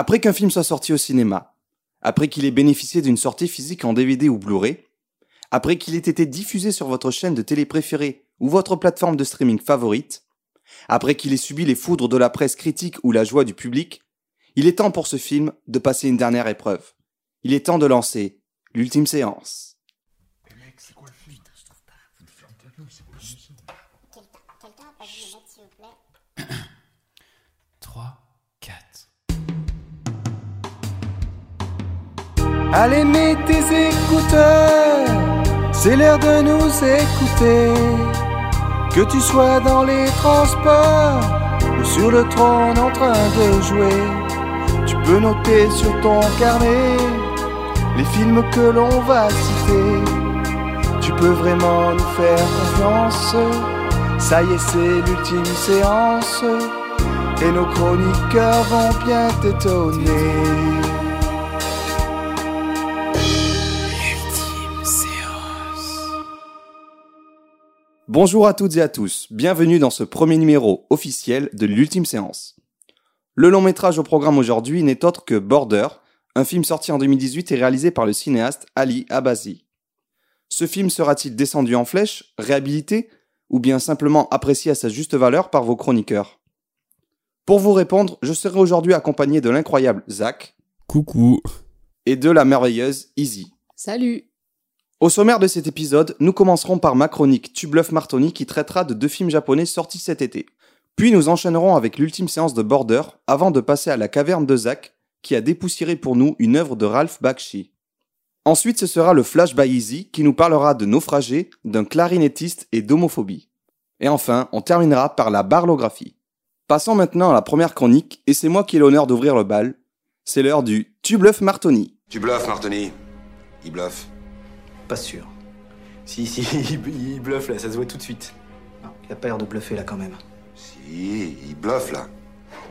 Après qu'un film soit sorti au cinéma, après qu'il ait bénéficié d'une sortie physique en DVD ou Blu-ray, après qu'il ait été diffusé sur votre chaîne de télé préférée ou votre plateforme de streaming favorite, après qu'il ait subi les foudres de la presse critique ou la joie du public, il est temps pour ce film de passer une dernière épreuve. Il est temps de lancer l'ultime séance. 3, Allez, mets tes écouteurs, c'est l'heure de nous écouter. Que tu sois dans les transports ou sur le trône en train de jouer, tu peux noter sur ton carnet les films que l'on va citer. Tu peux vraiment nous faire confiance. Ça y est, c'est l'ultime séance. Et nos chroniqueurs vont bien t'étonner. Bonjour à toutes et à tous, bienvenue dans ce premier numéro officiel de l'ultime séance. Le long métrage au programme aujourd'hui n'est autre que Border, un film sorti en 2018 et réalisé par le cinéaste Ali Abazi. Ce film sera-t-il descendu en flèche, réhabilité, ou bien simplement apprécié à sa juste valeur par vos chroniqueurs? Pour vous répondre, je serai aujourd'hui accompagné de l'incroyable Zach Coucou. et de la merveilleuse Izzy. Salut Au sommaire de cet épisode, nous commencerons par ma chronique Tu bluffes Martoni qui traitera de deux films japonais sortis cet été. Puis nous enchaînerons avec l'ultime séance de Border avant de passer à la caverne de Zach qui a dépoussiéré pour nous une œuvre de Ralph Bakshi. Ensuite, ce sera le Flash by Easy qui nous parlera de naufragés, d'un clarinettiste et d'homophobie. Et enfin, on terminera par la barlographie. Passons maintenant à la première chronique, et c'est moi qui ai l'honneur d'ouvrir le bal. C'est l'heure du Tu bluffes Martoni. Tu bluffes, Martoni. Il bluffe. Pas sûr. Si, si, il, il bluffe là, ça se voit tout de suite. Non, il a pas l'air de bluffer là quand même. Si, il bluffe là.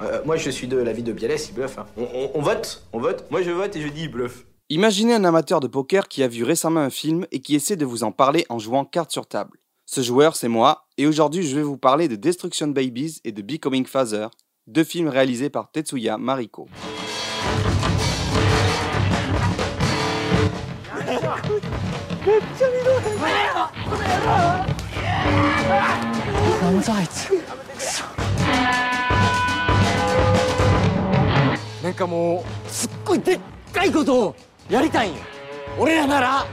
Euh, moi je suis de l'avis de Bialès, il bluffe. hein. On, on- on vote On vote Moi je vote et je dis il bluffe. Imaginez un amateur de poker qui a vu récemment un film et qui essaie de vous en parler en jouant carte sur table. Ce joueur, c'est moi, et aujourd'hui je vais vous parler de Destruction Babies et de Becoming Father, deux films réalisés par Tetsuya Mariko. めっちゃ見ろなんだあいつなんかもうすっごいでっかいことをやりたいんよ。俺らなら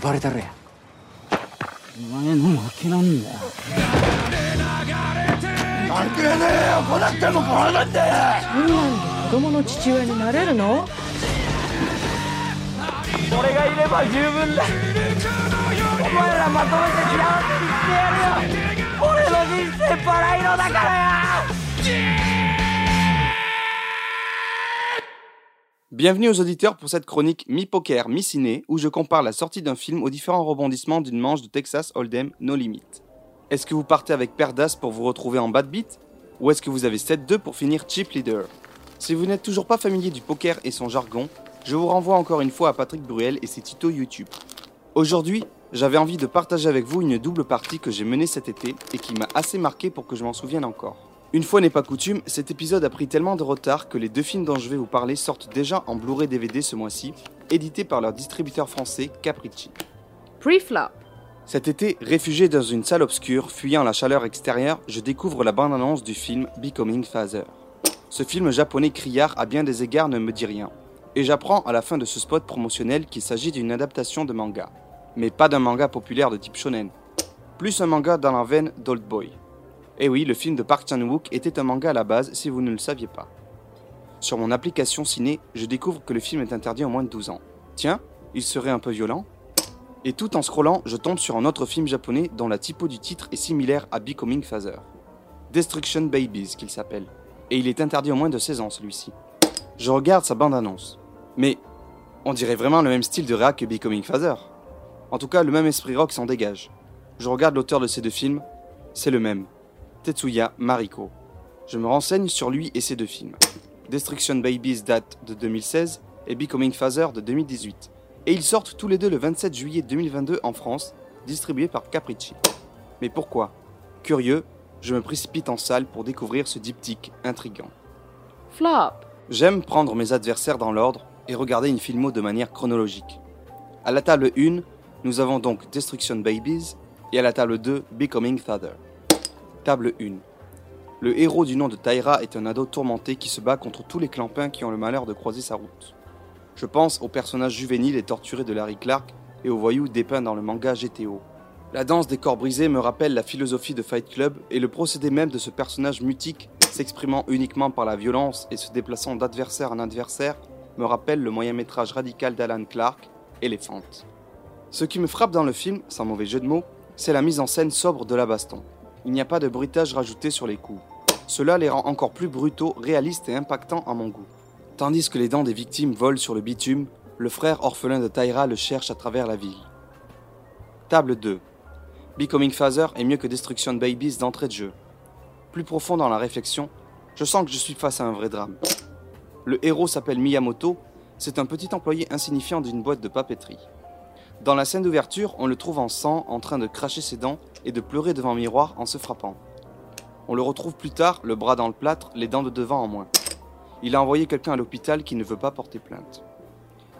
暴れたるやお前の負けなんだよ。負けねえよ。来なくても変わらんでそんなん子供の父親になれるの？Bienvenue aux auditeurs pour cette chronique mi-poker, mi-ciné, où je compare la sortie d'un film aux différents rebondissements d'une manche de Texas Hold'em No Limit. Est-ce que vous partez avec paire d'as pour vous retrouver en bad beat Ou est-ce que vous avez 7-2 pour finir chip leader? Si vous n'êtes toujours pas familier du poker et son jargon, je vous renvoie encore une fois à Patrick Bruel et ses tutos YouTube. Aujourd'hui, j'avais envie de partager avec vous une double partie que j'ai menée cet été et qui m'a assez marqué pour que je m'en souvienne encore. Une fois n'est pas coutume, cet épisode a pris tellement de retard que les deux films dont je vais vous parler sortent déjà en Blu-ray DVD ce mois-ci, édités par leur distributeur français Capricci. Pre-flop Cet été, réfugié dans une salle obscure, fuyant la chaleur extérieure, je découvre la bande-annonce du film Becoming Father. Ce film japonais criard à bien des égards ne me dit rien. Et j'apprends à la fin de ce spot promotionnel qu'il s'agit d'une adaptation de manga. Mais pas d'un manga populaire de type shonen. Plus un manga dans la veine d'Old Boy. Et oui, le film de Park Chan-wook était un manga à la base si vous ne le saviez pas. Sur mon application ciné, je découvre que le film est interdit en moins de 12 ans. Tiens, il serait un peu violent et tout en scrollant, je tombe sur un autre film japonais dont la typo du titre est similaire à Becoming Father. Destruction Babies qu'il s'appelle. Et il est interdit au moins de 16 ans celui-ci. Je regarde sa bande-annonce. Mais on dirait vraiment le même style de réa que Becoming Father. En tout cas, le même esprit rock s'en dégage. Je regarde l'auteur de ces deux films, c'est le même. Tetsuya Mariko. Je me renseigne sur lui et ses deux films. Destruction Babies date de 2016 et Becoming Father de 2018 et ils sortent tous les deux le 27 juillet 2022 en France, distribués par Capricci. Mais pourquoi? Curieux, je me précipite en salle pour découvrir ce diptyque intrigant. Flop J'aime prendre mes adversaires dans l'ordre et regarder une filmo de manière chronologique. À la table 1, nous avons donc Destruction Babies et à la table 2, Becoming Father. Table 1. Le héros du nom de Tyra est un ado tourmenté qui se bat contre tous les clampins qui ont le malheur de croiser sa route. Je pense au personnage juvénile et torturé de Larry Clark et aux voyous dépeints dans le manga GTO. La danse des corps brisés me rappelle la philosophie de Fight Club et le procédé même de ce personnage mutique s'exprimant uniquement par la violence et se déplaçant d'adversaire en adversaire me rappelle le moyen métrage radical d'Alan Clark, Elephant. Ce qui me frappe dans le film, sans mauvais jeu de mots, c'est la mise en scène sobre de la baston. Il n'y a pas de bruitage rajouté sur les coups. Cela les rend encore plus brutaux, réalistes et impactants à mon goût. Tandis que les dents des victimes volent sur le bitume, le frère orphelin de Tyra le cherche à travers la ville. Table 2. Becoming Father est mieux que Destruction Babies d'entrée de jeu. Plus profond dans la réflexion, je sens que je suis face à un vrai drame. Le héros s'appelle Miyamoto, c'est un petit employé insignifiant d'une boîte de papeterie. Dans la scène d'ouverture, on le trouve en sang, en train de cracher ses dents et de pleurer devant un miroir en se frappant. On le retrouve plus tard, le bras dans le plâtre, les dents de devant en moins. Il a envoyé quelqu'un à l'hôpital qui ne veut pas porter plainte.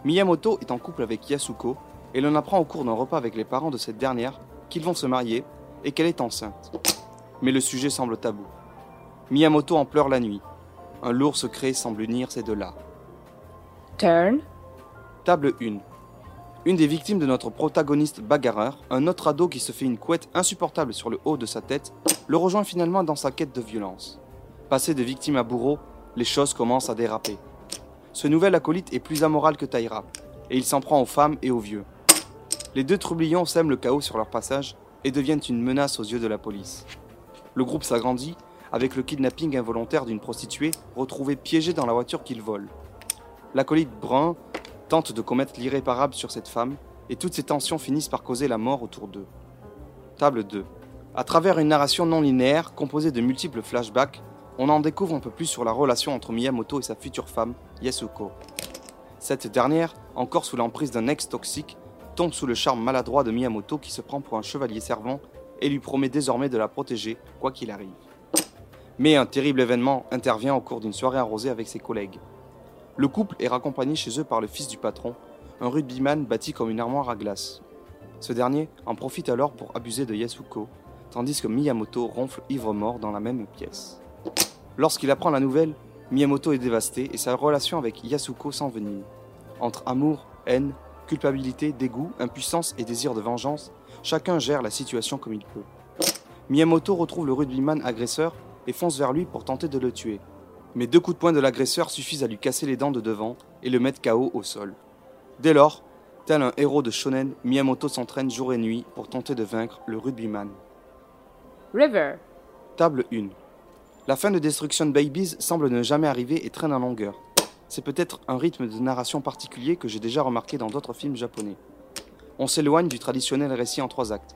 Miyamoto est en couple avec Yasuko et l'on apprend au cours d'un repas avec les parents de cette dernière qu'ils vont se marier et qu'elle est enceinte. Mais le sujet semble tabou. Miyamoto en pleure la nuit. Un lourd secret semble unir ces deux-là. Turn. Table 1. Une des victimes de notre protagoniste bagarreur, un autre ado qui se fait une couette insupportable sur le haut de sa tête, le rejoint finalement dans sa quête de violence. Passé de victime à bourreau, les choses commencent à déraper. Ce nouvel acolyte est plus amoral que Taïra, et il s'en prend aux femmes et aux vieux. Les deux troublions sèment le chaos sur leur passage et deviennent une menace aux yeux de la police. Le groupe s'agrandit avec le kidnapping involontaire d'une prostituée retrouvée piégée dans la voiture qu'il vole. L'acolyte brun tente de commettre l'irréparable sur cette femme et toutes ces tensions finissent par causer la mort autour d'eux. Table 2. À travers une narration non linéaire composée de multiples flashbacks, on en découvre un peu plus sur la relation entre Miyamoto et sa future femme, Yasuko. Cette dernière, encore sous l'emprise d'un ex toxique, tombe sous le charme maladroit de Miyamoto qui se prend pour un chevalier servant et lui promet désormais de la protéger, quoi qu'il arrive. Mais un terrible événement intervient au cours d'une soirée arrosée avec ses collègues. Le couple est raccompagné chez eux par le fils du patron, un rugbyman bâti comme une armoire à glace. Ce dernier en profite alors pour abuser de Yasuko, tandis que Miyamoto ronfle ivre-mort dans la même pièce. Lorsqu'il apprend la nouvelle, Miyamoto est dévasté et sa relation avec Yasuko s'envenime. Entre amour, haine, culpabilité, dégoût, impuissance et désir de vengeance, chacun gère la situation comme il peut. Miyamoto retrouve le rugbyman agresseur et fonce vers lui pour tenter de le tuer. Mais deux coups de poing de l'agresseur suffisent à lui casser les dents de devant et le mettre KO au sol. Dès lors, tel un héros de shonen, Miyamoto s'entraîne jour et nuit pour tenter de vaincre le rugbyman. River. Table 1. La fin de Destruction Babies semble ne jamais arriver et traîne en longueur. C'est peut-être un rythme de narration particulier que j'ai déjà remarqué dans d'autres films japonais. On s'éloigne du traditionnel récit en trois actes.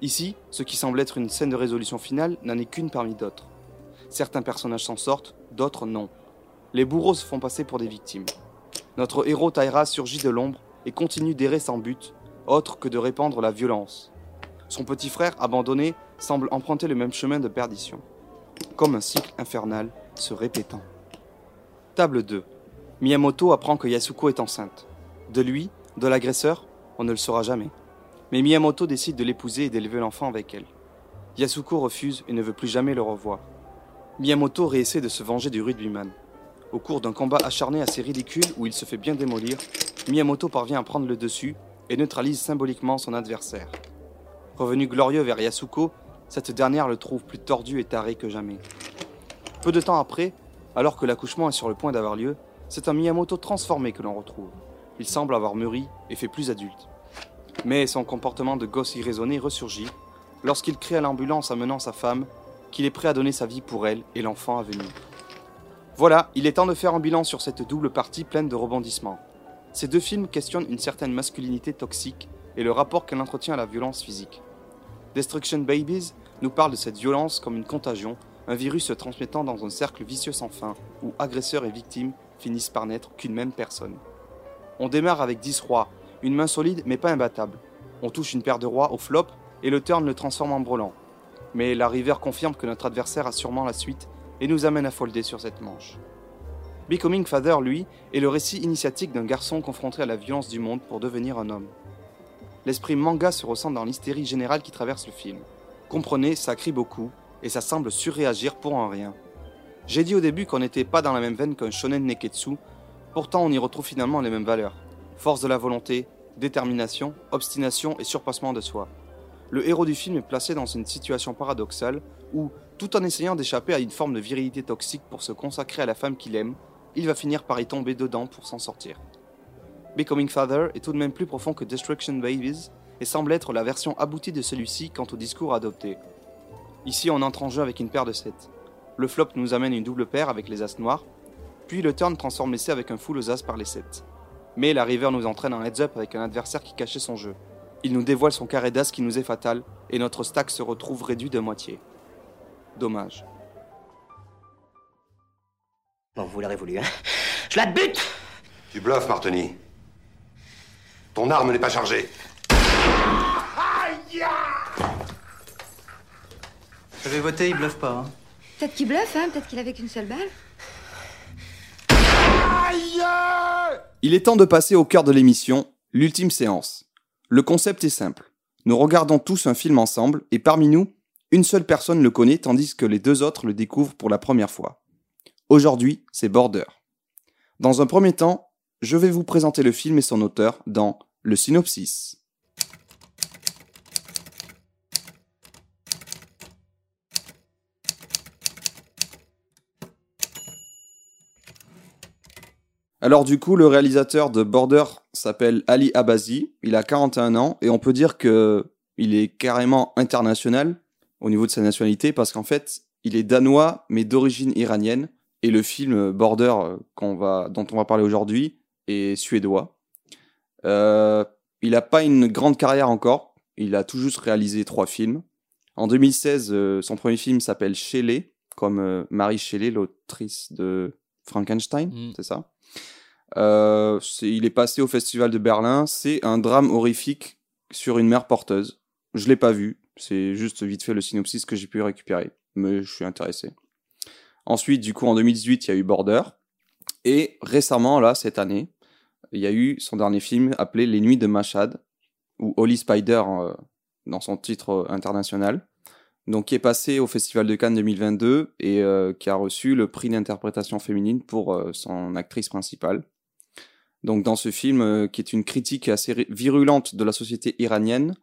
Ici, ce qui semble être une scène de résolution finale n'en est qu'une parmi d'autres. Certains personnages s'en sortent, d'autres non. Les bourreaux se font passer pour des victimes. Notre héros Taira surgit de l'ombre et continue d'errer sans but, autre que de répandre la violence. Son petit frère, abandonné, semble emprunter le même chemin de perdition, comme un cycle infernal se répétant. Table 2. Miyamoto apprend que Yasuko est enceinte. De lui, de l'agresseur, on ne le saura jamais. Mais Miyamoto décide de l'épouser et d'élever l'enfant avec elle. Yasuko refuse et ne veut plus jamais le revoir. Miyamoto réessaie de se venger du rugbyman. Au cours d'un combat acharné assez ridicule où il se fait bien démolir, Miyamoto parvient à prendre le dessus et neutralise symboliquement son adversaire. Revenu glorieux vers Yasuko, cette dernière le trouve plus tordu et taré que jamais. Peu de temps après, alors que l'accouchement est sur le point d'avoir lieu, c'est un Miyamoto transformé que l'on retrouve. Il semble avoir mûri et fait plus adulte. Mais son comportement de gosse irraisonné ressurgit lorsqu'il crie à l'ambulance amenant sa femme qu'il est prêt à donner sa vie pour elle et l'enfant à venir. Voilà, il est temps de faire un bilan sur cette double partie pleine de rebondissements. Ces deux films questionnent une certaine masculinité toxique et le rapport qu'elle entretient à la violence physique. Destruction Babies nous parle de cette violence comme une contagion, un virus se transmettant dans un cercle vicieux sans fin, où agresseurs et victimes finissent par n'être qu'une même personne. On démarre avec 10 rois, une main solide mais pas imbattable. On touche une paire de rois au flop et le turn le transforme en brelan. Mais la river confirme que notre adversaire a sûrement la suite et nous amène à folder sur cette manche. Becoming Father, lui, est le récit initiatique d'un garçon confronté à la violence du monde pour devenir un homme. L'esprit manga se ressent dans l'hystérie générale qui traverse le film. Comprenez, ça crie beaucoup, et ça semble surréagir pour un rien. J'ai dit au début qu'on n'était pas dans la même veine qu'un shonen neketsu, pourtant on y retrouve finalement les mêmes valeurs. Force de la volonté, détermination, obstination et surpassement de soi. Le héros du film est placé dans une situation paradoxale où, tout en essayant d'échapper à une forme de virilité toxique pour se consacrer à la femme qu'il aime, il va finir par y tomber dedans pour s'en sortir. Becoming Father est tout de même plus profond que Destruction Babies et semble être la version aboutie de celui-ci quant au discours adopté. Ici, on entre en jeu avec une paire de 7. Le flop nous amène une double paire avec les as noirs, puis le turn transforme l'essai avec un full aux as par les 7. Mais la river nous entraîne en heads-up avec un adversaire qui cachait son jeu. Il nous dévoile son carré d'as qui nous est fatal, et notre stack se retrouve réduit de moitié. Dommage. Bon, vous l'aurez voulu, hein Je la bute Tu bluffes, Martini. Ton arme n'est pas chargée. J'avais voté, il bluffe pas. Hein. Peut-être qu'il bluffe, hein Peut-être qu'il avait qu'une seule balle. Il est temps de passer au cœur de l'émission, l'ultime séance. Le concept est simple. Nous regardons tous un film ensemble et parmi nous, une seule personne le connaît tandis que les deux autres le découvrent pour la première fois. Aujourd'hui, c'est Border. Dans un premier temps, je vais vous présenter le film et son auteur dans le synopsis. Alors du coup, le réalisateur de Border s'appelle Ali Abazi, il a 41 ans et on peut dire que il est carrément international au niveau de sa nationalité parce qu'en fait, il est danois mais d'origine iranienne et le film Border euh, va, dont on va parler aujourd'hui est suédois. Euh, il n'a pas une grande carrière encore, il a tout juste réalisé trois films. En 2016, euh, son premier film s'appelle Shelley, comme euh, Marie Shelley, l'autrice de Frankenstein, Mm. c'est ça? Euh, il est passé au Festival de Berlin. C'est un drame horrifique sur une mère porteuse. Je l'ai pas vu. C'est juste vite fait le synopsis que j'ai pu récupérer. Mais je suis intéressé. Ensuite, du coup, en 2018, il y a eu Border. Et récemment, là, cette année, il y a eu son dernier film appelé Les Nuits de Mashhad, ou Holy Spider euh, dans son titre international. Donc, qui est passé au Festival de Cannes 2022 et euh, qui a reçu le prix d'interprétation féminine pour son actrice principale. Donc, dans ce film, euh, qui est une critique assez virulente de la société iranienne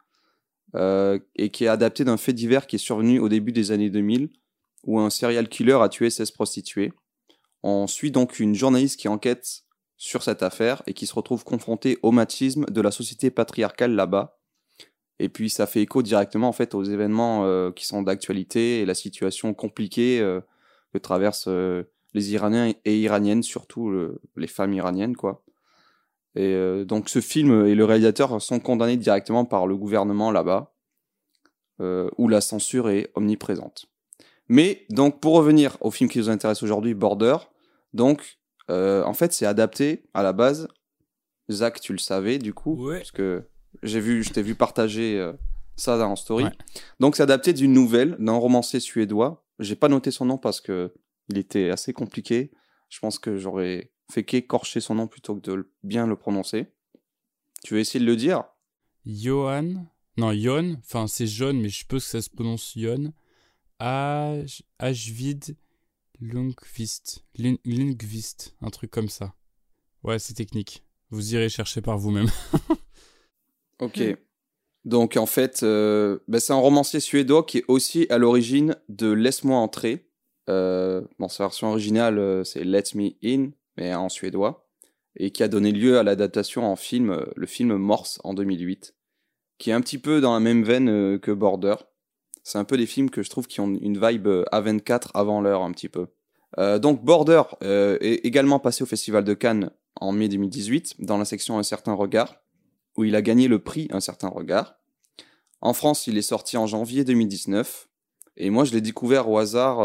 euh, et qui est adapté d'un fait divers qui est survenu au début des années 2000 où un serial killer a tué 16 prostituées. On suit donc une journaliste qui enquête sur cette affaire et qui se retrouve confrontée au machisme de la société patriarcale là-bas. Et puis ça fait écho directement en fait aux événements euh, qui sont d'actualité et la situation compliquée euh, que traversent euh, les Iraniens et Iraniennes, surtout le- les femmes iraniennes quoi. Et euh, donc ce film et le réalisateur sont condamnés directement par le gouvernement là-bas, euh, où la censure est omniprésente. Mais donc pour revenir au film qui nous intéresse aujourd'hui, Border, donc euh, en fait c'est adapté à la base. Zach, tu le savais du coup, Ouais. parce que j'ai vu, je t'ai vu partager ça en story. Ouais. Donc c'est adapté d'une nouvelle d'un romancier suédois. J'ai pas noté son nom parce que il était assez compliqué. Je pense que j'aurais fait qu'écorcher son nom plutôt que de bien le prononcer. Tu veux essayer de le dire? Johan. Non, Yon. Enfin, c'est jaune, mais je suppose que ça se prononce Yon. Aj- Ajvid Lundqvist. Lundqvist. Un truc comme ça. Ouais, c'est technique. Vous irez chercher par vous-même. Ok. Donc en fait, euh, bah, c'est un romancier suédois qui est aussi à l'origine de Laisse-moi entrer. Euh, dans sa version originale, euh, c'est Let Me In, mais en suédois. Et qui a donné lieu à l'adaptation en film, le film Morse en 2008, qui est un petit peu dans la même veine euh, que Border. C'est un peu des films que je trouve qui ont une vibe euh, A24 avant l'heure un petit peu. Euh, donc Border est également passé au Festival de Cannes en mai 2018 dans la section Un certain regard où il a gagné le prix Un certain regard. En France, il est sorti en janvier 2019. Et moi, je l'ai découvert au hasard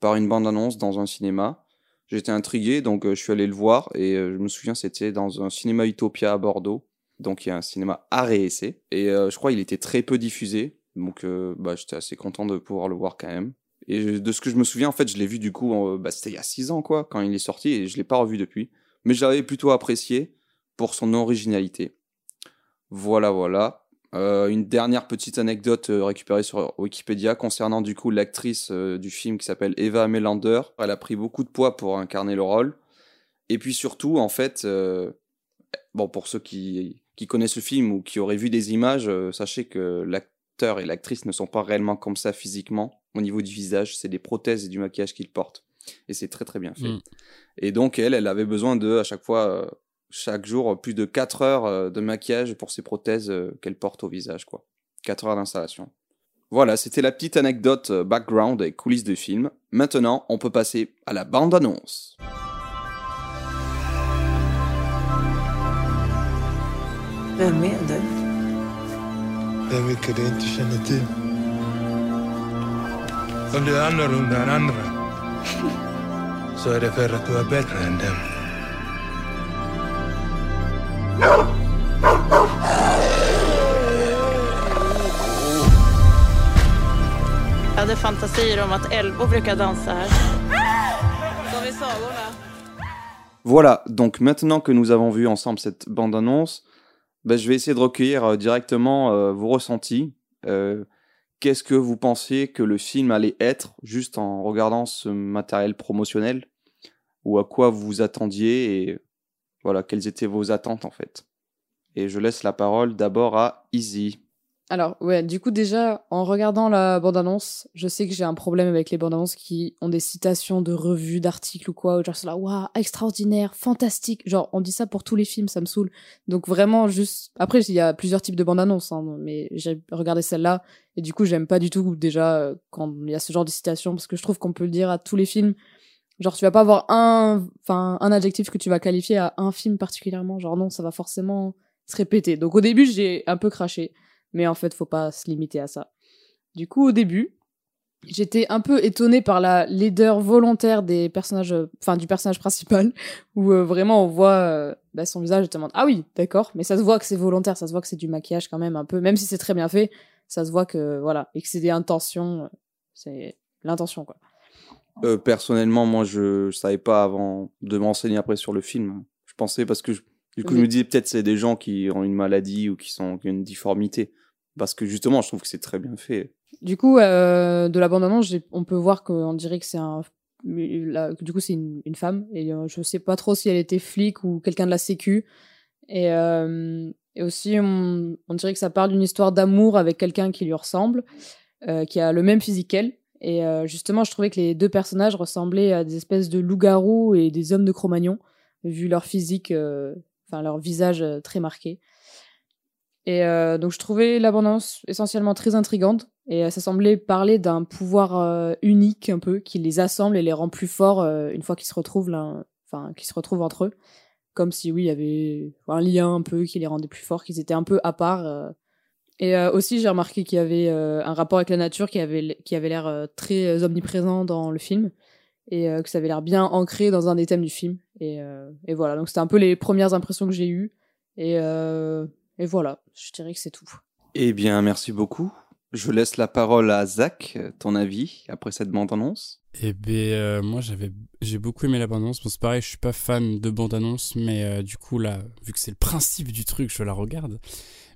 par une bande-annonce dans un cinéma. J'étais intrigué, donc euh, je suis allé le voir. Et euh, je me souviens, c'était dans un cinéma Utopia à Bordeaux. Donc il y a un cinéma art et essai. Et euh, je crois qu'il était très peu diffusé. Donc euh, bah, j'étais assez content de pouvoir le voir quand même. Et de ce que je me souviens, en fait, je l'ai vu du coup, en- bah, c'était il y a 6 ans, quoi, quand il est sorti, et je l'ai pas revu depuis. Mais je l'avais plutôt apprécié pour son originalité. Voilà, voilà. Euh, une dernière petite anecdote euh, récupérée sur Wikipédia concernant du coup l'actrice euh, du film qui s'appelle Eva Melander. Elle a pris beaucoup de poids pour incarner le rôle. Et puis surtout, en fait, bon, pour ceux qui, qui connaissent le film ou qui auraient vu des images, sachez que l'acteur et l'actrice ne sont pas réellement comme ça physiquement au niveau du visage. C'est des prothèses et du maquillage qu'ils portent. Et c'est très très bien fait. Mm. Et donc elle, elle avait besoin de, à chaque fois, chaque jour, plus de 4 heures euh, de maquillage pour ces prothèses euh, qu'elle porte au visage, quoi. 4 heures d'installation. Voilà, c'était la petite anecdote euh, background et coulisses de film. Maintenant, on peut passer à la bande-annonce. Är hade fantasier om att älvor brukar dansa här. Som i sagorna. Voilà, donc maintenant que nous avons vu ensemble cette bande-annonce, ben, je vais essayer de recueillir euh, directement euh, vos ressentis. Euh, Qu'est-ce que vous pensiez que le film allait être juste en regardant ce matériel promotionnel? Ou à quoi vous vous attendiez Et voilà, quelles étaient vos attentes en fait? Et je laisse la parole d'abord à Easy. Alors, ouais, du coup, déjà, en regardant la bande-annonce, je sais que j'ai un problème avec les bandes-annonces qui ont des citations de revues, d'articles ou quoi, genre c'est là, waouh, extraordinaire, fantastique. Genre, on dit ça pour tous les films, ça me saoule. Donc, vraiment, juste. Après, il y a plusieurs types de bandes-annonces, hein, mais j'ai regardé celle-là, et du coup, j'aime pas du tout, déjà, quand il y a ce genre de citations, parce que je trouve qu'on peut le dire à tous les films. Genre, tu vas pas avoir un, enfin, un adjectif que tu vas qualifier à un film particulièrement. Genre, non, ça va forcément se répéter. Donc, au début, j'ai un peu craché. Mais en fait, faut pas se limiter à ça. Du coup, au début, j'étais un peu étonnée par la laideur volontaire des personnages, euh, enfin du personnage principal, où euh, vraiment on voit euh, bah, son visage et te demande ah oui, d'accord, mais ça se voit que c'est volontaire, ça se voit que c'est du maquillage quand même un peu, même si c'est très bien fait, ça se voit que voilà et que c'est des intentions, c'est l'intention quoi. Euh, personnellement, moi, je, je savais pas avant de m'enseigner après sur le film. Je pensais parce que je- du coup, je me disais peut-être c'est des gens qui ont une maladie ou qui sont qui ont une difformité. Parce que justement, je trouve que c'est très bien fait. Du coup, euh, de la bande-annonce, on peut voir qu'on dirait que c'est un. du coup, c'est une, femme. Et euh, je sais pas trop si elle était flic ou quelqu'un de la Sécu. Et, euh, aussi, on, dirait que ça parle d'une histoire d'amour avec quelqu'un qui lui ressemble, euh, qui a le même physique qu'elle. Et justement, je trouvais que les deux personnages ressemblaient à des espèces de loups-garous et des hommes de Cro-Magnon, vu leur physique, enfin leur visage très marqué. Et euh, donc je trouvais l'abondance essentiellement très intrigante. Et euh, ça semblait parler d'un pouvoir euh, unique un peu qui les assemble et les rend plus forts euh, une fois qu'ils se retrouvent là, enfin qu'ils se retrouvent entre eux, comme si oui il y avait un lien un peu qui les rendait plus forts, qu'ils étaient un peu à part. euh. Et euh, aussi j'ai remarqué qu'il y avait un rapport avec la nature qui avait qui avait l'air très omniprésent dans le film. Et que ça avait l'air bien ancré dans un des thèmes du film. Et, et voilà. Donc c'était un peu les premières impressions que j'ai eues. Et et voilà, je dirais que c'est tout. Eh bien, merci beaucoup. Je laisse la parole à Zach, ton avis après cette bande-annonce. Eh ben euh, moi j'avais j'ai beaucoup aimé la bande-annonce. Bon c'est pareil, je suis pas fan de bande-annonce, mais euh, du coup là, vu que c'est le principe du truc, je la regarde.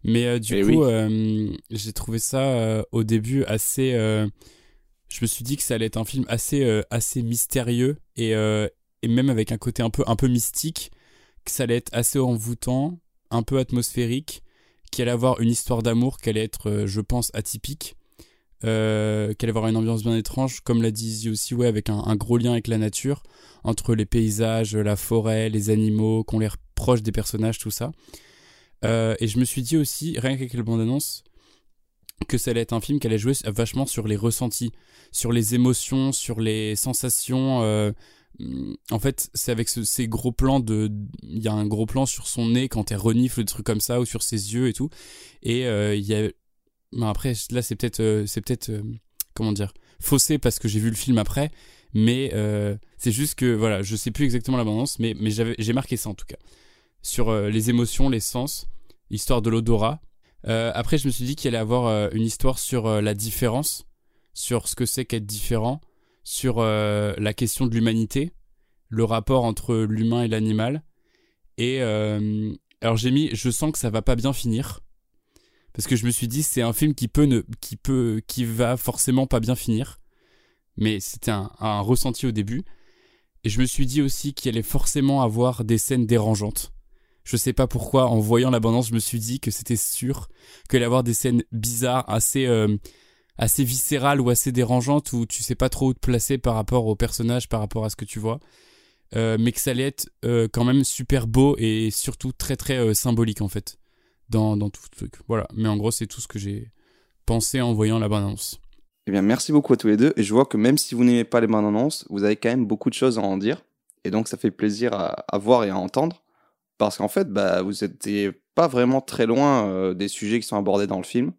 Mais euh, du Eh coup, oui. euh, j'ai trouvé ça euh, au début assez. euh, je me suis dit que ça allait être un film assez euh, assez mystérieux et euh, et même avec un côté un peu un peu mystique, que ça allait être assez envoûtant, un peu atmosphérique, qu'il allait avoir une histoire d'amour, qu'elle allait être, euh, je pense, atypique euh, qu'elle allait avoir une ambiance bien étrange, comme l'a dit aussi, ouais, avec un, gros lien avec la nature, entre les paysages, la forêt, les animaux, qu'on l'air proche des personnages, tout ça. Euh, et je me suis dit aussi, rien qu'avec la bande-annonce, que ça allait être un film qui allait jouer vachement sur les ressentis, sur les émotions, sur les sensations. euh, en fait, c'est avec ce- ces gros plans de. Il y a un gros plan sur son nez quand elle renifle, des trucs comme ça, ou sur ses yeux et tout. Et euh, il y a Bon, après, là, c'est peut-être, euh, c'est peut-être, euh, comment dire, faussé parce que j'ai vu le film après, mais c'est juste que, voilà, je sais plus exactement l'abondance, mais, mais j'ai marqué ça en tout cas. Sur les émotions, les sens, l'histoire de l'odorat. Après, je me suis dit qu'il allait avoir une histoire sur la différence, sur ce que c'est qu'être différent, sur euh, la question de l'humanité, le rapport entre l'humain et l'animal. Et euh, alors j'ai mis, je sens que ça va pas bien finir parce que je me suis dit c'est un film qui peut ne, qui peut, qui va forcément pas bien finir. Mais c'était un, un ressenti au début. Et je me suis dit aussi qu'il allait forcément avoir des scènes dérangeantes. Je sais pas pourquoi, en voyant l'abondance, je me suis dit que c'était sûr qu'il allait avoir des scènes bizarres, assez, euh, assez viscérales ou assez dérangeantes où tu sais pas trop où te placer par rapport au personnage, par rapport à ce que tu vois. Euh, mais que ça allait être euh, quand même super beau et surtout très très euh, symbolique en fait dans, dans tout le truc. Voilà, mais en gros c'est tout ce que j'ai pensé en voyant la bande-annonce. Eh bien, merci beaucoup à tous les deux. Et je vois que même si vous n'aimez pas les bandes annonces, vous avez quand même beaucoup de choses à en dire. Et donc, ça fait plaisir à, à voir et à entendre. Parce qu'en fait, bah, vous n'étiez pas vraiment très loin des sujets qui sont abordés dans le film.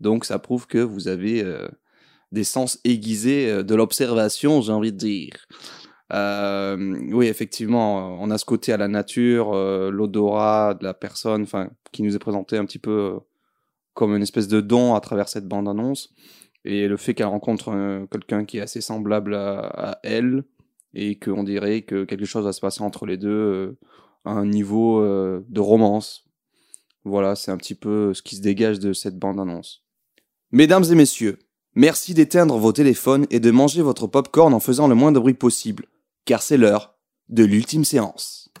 Donc, ça prouve que vous avez euh, des sens aiguisés euh, de l'observation, j'ai envie de dire. Euh, oui, effectivement, on a ce côté à la nature, l'odorat de la personne, enfin, qui nous est présenté un petit peu comme une espèce de don à travers cette bande-annonce. Et le fait qu'elle rencontre quelqu'un qui est assez semblable à, à elle, et qu'on dirait que quelque chose va se passer entre les deux à un niveau de romance. Voilà, c'est un petit peu ce qui se dégage de cette bande-annonce. Mesdames et messieurs, merci d'éteindre vos téléphones et de manger votre popcorn en faisant le moins de bruit possible, car c'est l'heure de l'ultime séance.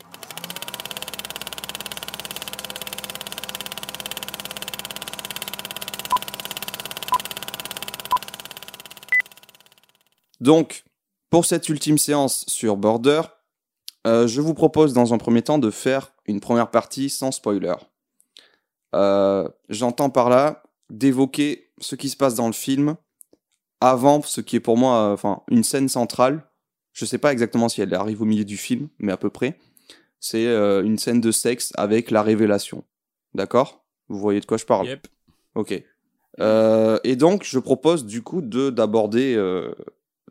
Donc, pour cette ultime séance sur Border, euh, je vous propose dans un premier temps de faire une première partie sans spoiler. Euh, J'entends par là d'évoquer ce qui se passe dans le film avant ce qui est pour moi euh, enfin une scène centrale. Je sais pas exactement si elle arrive au milieu du film, mais à peu près. C'est euh, une scène de sexe avec la révélation. D'accord? Vous voyez de quoi je parle? Yep. Ok. Euh, et donc, je propose du coup de d'aborder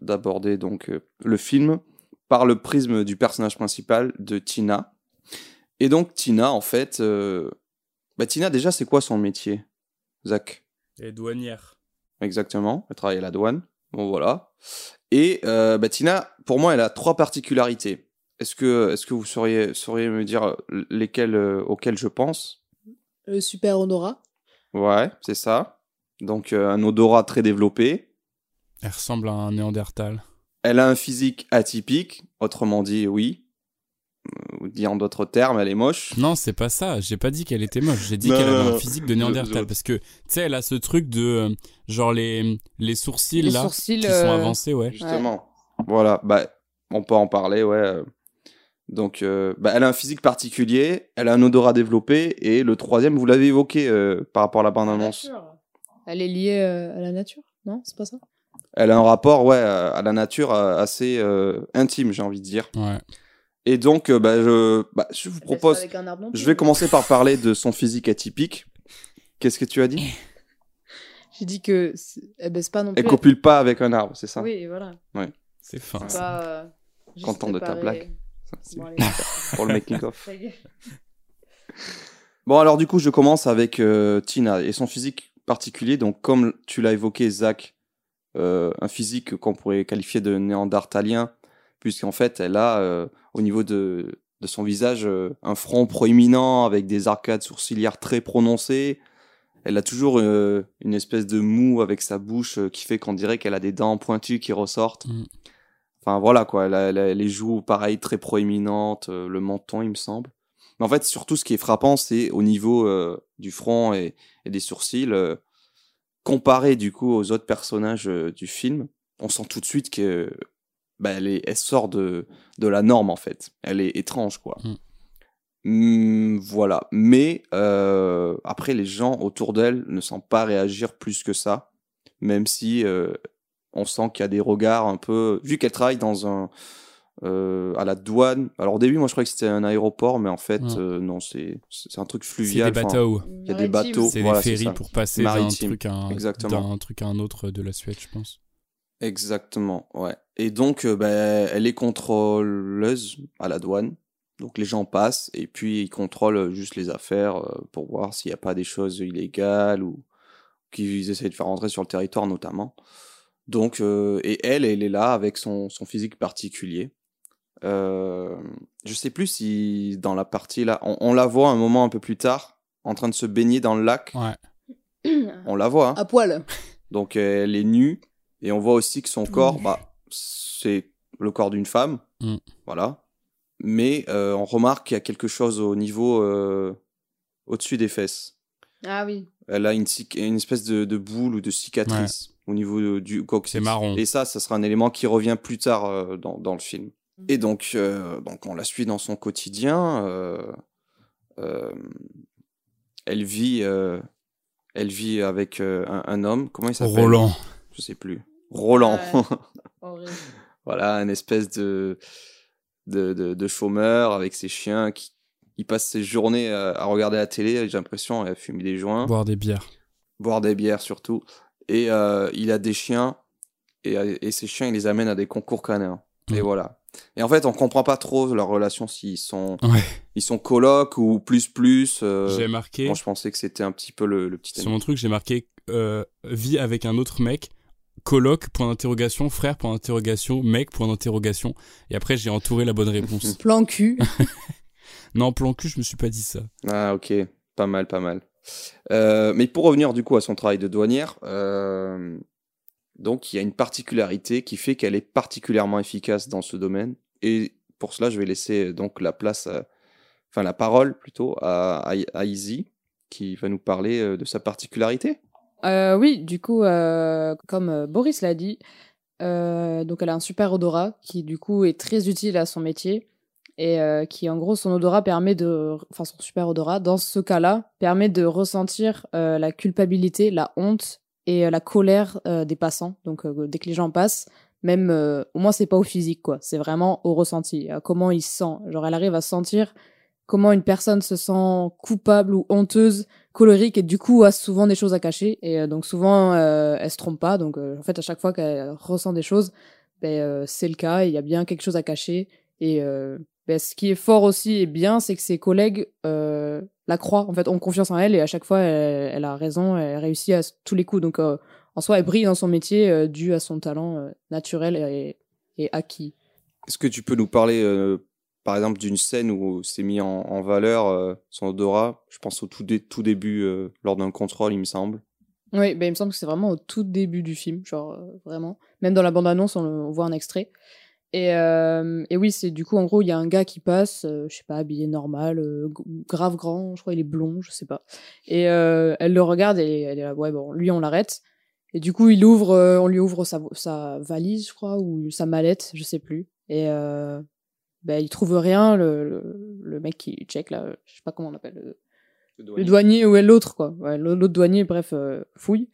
d'aborder donc le film par le prisme du personnage principal de Tina. Et donc Tina, en fait, bah, Tina déjà, c'est quoi son métier, Zach? Et douanière. Exactement, elle travaille à la douane. Bon voilà. Et euh, bah, Tina, pour moi, elle a trois particularités. Est-ce que, est-ce que vous sauriez, sauriez me dire euh, lesquelles euh, auxquelles je pense? Le super odorat. Ouais, c'est ça. Donc euh, un odorat très développé. Elle ressemble à un néandertal. Elle a un physique atypique, autrement dit, oui. Euh, Dit en d'autres termes, elle est moche. Non, c'est pas ça. J'ai pas dit qu'elle était moche. J'ai dit qu'elle avait un physique de néandertal. je- Parce que, tu sais, elle a ce truc de. euh, Genre les, les sourcils, Les là. sourcils, qui sont euh, avancés, ouais. Justement. Voilà, bah, on peut en parler, ouais. Donc, euh, bah, elle a un physique particulier, elle a un odorat développé, et le troisième, vous l'avez évoqué euh, par rapport à la bande-annonce. Elle est liée euh, à la nature Non, c'est pas ça? Elle a un rapport, ouais, à la nature assez euh, intime, j'ai envie de dire. Ouais. Et donc, euh, bah, je, bah, je vous propose. avec un arbre non Je vais commencer par parler de son physique atypique. Qu'est-ce que tu as dit? J'ai dit que elle baisse pas non plus. Elle copule pas avec un arbre, c'est ça? Oui, voilà. Ouais. C'est fin. C'est pas, euh, Content de ta blague. Bon, allez. Pour le making-of. Ta gueule. Bon, alors du coup, je commence avec euh, Tina et son physique particulier. Donc, comme tu l'as évoqué, Zach, euh, un physique qu'on pourrait qualifier de néandertalien, puisqu'en fait, elle a, euh, au niveau de, de son visage, euh, un front proéminent avec des arcades sourcilières très prononcées. Elle a toujours euh, une espèce de mou avec sa bouche qui fait qu'on dirait qu'elle a des dents pointues qui ressortent. Mm. Enfin, voilà, quoi. Elle a, elle a les joues, pareil, très proéminentes, le menton, il me semble. Mais en fait, surtout, ce qui est frappant, c'est au niveau euh, du front et, et des sourcils, euh, comparé du coup aux autres personnages euh, du film, on sent tout de suite que bah, elle, est, elle sort de, de la norme en fait. Elle est étrange, quoi. Mm. Hmm, voilà. Mais euh, après, les gens autour d'elle ne sentent pas réagir plus que ça, même si euh, on sent qu'il y a des regards un peu. Vu qu'elle travaille dans un euh, à la douane. Alors au début, moi je croyais que c'était un aéroport, mais en fait Ouais. euh, non, c'est c'est un truc C'est fluvial. des enfin, bateaux. Il y a des bateaux. C'est voilà, des ferries pour passer d'un Maritime, truc, à un, truc à un autre de la Suède, je pense. Exactement, ouais. Et donc, euh, ben, elle est contrôleuse à la douane. Donc les gens passent et puis ils contrôlent juste les affaires euh, pour voir s'il n'y a pas des choses illégales ou qu'ils essaient de faire rentrer sur le territoire notamment. Donc, euh, et elle, elle est là avec son, son physique particulier. Euh, je sais plus si dans la partie là, on, on la voit un moment un peu plus tard, en train de se baigner dans le lac. Ouais. On la voit. hein. À poil. Donc elle est nue et on voit aussi que son corps, bah, c'est le corps d'une femme, Mm. voilà. Mais euh, on remarque qu'il y a quelque chose au niveau euh, au-dessus des fesses. Ah oui. Elle a une, espèce de, de boule ou de cicatrice au niveau de- du coccyx. C'est marron. Et ça, ça sera un élément qui revient plus tard euh, dans, dans le film. Et donc, euh, donc, on la suit dans son quotidien. euh, euh, elle vit, euh, elle vit avec euh, un, un homme. Comment il s'appelle? Roland. Je sais plus. Roland. Ouais. Horrible. voilà, une espèce de, de, de, de chômeur avec ses chiens qui il passe ses journées à, à regarder la télé, j'ai l'impression, et à fumer des joints, Boire des bières. boire des bières surtout. Et euh, il a des chiens, et, et ces chiens, il les amène à des concours canins. Et Mhm. voilà. Et en fait, on comprend pas trop leur relation, s'ils sont, Ouais. ils sont colocs ou plus plus. euh, J'ai marqué. Moi, je pensais que c'était un petit peu le, le petit Sur mon truc, j'ai marqué euh, vie avec un autre mec, coloc, point d'interrogation, frère, point d'interrogation, mec, point d'interrogation. Et après, j'ai entouré la bonne réponse. Plan cul. non, plan cul, je me suis pas dit ça. Ah ok, pas mal, pas mal. Euh, mais pour revenir du coup à son travail de douanière, euh, donc il y a une particularité qui fait qu'elle est particulièrement efficace dans ce domaine. Et pour cela, je vais laisser donc la place, à- enfin la parole plutôt à, à, à Izzy, qui va nous parler euh, de sa particularité. Euh, oui, du coup, euh, comme euh, Boris l'a dit, donc elle a un super odorat qui du coup est très utile à son métier et qui en gros son odorat permet de, enfin son super odorat dans ce cas-là permet de ressentir la culpabilité, la honte et la colère des passants. Donc dès que les gens passent, même au moins c'est pas au physique quoi, c'est vraiment au ressenti, à comment il se sent. Genre elle arrive à sentir comment une personne se sent coupable ou honteuse colérique et du coup a souvent des choses à cacher et euh, donc souvent euh, elle se trompe pas. Donc euh, en fait à chaque fois qu'elle ressent des choses ben, c'est le cas. Il y a bien quelque chose à cacher et ben, ce qui est fort aussi et bien c'est que ses collègues la croient. En fait ont confiance en elle et à chaque fois elle, a raison elle réussit à tous les coups. Donc en soi elle brille dans son métier dû à son talent naturel et, et acquis. Est-ce que tu peux nous parler, par exemple, d'une scène où c'est mis en, valeur euh, son odorat Je pense au tout, dé- tout début, euh, lors d'un contrôle, il me semble. Oui, ben il me semble que c'est vraiment au tout début du film, genre euh, vraiment. Même dans la bande-annonce, on, voit un extrait. Et, et oui, c'est du coup, en gros, il y a un gars qui passe, je sais pas, habillé normal, grave grand, je crois il est blond, je sais pas. Et elle le regarde et elle est là, ouais, bon, lui, on l'arrête. Et du coup, il ouvre, on lui ouvre sa, valise, je crois, ou sa mallette, je sais plus. Et ben, il trouve rien, le, le, le mec qui check, là, je sais pas comment on appelle, le, le douanier ou l'autre quoi ouais, l'autre douanier bref euh, fouille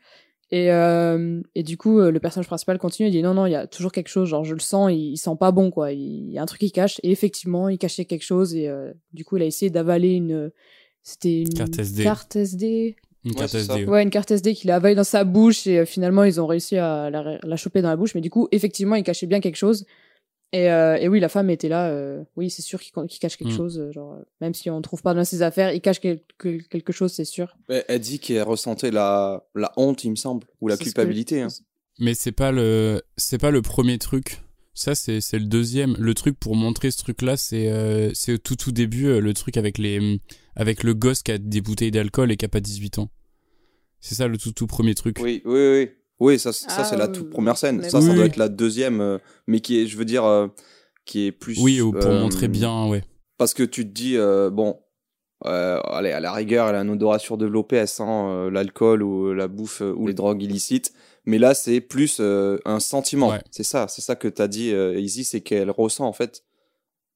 et, euh, et du coup euh, le personnage principal continue il dit non non il y a toujours quelque chose genre je le sens il, il sent pas bon quoi il y a un truc qui cache et effectivement il cachait quelque chose et euh, du coup il a essayé d'avaler une c'était une Carte SD. carte SD Une carte. SD. ouais. ouais une carte SD qu'il a avalée dans sa bouche et euh, finalement ils ont réussi à la, la choper dans la bouche mais du coup effectivement il cachait bien quelque chose et, euh, et oui, la femme était là. euh, oui, c'est sûr qu'il cache quelque Mm. chose. euh, Genre, même si on trouve pas dans ses affaires, il cache quel- quel- quelque chose, c'est sûr. Elle, elle dit qu'elle ressentait la, la honte, il me semble, ou la C'est ce que- culpabilité. hein. Mais c'est pas le c'est pas le premier truc. Ça c'est c'est le deuxième. Le truc pour montrer ce truc là, c'est euh, c'est au tout tout début euh, le truc avec les avec le gosse qui a des bouteilles d'alcool et qui a pas 18 ans. C'est ça le tout tout premier truc. Oui, oui, oui. Oui, ça, ça Ah, c'est la toute première scène. Ça, oui. ça doit être la deuxième, euh, mais qui est, je veux dire, euh, qui est plus. Oui, ou pour euh, montrer bien, ouais. Parce que tu te dis, euh, bon, euh, allez, à la rigueur, elle a un odorat surdéveloppé, elle sent euh, l'alcool ou la bouffe euh, ou les drogues illicites. Mais là, c'est plus euh, un sentiment. Ouais. C'est ça, c'est ça que t'as dit, euh, Izzy, c'est qu'elle ressent en fait,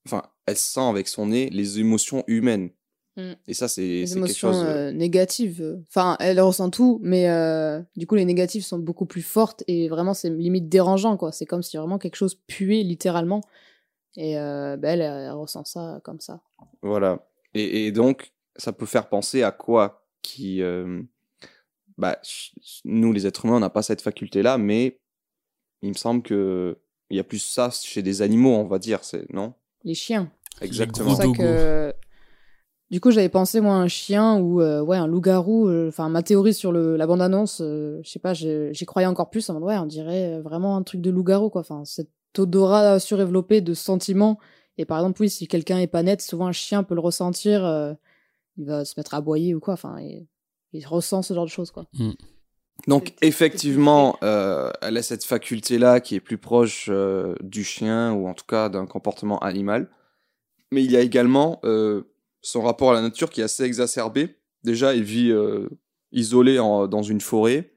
enfin, elle sent avec son nez les émotions humaines. Mm. Et ça, c'est quelque émotions chose. euh, euh, négatives. Enfin, elle ressent tout, mais euh, du coup, les négatives sont beaucoup plus fortes et vraiment, c'est limite dérangeant, quoi. C'est comme si vraiment quelque chose puait littéralement. Et euh, ben, elle, elle ressent ça comme ça. Voilà. Et, et donc, ça peut faire penser à quoi qui. euh, bah, nous, les êtres humains, on n'a pas cette faculté-là, mais il me semble que il y a plus ça chez des animaux, on va dire, c'est non? Les chiens. Exactement. C'est pour ça que. Du coup, j'avais pensé, moi, un chien ou euh, ouais, un loup-garou. euh, Enfin, ma théorie sur le, la bande-annonce, euh, je sais pas, j'y croyais encore plus. En mode, ouais, on dirait euh, vraiment un truc de loup-garou, quoi. Enfin, cet odorat surélevé de sentiments. Et par exemple, oui, si quelqu'un est pas net, souvent un chien peut le ressentir. euh, il va se mettre à aboyer ou quoi. Enfin, il, il ressent ce genre de choses, quoi. Donc effectivement, euh, elle a cette faculté-là qui est plus proche euh, du chien ou en tout cas d'un comportement animal. Mais il y a également euh, son rapport à la nature qui est assez exacerbé. Déjà, il vit euh, isolé en- dans une forêt.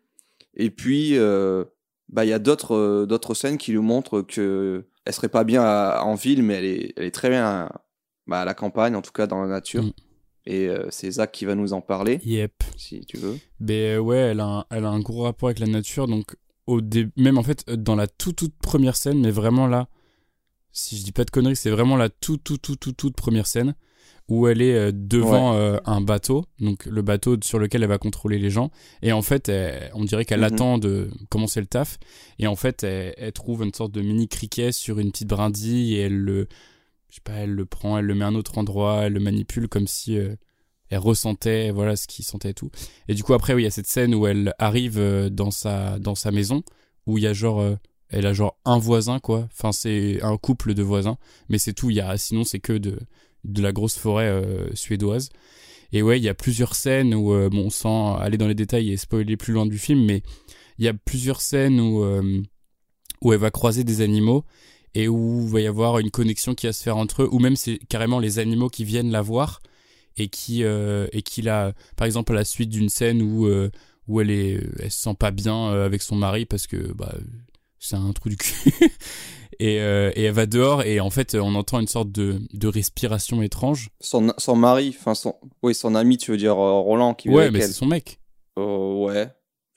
Et puis, euh, bah, il y a d'autres euh, d'autres scènes qui lui montrent que elle serait pas bien à- en ville, mais elle est, elle est très bien bah, à la campagne, en tout cas dans la nature. Et euh, c'est Zach qui va nous en parler, Yep. si tu veux. Ben ouais, elle a, un, elle a un gros rapport avec la nature, donc au dé- même en fait dans la toute toute première scène, mais vraiment là, si je dis pas de conneries, c'est vraiment la toute toute toute toute toute première scène où elle est euh, devant euh, un bateau, donc le bateau sur lequel elle va contrôler les gens, et en fait, elle- on dirait qu'elle Mhm. attend de commencer le taf, et en fait, elle, elle trouve une sorte de mini criquet sur une petite brindille et elle le, je sais pas, elle le prend, elle le met à un autre endroit, elle le manipule comme si euh, elle ressentait, voilà, ce qu'il sentait et tout. Et du coup, après, oui, il y a cette scène où elle arrive dans sa, dans sa maison, où il y a genre, euh, elle a genre un voisin, quoi. Enfin, c'est un couple de voisins, mais c'est tout. Il y a, sinon, c'est que de, de la grosse forêt euh, suédoise. Et ouais, il y a plusieurs scènes où, euh, bon, sans aller dans les détails et spoiler plus loin du film, mais il y a plusieurs scènes où, euh, où elle va croiser des animaux et où il va y avoir une connexion qui va se faire entre eux, ou même c'est carrément les animaux qui viennent la voir et qui euh, et qui la par exemple à la suite d'une scène où où elle est elle se sent pas bien avec son mari parce que bah c'est un trou du cul et, euh, et elle va dehors et en fait on entend une sorte de, de respiration étrange Son, son mari, enfin son, oui, son ami, tu veux dire euh, Roland qui ouais mais c'est son mec Euh, ouais,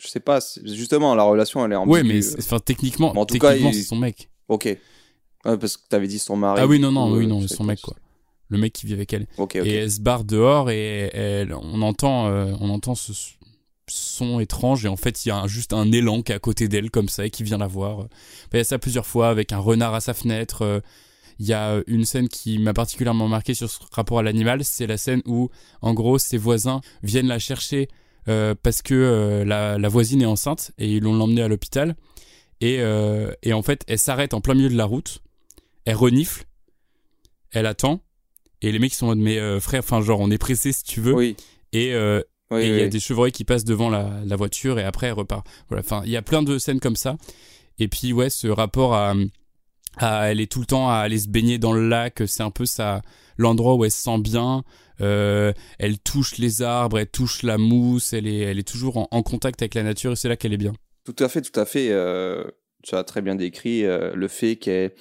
je sais pas. Justement, la relation, elle est ambiguë. ouais mais enfin techniquement Mais en tout cas, techniquement il- c'est son mec Ok. Ouais, parce que t'avais dit son mari. ah oui non non oui non son mec quoi le mec qui vit avec elle Ok, ok. et elle se barre dehors et elle, on entend euh, on entend ce son étrange et en fait il y a un- juste un élan qui est à côté d'elle comme ça et qui vient la voir. Il y a ça plusieurs fois avec un renard à sa fenêtre. euh, Il y a une scène qui m'a particulièrement marqué sur ce rapport à l'animal, c'est la scène où en gros ses voisins viennent la chercher euh, parce que euh, la, la voisine est enceinte et ils l'ont l'emmenée à l'hôpital et, euh, et en fait elle s'arrête en plein milieu de la route, elle renifle, elle attend et les mecs sont en mode mais frère, enfin genre on est pressé si tu veux Oui. et euh, Oui, et il y a oui. des chevreuils qui passent devant la, la voiture et après elle repart. Voilà, enfin, il y a plein de scènes comme ça. Et puis ouais, ce rapport à, à elle est tout le temps à aller se baigner dans le lac, c'est un peu ça l'endroit où elle se sent bien. Euh, elle touche les arbres, elle touche la mousse, elle est elle est toujours en, en contact avec la nature et c'est là qu'elle est bien. Tout à fait, tout à fait. euh, tu as très bien décrit euh, le fait qu'elle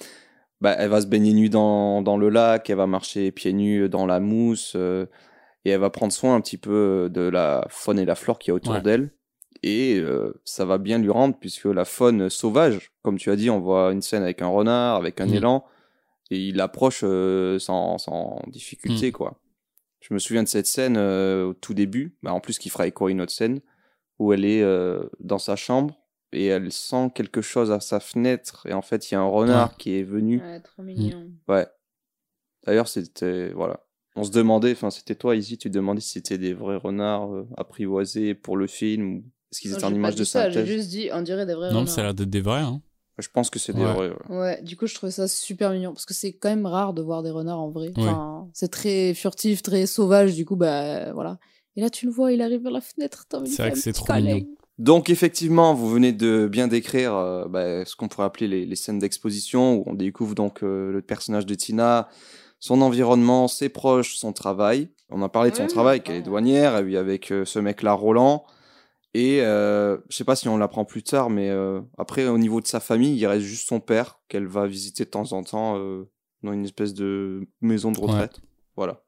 bah, elle va se baigner nue dans, dans le lac, elle va marcher pieds nus dans la mousse, euh, et elle va prendre soin un petit peu de la faune et la flore qui est autour Ouais. d'elle. Et euh, ça va bien lui rendre, puisque la faune sauvage, comme tu as dit, on voit une scène avec un renard, avec un Mm. élan, et il approche euh, sans, sans difficulté, Mm. quoi. Je me souviens de cette scène euh, au tout début, bah, en plus qui fera écho à une autre scène, où elle est euh, dans sa chambre et elle sent quelque chose à sa fenêtre et en fait il y a un renard Ouais. qui est venu. Ouais, trop mignon. Ouais. D'ailleurs c'était voilà. On se demandait, enfin c'était toi ici, tu te demandais si c'était des vrais renards euh, apprivoisés pour le film ou est-ce qu'ils étaient en j'ai image de ça, J'ai synthèse? juste dit, on dirait des vrais non, mais ça a l'air d'être des vrais. Hein. Je pense que c'est des Ouais. vrais. ouais. Ouais, du coup, je trouvais ça super mignon parce que c'est quand même rare de voir des renards en vrai. Enfin, c'est très furtif, très sauvage, du coup, bah voilà. Et là, tu le vois, il arrive vers la fenêtre. t'as envie de C'est vrai faire que un c'est petit trop câlin. mignon. Donc effectivement, vous venez de bien décrire euh, bah, ce qu'on pourrait appeler les, les scènes d'exposition où on découvre donc euh, le personnage de Tina, son environnement, ses proches, son travail. On a parlé de son travail, qu'elle est douanière, elle vit avec euh, ce mec-là, Roland. Et euh, je sais pas si on l'apprend plus tard, mais euh, après au niveau de sa famille, il reste juste son père qu'elle va visiter de temps en temps euh, dans une espèce de maison de retraite. Voilà.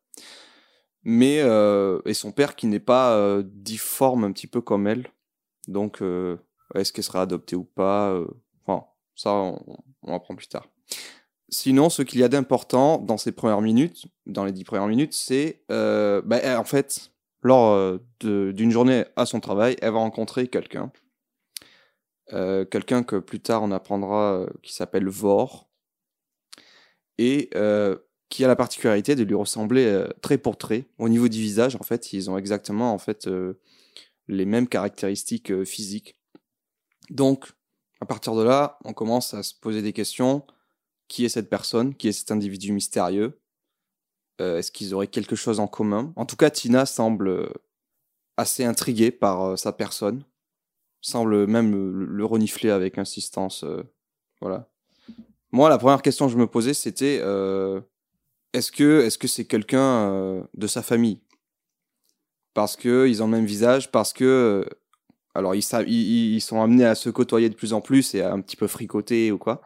Mais et son père qui n'est pas difforme un petit peu comme elle. Donc, est-ce qu'elle sera adoptée ou pas Enfin, ça, on, on apprend plus tard. Sinon, ce qu'il y a d'important dans ces premières minutes, dans les dix premières minutes, c'est, euh, bah, elle, en fait, lors euh, d'une journée à son travail, elle va rencontrer quelqu'un. Euh, quelqu'un que plus tard on apprendra qui s'appelle Vor. Et qui a la particularité de lui ressembler trait pour trait. Au niveau du visage, en fait, ils ont exactement en fait les mêmes caractéristiques physiques. Donc, à partir de là, on commence à se poser des questions. Qui est cette personne Qui est cet individu mystérieux Euh, Est-ce qu'ils auraient quelque chose en commun? En tout cas, Tina semble euh, assez intriguée par euh, sa personne. Semble même le, le renifler avec insistance. voilà. Moi, la première question que je me posais, c'était est-ce que c'est quelqu'un de sa famille? Parce que ils ont le même visage, parce que alors ils sont amenés à se côtoyer de plus en plus et à un petit peu fricoter ou quoi.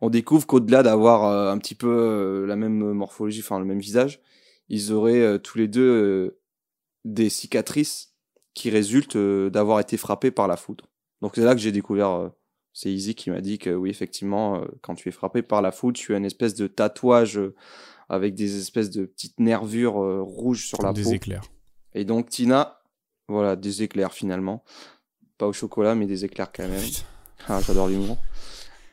On découvre qu'au-delà d'avoir euh, un petit peu euh, la même morphologie, enfin le même visage, ils auraient euh, tous les deux des cicatrices qui résultent d'avoir été frappés par la foudre. Donc c'est là que j'ai découvert. c'est Izzy qui m'a dit que oui, effectivement, quand tu es frappé par la foudre, tu as une espèce de tatouage avec des espèces de petites nervures rouges sur la Des peau. éclairs. Et donc Tina, voilà, des éclairs finalement. Pas au chocolat, mais des éclairs quand même. Ah, j'adore l'humour.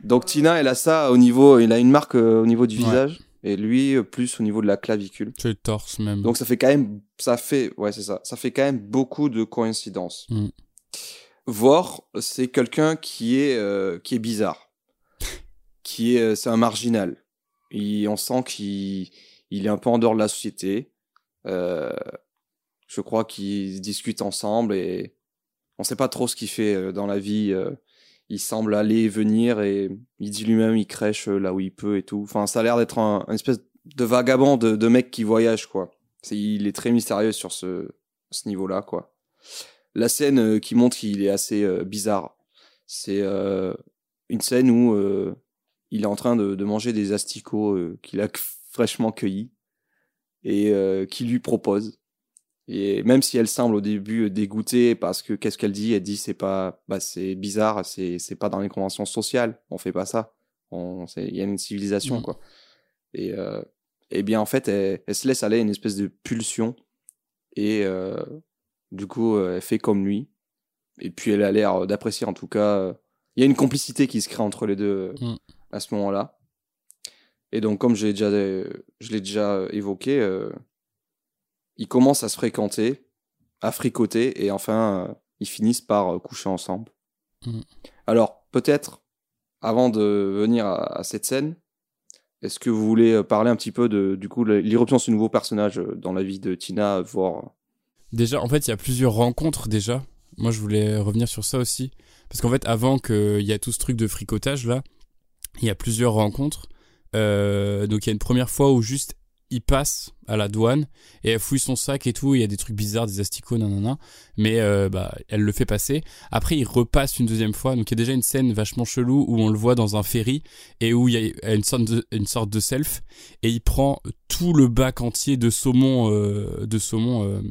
Donc Tina, elle a ça au niveau, il a une marque euh, au niveau du Ouais. visage, et lui euh, plus au niveau de la clavicule. Tu le torse même. Donc ça fait quand même, ça fait, ouais c'est ça, ça fait quand même beaucoup de coïncidences. Mm. Vor, c'est quelqu'un qui est euh, qui est bizarre, qui est, c'est un marginal. Il, on sent qu'il il est un peu en dehors de la société. Je crois qu'ils discutent ensemble et on sait pas trop ce qu'il fait dans la vie. Il semble aller et venir et il dit lui-même il crèche euh, là où il peut et tout. Enfin, ça a l'air d'être un, espèce de vagabond de, mec qui voyage quoi. Il est très mystérieux sur ce, niveau-là quoi. La scène euh, qui montre qu'il est assez euh, bizarre, c'est une scène où il est en train de, manger des asticots qu'il a fraîchement cueillis et qui lui propose. Et même si elle semble au début dégoûtée parce que qu'est-ce qu'elle dit? Elle dit c'est pas, bah c'est bizarre, c'est c'est pas dans les conventions sociales, on fait pas ça. Il y a une civilisation Mm. quoi. Et euh, et bien en fait elle, elle se laisse aller à une espèce de pulsion et euh, du coup euh, elle fait comme lui. Et puis elle a l'air d'apprécier en tout cas. euh, Il y a une complicité qui se crée entre les deux euh, Mm. à ce moment-là. Et donc, comme je l'ai déjà, je l'ai déjà évoqué, euh, ils commencent à se fréquenter, à fricoter, et enfin, euh, ils finissent par euh, coucher ensemble. Mm. Alors, peut-être, avant de venir à, à cette scène, est-ce que vous voulez euh, parler un petit peu de, du coup, l'irruption de ce nouveau personnage dans la vie de Tina, voir Déjà, en fait, il y a plusieurs rencontres déjà. Moi, je voulais revenir sur ça aussi. Parce qu'en fait, avant qu'il y a tout ce truc de fricotage là, il y a plusieurs rencontres. Euh, donc, il y a une première fois où juste il passe à la douane et elle fouille son sac et tout. Il y a des trucs bizarres, des asticots, nanana. Mais euh, bah, elle le fait passer. Après, il repasse une deuxième fois. Donc, il y a déjà une scène vachement chelou où on le voit dans un ferry et où il y a une sorte de, une sorte de self et il prend tout le bac entier de saumon, euh, de saumon euh,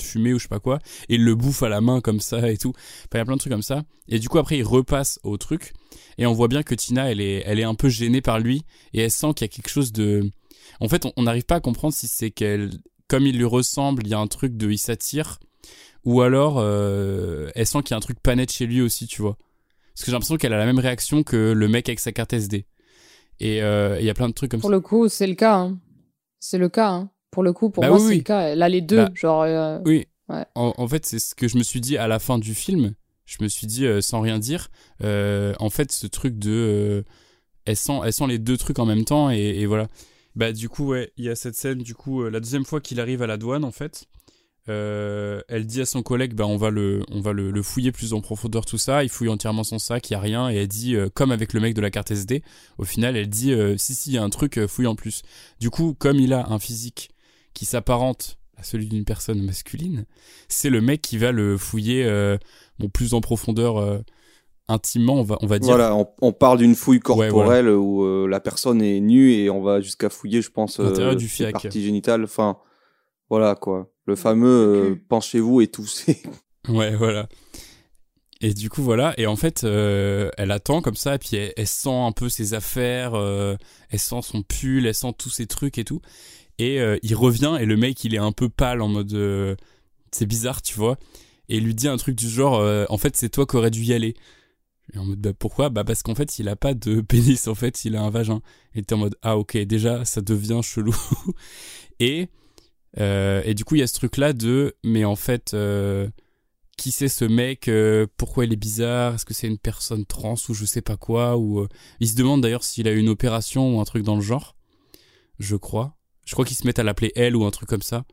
fumé ou je sais pas quoi et il le bouffe à la main comme ça et tout. Enfin, il y a plein de trucs comme ça. Et du coup, après, il repasse au truc et on voit bien que Tina, elle est, elle est un peu gênée par lui et elle sent qu'il y a quelque chose de. En fait, on- n'arrive pas à comprendre si c'est qu'elle, comme il lui ressemble, il y a un truc de il s'attire ou alors euh, elle sent qu'il y a un truc pas net chez lui aussi, tu vois. Parce que j'ai l'impression qu'elle a la même réaction que le mec avec sa carte SD. Et euh, il y a plein de trucs comme Pour ça. le coup, c'est le cas. hein. C'est le cas. hein. Pour le coup, pour Bah moi, oui, c'est oui. le cas. Elle a les deux. Bah, genre. euh, Oui. Ouais. En, en fait, c'est ce que je me suis dit à la fin du film. Je me suis dit, euh, sans rien dire, en fait, ce truc de. elle, sent, elle sent les deux trucs en même temps, et, et voilà. Bah, du coup, ouais, il y a cette scène, du coup, euh, la deuxième fois qu'il arrive à la douane, en fait, euh, elle dit à son collègue, bah, on va, le, fouiller plus en profondeur, tout ça. Il fouille entièrement son sac, il y a rien, et elle dit, euh, comme avec le mec de la carte SD, au final, elle dit, si, si, il y a un truc, fouille en plus. Du coup, comme il a un physique qui s'apparente à celui d'une personne masculine, c'est le mec qui va le fouiller bon, plus en profondeur intimement, on va, on va dire. Voilà, on, on parle d'une fouille Ouais, corporelle où euh, la personne est nue et on va jusqu'à fouiller, je pense, L'intérieur euh, du fiac. parties génitales. Enfin, voilà quoi. Le fameux euh, penchez-vous et toussez. Ouais, voilà. Et du coup, voilà. Et en fait, euh, elle attend comme ça, et puis elle, elle sent un peu ses affaires, euh, elle sent son pull, elle sent tous ses trucs et tout. Et euh, il revient, et le mec, il est un peu pâle en mode. euh, c'est bizarre, tu vois. Et il lui dit un truc du genre euh, En fait, c'est toi qui aurais dû y aller. Et en mode, bah, pourquoi? Bah, parce qu'en fait, il a pas de pénis, en fait, il a un vagin. Et t'es en mode, ah, ok, déjà, ça devient chelou. et, euh, et du coup, il y a ce truc-là de, mais en fait, euh, qui c'est ce mec euh, Pourquoi il est bizarre? Est-ce que c'est une personne trans ou je sais pas quoi? Ou il se demande d'ailleurs s'il a eu une opération ou un truc dans le genre. Je crois. Je crois qu'ils se mettent à l'appeler elle ou un truc comme ça.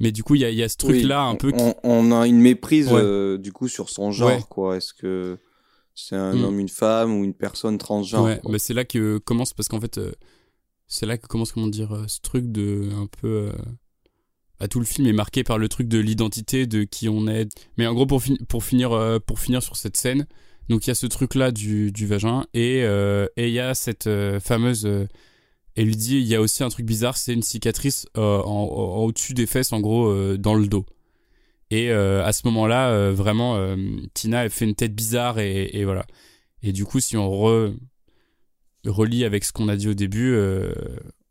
Mais du coup, il y y a ce truc-là Oui, un peu. qui- On, on a une méprise Ouais. euh, du coup sur son genre, Ouais. quoi. Est-ce que c'est un Mm. homme, une femme ou une personne transgenre ouais, bah c'est là que commence parce qu'en fait, euh, c'est là que commence comment dire euh, ce truc de un peu. euh, bah, tout le film est marqué par le truc de l'identité, de qui on est. Mais en gros, pour, pour finir, euh, pour finir sur cette scène, donc il y a ce truc là du, du vagin et et il y a cette fameuse. elle lui dit, il y a aussi un truc bizarre, c'est une cicatrice en, en- en au-dessus des fesses, en gros, dans le dos. Et euh, à ce moment-là, euh, vraiment, euh, Tina elle fait une tête bizarre et, et voilà. Et du coup, si on re, relie avec ce qu'on a dit au début,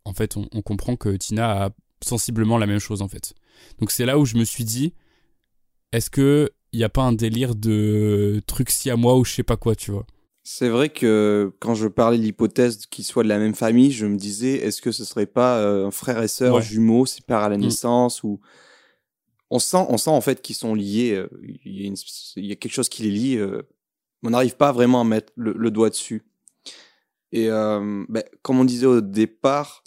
en fait, on, on comprend que Tina a sensiblement la même chose, en fait. Donc c'est là où je me suis dit, est-ce que il n'y a pas un délire de truc si à moi ou je sais pas quoi, tu vois? C'est vrai que quand je parlais de l'hypothèse qu'ils soient de la même famille, je me disais, est-ce que ce serait pas euh, un frère et sœur Ouais. jumeaux séparés à la Mm. naissance ou on sent, on sent en fait qu'ils sont liés. euh, Il y, a quelque chose qui les lie. euh, on n'arrive pas vraiment à mettre le, doigt dessus. Et euh, ben, comme on disait au départ,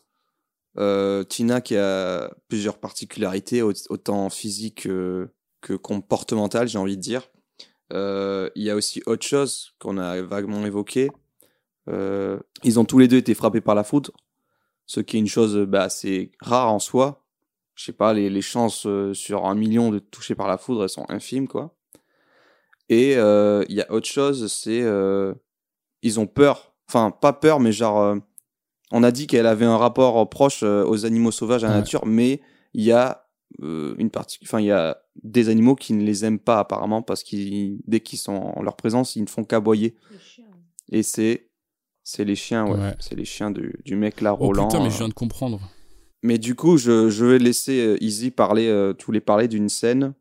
Tina qui a plusieurs particularités, au- autant physiques euh, que comportementales, j'ai envie de dire. Il y a aussi autre chose qu'on a vaguement évoqué. Ils ont tous les deux été frappés par la foudre, ce qui est une chose bah, assez rare en soi. Je sais pas, les, les chances euh, sur un million de toucher par la foudre, elles sont infimes, quoi. Et euh, il y a autre chose, c'est euh, ils ont peur. Enfin, pas peur, mais genre, euh, on a dit qu'elle avait un rapport proche euh, aux animaux sauvages à la Ouais. nature, mais il y a euh, une partie, enfin, il y a des animaux qui ne les aiment pas apparemment parce qu'ils, dès qu'ils sont en leur présence, ils ne font qu'aboyer. Et c'est, c'est les chiens, ouais. Ouais. C'est les chiens du, du mec là, Oh Roland. putain, mais euh. je viens de comprendre. Mais du coup, je, je vais laisser euh, Izzy parler, euh, tous les parler d'une scène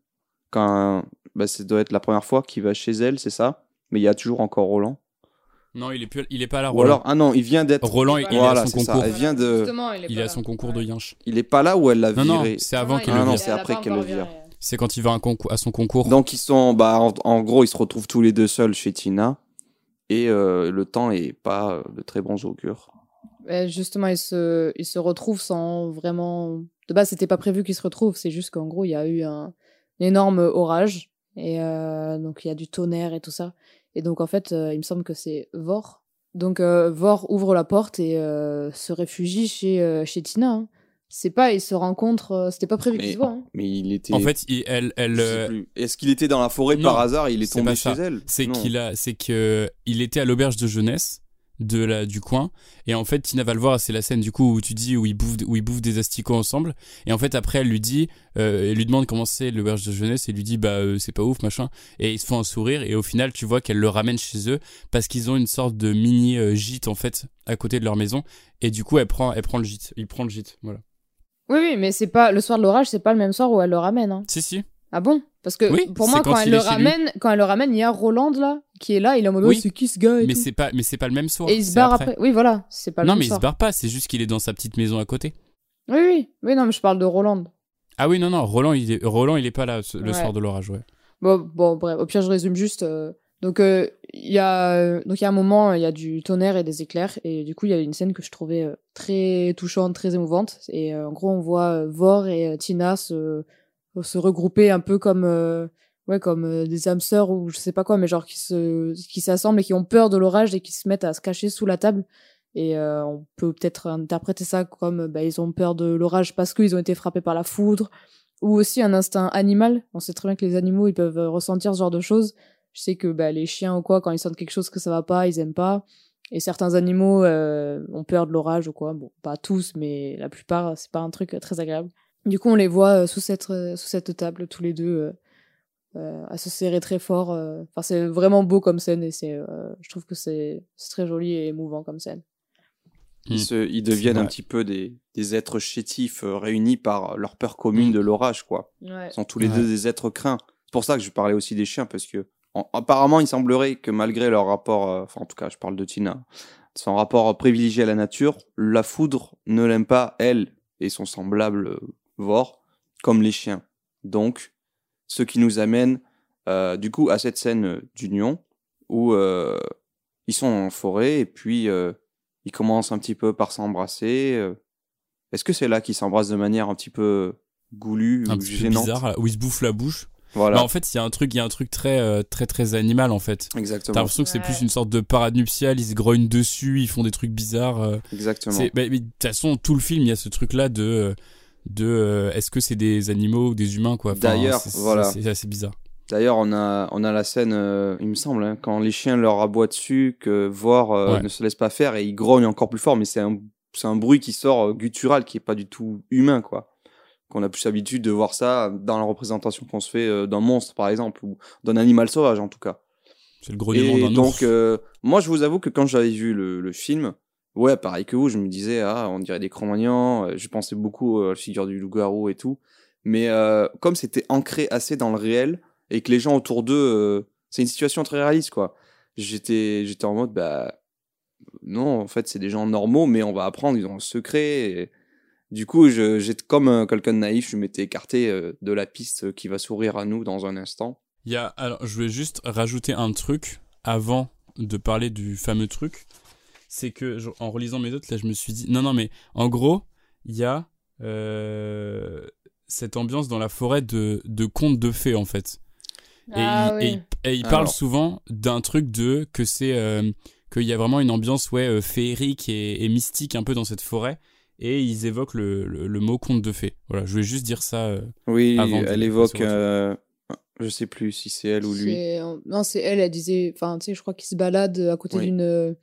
quand bah, ça doit être la première fois qu'il va chez elle, c'est ça? Mais il y a toujours encore Roland? Non, il est, plus, il est pas là, Ou Roland. alors, ah non, il vient d'être. Roland, il, il est Voilà, à son c'est ça. concours. Elle vient de. Justement, il est Il pas est à là. son concours de Yinche. Il est pas là ou elle l'a Non, non, viré? c'est avant qu'elle Ah le non, vire. c'est Elle a après qu'elle le vire. viré. C'est quand il va à, son concours. Donc ils sont, bah, en, en gros, ils se retrouvent tous les deux seuls chez Tina. Et euh, le temps est pas euh, de très bons augures. Justement, ils se, ils se retrouvent sans vraiment. De base, c'était pas prévu qu'ils se retrouvent. C'est juste qu'en gros, il y a eu un, énorme orage. Et euh, donc, il y a du tonnerre et tout ça. Et donc, en fait, euh, il me semble que c'est Vor. Donc, euh, Vor ouvre la porte et euh, se réfugie chez, euh, chez Tina. hein. C'est pas, ils se rencontrent. euh, C'était pas prévu qu'ils Mais, se voient. hein. mais il était. En fait, il- elle, elle, je sais euh, plus. Est-ce qu'il était dans la forêt Non, par hasard et il est c'est tombé chez elle? C'est qu'il a, c'est que il était à l'auberge de jeunesse de la du coin. Et en fait Tina va le voir c'est la scène du coup où tu dis où ils bouffent où ils bouffent des asticots ensemble. Et en fait après elle lui dit euh, elle lui demande comment c'est l'auberge de jeunesse et lui dit bah euh, c'est pas ouf machin. Et ils se font un sourire et au final tu vois qu'elle le ramène chez eux parce qu'ils ont une sorte de mini euh, gîte en fait à côté de leur maison. Et du coup elle prend elle prend le gîte. Il prend le gîte voilà. Oui, oui, mais c'est pas le soir de l'orage, c'est pas le même soir où elle le ramène. hein. si si Ah bon? Parce que Oui, pour moi, quand quand, elle le ramène, quand elle le ramène, il y a Roland là qui est là. Il est en mode Oui. Ouais, c'est qui ce gars et mais c'est pas mais c'est pas le même soir Et il se barre après. Oui, voilà, c'est pas le non même mais il se barre pas c'est juste qu'il est dans sa petite maison à côté Oui, oui, oui, non, mais je parle de Roland. Ah oui, non, non, Roland, il est, Roland, il est pas là le Ouais. soir de l'orage, ouais. Bon, bon, bref, au pire, je résume juste. euh, Donc, euh, il y a, donc il y a un moment, il y a du tonnerre et des éclairs, et du coup, il y a une scène que je trouvais euh, très touchante, très émouvante. Et euh, en gros, on voit Vor et Tina se, se regrouper un peu comme, euh, ouais, comme euh, des âmes sœurs ou je sais pas quoi, mais genre qui se, qui s'assemblent et qui ont peur de l'orage et qui se mettent à se cacher sous la table. Et euh, on peut peut-être interpréter ça comme bah, ils ont peur de l'orage parce qu'ils ont été frappés par la foudre, ou aussi un instinct animal. On sait très bien que les animaux ils peuvent euh, ressentir ce genre de choses. Je sais que bah, les chiens ou quoi, quand ils sentent quelque chose que ça va pas, ils aiment pas. Et certains animaux euh, ont peur de l'orage ou quoi. Bon, pas tous, mais la plupart, c'est pas un truc euh, très agréable. Du coup, on les voit euh, sous cette euh, sous cette table tous les deux euh, à se serrer très fort. Enfin, c'est vraiment beau comme scène et c'est, euh, je trouve que c'est très joli et émouvant comme scène. Ils, Mm. se, ils deviennent Ouais. un petit peu des, des êtres chétifs euh, réunis par leur peur commune Mm. de l'orage, quoi. Ouais. Ils sont tous les Ouais. deux des êtres craints. C'est pour ça que je parlais aussi des chiens, parce que en- apparemment, il semblerait que malgré leur rapport, euh, enfin en tout cas, je parle de Tina, son rapport privilégié à la nature, la foudre ne l'aime pas elle et son semblable euh, Vor comme les chiens. Donc, ce qui nous amène euh, du coup à cette scène euh, d'union où euh, ils sont en forêt et puis euh, ils commencent un petit peu par s'embrasser. Est-ce que c'est là qu'ils s'embrassent de manière un petit peu goulue un ou petit peu bizarre où il se bouffe la bouche. Voilà. Bah, en fait, il y a un truc, il y a un truc très, euh, très, très animal en fait. Exactement. T'as l'impression que c'est plus une sorte de parade nuptiale. Ils se grognent dessus, ils font des trucs bizarres. euh. Exactement. Bah, mais de toute façon, tout le film, il y a ce truc-là de, euh, de, euh, est-ce que c'est des animaux ou des humains quoi? Enfin, D'ailleurs, voilà. c'est assez bizarre. D'ailleurs, on a, on a la scène, euh, il me semble, hein, quand les chiens leur aboient dessus, que Vor euh, Ouais. ne se laisse pas faire et il grogne encore plus fort, mais c'est un, c'est un bruit qui sort guttural, qui est pas du tout humain, quoi. Qu'on a plus l'habitude de voir ça dans la représentation qu'on se fait d'un monstre, par exemple, ou d'un animal sauvage, en tout cas. C'est le grognement d'un donc, moi, je vous avoue que quand j'avais vu le, le film, ouais, pareil que vous, je me disais, ah, on dirait des Cro-Magnons. euh, Je pensais beaucoup euh, à la figure du loup-garou et tout. Mais euh, comme c'était ancré assez dans le réel et que les gens autour d'eux, c'est une situation très réaliste, quoi. J'étais, j'étais en mode, bah, non, en fait, c'est des gens normaux, mais on va apprendre, ils ont un secret. Et... Du coup, j'étais comme quelqu'un de naïf, je m'étais écarté de la piste qui va s'ouvrir à nous dans un instant. Il y a, alors, je voulais juste rajouter un truc avant de parler du fameux truc. C'est que, je- en relisant mes notes, là, je me suis dit, non, non, mais en gros, il y a euh, cette ambiance dans la forêt de, de contes de fées, en fait. Et, Ah il, et oui. il- et il parle Alors. souvent d'un truc de que c'est euh, qu'il y a vraiment une ambiance ouais euh, féerique et, et mystique un peu dans cette forêt et ils évoquent le, le, le mot conte de fées. Voilà, je voulais juste dire ça. euh, Oui, avant elle évoque, je sais plus si c'est elle ou lui. Non, c'est elle, elle disait. Enfin, tu sais, je crois qu'il se balade à côté Oui. d'une.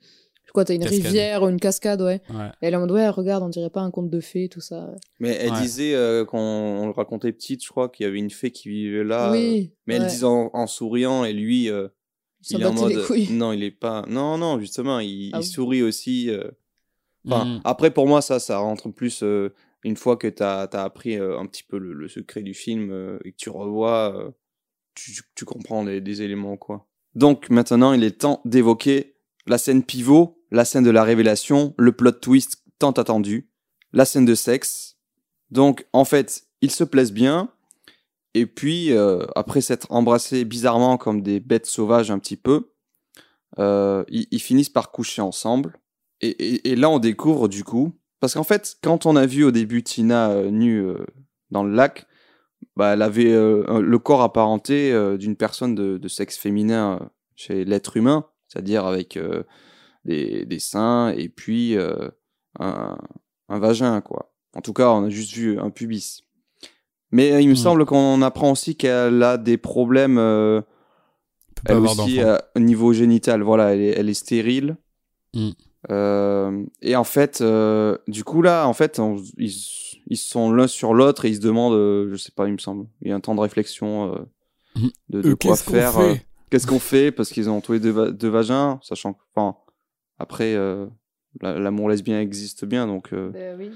Crois, t'as une Cascade. rivière ou une cascade, ouais. Ouais. Et elle est en mode, ouais, regarde, on dirait pas un conte de fées, tout ça. Mais elle Ouais. disait, euh, quand on le racontait petite, je crois qu'il y avait une fée qui vivait là. Oui, euh, mais elle disait en, en souriant et lui, euh, Il il est en mode. couilles. Non, il est pas. Non, non, justement, il, Ah il oui. sourit aussi. euh. Enfin, Mhm. après, pour moi, ça, ça rentre plus euh, une fois que tu as, appris euh, un petit peu le, le secret du film euh, et que tu revois, euh, tu, tu comprends les, les éléments, quoi. Donc, maintenant, il est temps d'évoquer la scène pivot, la scène de la révélation, le plot twist tant attendu, la scène de sexe. Donc, en fait, ils se plaisent bien. Et puis, euh, après s'être embrassés bizarrement comme des bêtes sauvages un petit peu, euh, ils, finissent par coucher ensemble. Et, là, on découvre du coup, parce qu'en fait, quand on a vu au début Tina euh, nue dans le lac, bah, elle avait le corps apparenté d'une personne de, sexe féminin chez l'être humain, c'est-à-dire avec des, des seins et puis euh, un, un vagin, quoi. En tout cas, on a juste vu un pubis. Mais il me Mm. semble qu'on apprend aussi qu'elle a des problèmes, euh, elle aussi, euh, au niveau génital. Voilà, elle est, elle est stérile. Mm. Euh, et en fait, euh, du coup, là, en fait, on- ils, ils sont l'un sur l'autre et ils se demandent, euh, je sais pas, il me semble, il y a un temps de réflexion Mhm. de, de quoi faire. Qu'est-ce qu'on fait? Parce qu'ils ont tous les deux, va- deux vagins, sachant que, enfin, après, euh, la- l'amour lesbien existe bien, donc. euh, Ben oui.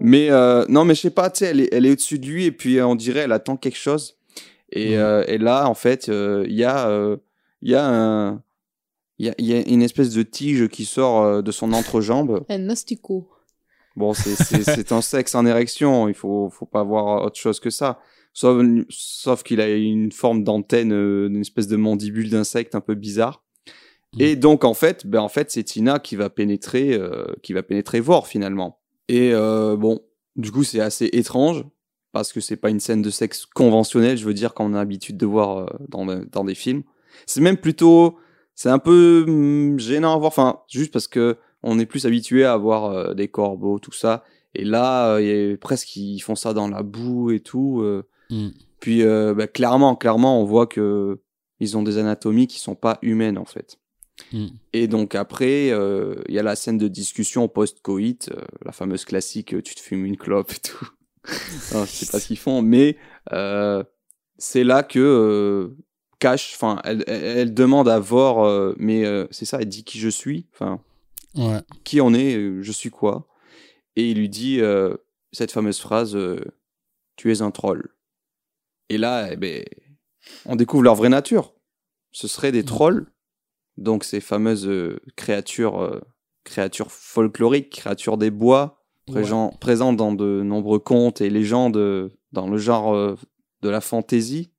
mais euh, non, mais je sais pas, tu sais, elle est, elle est au-dessus de lui et puis on dirait elle attend quelque chose. Et, et là, en fait, euh, il y a, euh, il y a un, il y a, il y a une espèce de tige qui sort de son entrejambe. Un astico. Bon, c'est, un sexe en érection. Il faut, faut pas voir autre chose que ça. Sauf, sauf qu'il a une forme d'antenne, une espèce de mandibule d'insecte un peu bizarre. Et donc en fait, ben en fait c'est Tina qui va pénétrer, euh, qui va pénétrer Vor finalement. Et euh, bon, du coup c'est assez étrange parce que c'est pas une scène de sexe conventionnelle, je veux dire qu'on a l'habitude de voir euh, dans, dans des films. C'est même plutôt, c'est un peu hum, gênant à voir, enfin juste parce que on est plus habitué à voir euh, des corbeaux tout ça. Et là, euh, il y a- presque ils font ça dans la boue et tout. Mm. Puis euh, bah, clairement, clairement, on voit que ils ont des anatomies qui sont pas humaines en fait. Mm. Et donc après, euh, il y a la scène de discussion post-coït, euh, la fameuse classique, euh, tu te fumes une clope et tout. non, je sais pas ce qu'ils font, mais euh, c'est là que Cash, enfin, elle, demande à Vor, mais c'est ça, elle dit qui je suis, enfin, Ouais. qui on est, je suis quoi, et il lui dit cette fameuse phrase, tu es un troll. Et là, eh ben, on découvre leur vraie nature. ce seraient des trolls, donc ces fameuses euh, créatures, euh, créatures folkloriques, créatures des bois, présent- présentes dans de nombreux contes et légendes euh, dans le genre de la fantaisie.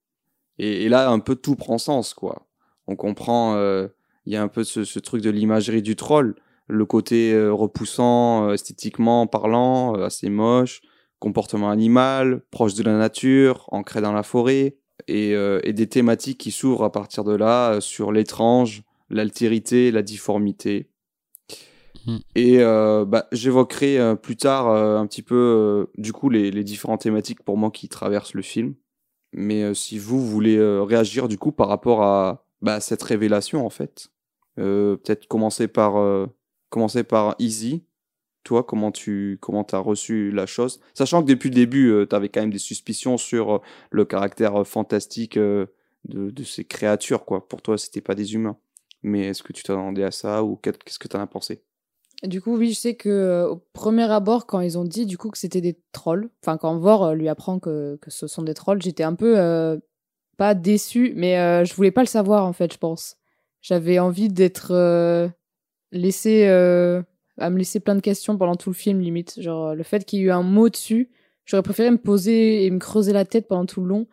Et, et là, un peu tout prend sens, quoi. On comprend, euh, il y a un peu ce, ce truc de l'imagerie du troll, le côté euh, repoussant, euh, esthétiquement parlant, assez moche, comportement animal, proche de la nature, ancré dans la forêt, et, et des thématiques qui s'ouvrent à partir de là sur l'étrange, l'altérité, la difformité. Mm. Et euh, bah, j'évoquerai euh, plus tard euh, un petit peu, du coup, les, les différentes thématiques pour moi qui traversent le film. Mais si vous voulez réagir, du coup, par rapport à bah, cette révélation, en fait, peut-être commencer par, commencer par Easy. Toi, comment tu comment as reçu la chose? Sachant que depuis le début, tu avais quand même des suspicions sur le caractère fantastique de, de ces créatures, quoi. Pour toi, c'était pas des humains. Mais est-ce que tu t'attendais à ça ou qu'est- qu'est-ce que tu en as pensé? Du coup, oui, je sais que euh, au premier abord, quand ils ont dit du coup que c'était des trolls, enfin quand Vor euh, lui apprend que, ce sont des trolls, j'étais un peu euh, pas déçue, mais je voulais pas le savoir en fait, je pense. J'avais envie d'être laissée à me laisser plein de questions pendant tout le film, limite. Genre le fait qu'il y ait eu un mot dessus, j'aurais préféré me poser et me creuser la tête pendant tout le long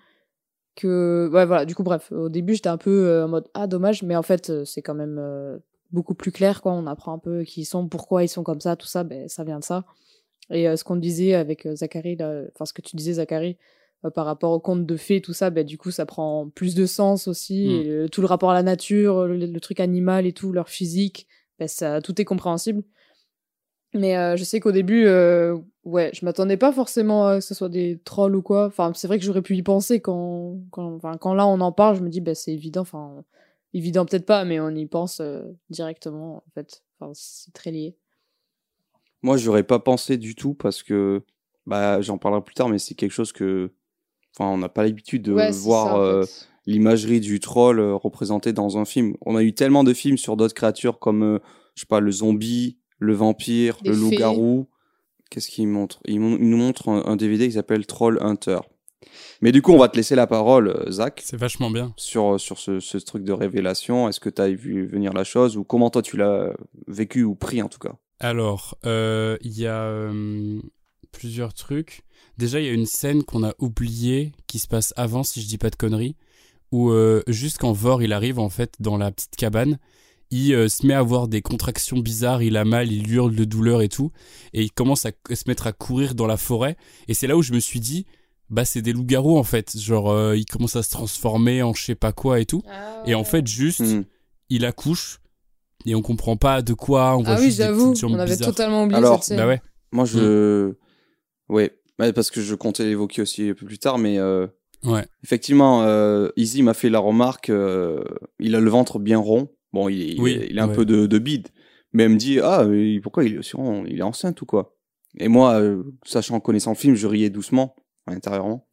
que ouais voilà du coup bref au début j'étais un peu euh, en mode ah dommage mais en fait euh, c'est quand même euh, beaucoup plus clair quoi. On apprend un peu qui ils sont pourquoi ils sont comme ça tout ça ben ça vient de ça. Et euh, ce qu'on disait avec Zachary là, enfin ce que tu disais Zachary euh, par rapport au conte de fées tout ça ben du coup ça prend plus de sens aussi. Mm. et tout le rapport à la nature le, le truc animal et tout leur physique ben ça tout est compréhensible mais euh, je sais qu'au début, euh, ouais, je m'attendais pas forcément à que ce soit des trolls ou quoi. Enfin, c'est vrai que j'aurais pu y penser quand, quand, enfin, quand là on en parle, je me dis, bah, c'est évident. Enfin, évident peut-être pas, mais on y pense euh, directement, en fait. Enfin, c'est très lié. Moi, j'aurais pas pensé du tout parce que, bah, j'en parlerai plus tard, mais c'est quelque chose que, enfin, on n'a pas l'habitude de Ouais, voir en euh, fait. l'imagerie du troll représentée dans un film. On a eu tellement de films sur d'autres créatures comme, je sais pas, le zombie, le vampire, Des le loup-garou. Qu'est-ce qu'il montre? Il, nous montre un, un DVD qui s'appelle Troll Hunter. Mais du coup, on va te laisser la parole, euh, Zach. C'est vachement bien. Sur, sur ce, ce truc de révélation. Est-ce que tu as vu venir la chose ou comment toi tu l'as vécu ou pris en tout cas? Alors, euh, il y a euh, plusieurs trucs. Déjà, il y a une scène qu'on a oubliée qui se passe avant, si je dis pas de conneries, où euh, juste quand Vor il arrive en fait dans la petite cabane, il euh, se met à avoir des contractions bizarres, il a mal, il hurle de douleur et tout, et il commence à se mettre à courir dans la forêt. Et c'est là où je me suis dit, bah c'est des loups-garous en fait. Genre, euh, il commence à se transformer en je sais pas quoi et tout. Et en fait, juste, Hmm. il accouche. Et on comprend pas de quoi, on voit Ah oui, juste des j'avoue, petites jambes on avait bizarres. totalement oublié Alors. Bah ouais. Moi, je. Ouais, ouais, parce que je comptais l'évoquer aussi un peu plus tard, mais euh, Ouais. effectivement, euh, Izzy m'a fait la remarque euh, il a le ventre bien rond. Bon, il, est- il Oui, est- il a un ouais. peu de, de bide. Mais elle me dit Ah, pourquoi il Il est enceinte ou quoi? Et moi, euh, sachant, connaissant le film, je riais doucement, intérieurement.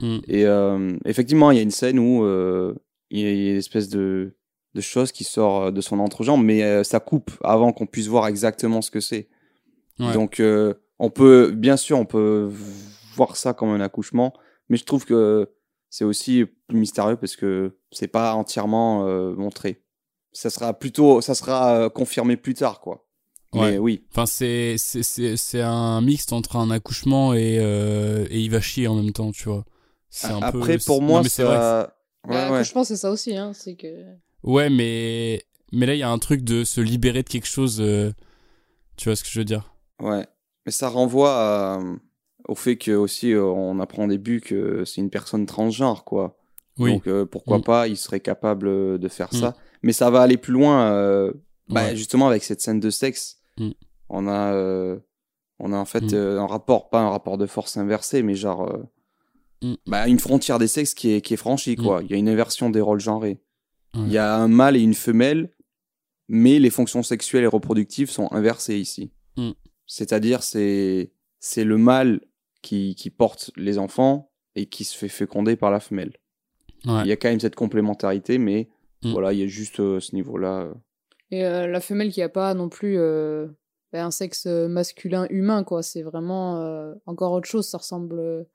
Mm. Et euh, effectivement, il y a une scène où euh, il y a il une espèce de, de chose qui sort de son entrejambe, mais euh, ça coupe avant qu'on puisse voir exactement ce que c'est. Ouais. Donc, on peut, bien sûr, on peut voir ça comme un accouchement, mais je trouve que c'est aussi plus mystérieux parce que c'est pas entièrement montré. Ça sera plutôt, ça sera euh, confirmé plus tard, quoi. Ouais. Mais oui. Enfin, c'est c'est un mixte entre un accouchement et euh, et il va chier en même temps, tu vois. C'est un peu- Après, pour moi, mais c'est ça. Bah, Ouais, ouais. Accouchement, c'est ça aussi, hein. C'est que. Ouais, mais mais là il y a un truc de se libérer de quelque chose. euh, Tu vois ce que je veux dire? Ouais, mais ça renvoie à- au fait que aussi on apprend au début que c'est une personne transgenre, quoi. Oui. Donc euh, pourquoi Mm. pas, il serait capable de faire Mm. ça. Mais ça va aller plus loin, euh, bah, Ouais. justement avec cette scène de sexe. Mm. On a, euh, on a en fait Mm. euh, un rapport, pas un rapport de force inversé, mais genre Mm. bah, une frontière des sexes qui est, qui est franchie, quoi. Il y a une inversion des rôles genrés. Il y a un mâle et une femelle, mais les fonctions sexuelles et reproductives sont inversées ici. C'est-à-dire, c'est c'est le mâle qui, qui porte les enfants et qui se fait féconder par la femelle. Ouais. Il y a quand même cette complémentarité, mais Mm. voilà, il y a juste euh, ce niveau-là. euh. Et euh, la femelle qui a pas non plus euh, bah, un sexe masculin humain, quoi. C'est vraiment euh, encore autre chose. Ça ressemble,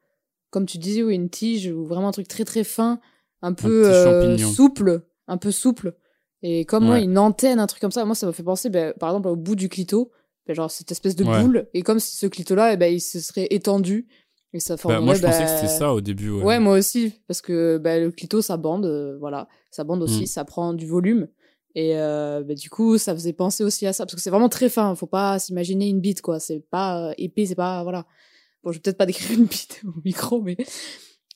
comme tu disais, oui, une tige ou vraiment un truc très très fin, un peu euh, souple. un peu souple. Et comme une antenne, un truc comme ça, moi, ça me fait penser, ben, par exemple, au bout du clito, ben, genre cette espèce de Ouais. boule. Et comme si ce clito-là, eh ben, il se serait étendu. Et ça Bah, formerait, moi, je pensais que c'était ça au début. Ouais. Ouais, moi aussi, parce que bah, le clito, ça bande, euh, voilà, ça bande aussi, Mm. ça prend du volume. Et euh, bah, du coup, ça faisait penser aussi à ça, parce que c'est vraiment très fin, faut pas s'imaginer une bite, quoi. C'est pas euh, épais, c'est pas, voilà. Bon, je vais peut-être pas décrire une bite au micro, mais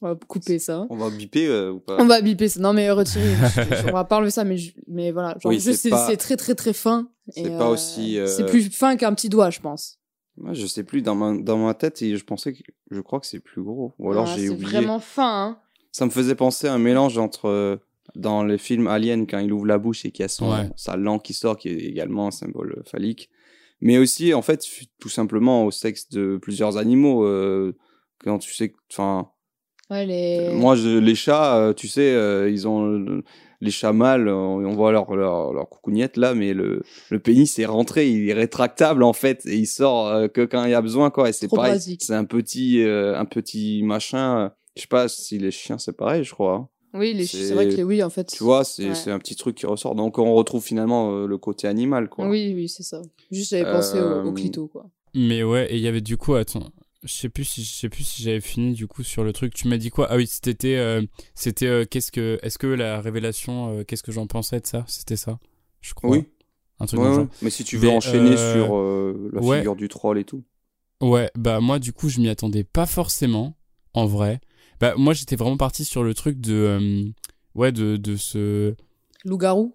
on va couper ça. On va biper euh, ou pas? On va biper ça. Non, mais retirer, on va pas enlever ça, mais, je- mais voilà. Genre, Oui, juste, c'est c'est pas- c'est très, très, très fin. c'est et, pas aussi, euh, C'est plus fin qu'un petit doigt, je pense. Moi, je sais plus, dans ma, dans ma tête, et je pensais que je crois que c'est plus gros. Ou alors Ah, j'ai c'est oublié. vraiment fin, hein. Ça me faisait penser à un mélange entre euh, dans le film Alien quand il ouvre la bouche et qu'il y a son, Ouais. sa langue qui sort, qui est également un symbole phallique. Mais aussi, en fait, tout simplement au sexe de plusieurs animaux. euh, quand tu sais, que- enfin, Ouais, les... moi, je, les chats, euh, tu sais, euh, ils ont les chats mâles, on, on voit leur, leur, leur coucougnette là, mais le, le pénis est rentré, il est rétractable en fait, et il sort euh, que quand il y a besoin, quoi. Et c'est pareil, basique. c'est un petit, euh, un petit machin. Je sais pas si les chiens c'est pareil, je crois. hein. Oui, les... c'est vrai que les oui, en fait. Tu vois, c'est Ouais. c'est un petit truc qui ressort. Donc on retrouve finalement euh, le côté animal, quoi. Oui, oui, c'est ça. Juste, j'avais pensé au, au clito, quoi. Mais ouais, et il y avait du coup, attends, je sais plus si je sais plus si j'avais fini du coup sur le truc. Tu m'as dit quoi? Ah oui, c'était euh, c'était euh, qu'est-ce que est-ce que la révélation, euh, qu'est-ce que j'en pensais de ça? C'était ça, je crois. Oui. Un truc Ouais, genre. Mais si tu veux Mais, enchaîner euh, sur euh, la ouais. figure du troll et tout. Ouais, bah moi du coup je m'y attendais pas forcément, en vrai. Bah moi j'étais vraiment parti sur le truc de euh, ouais de de ce Loup-garou?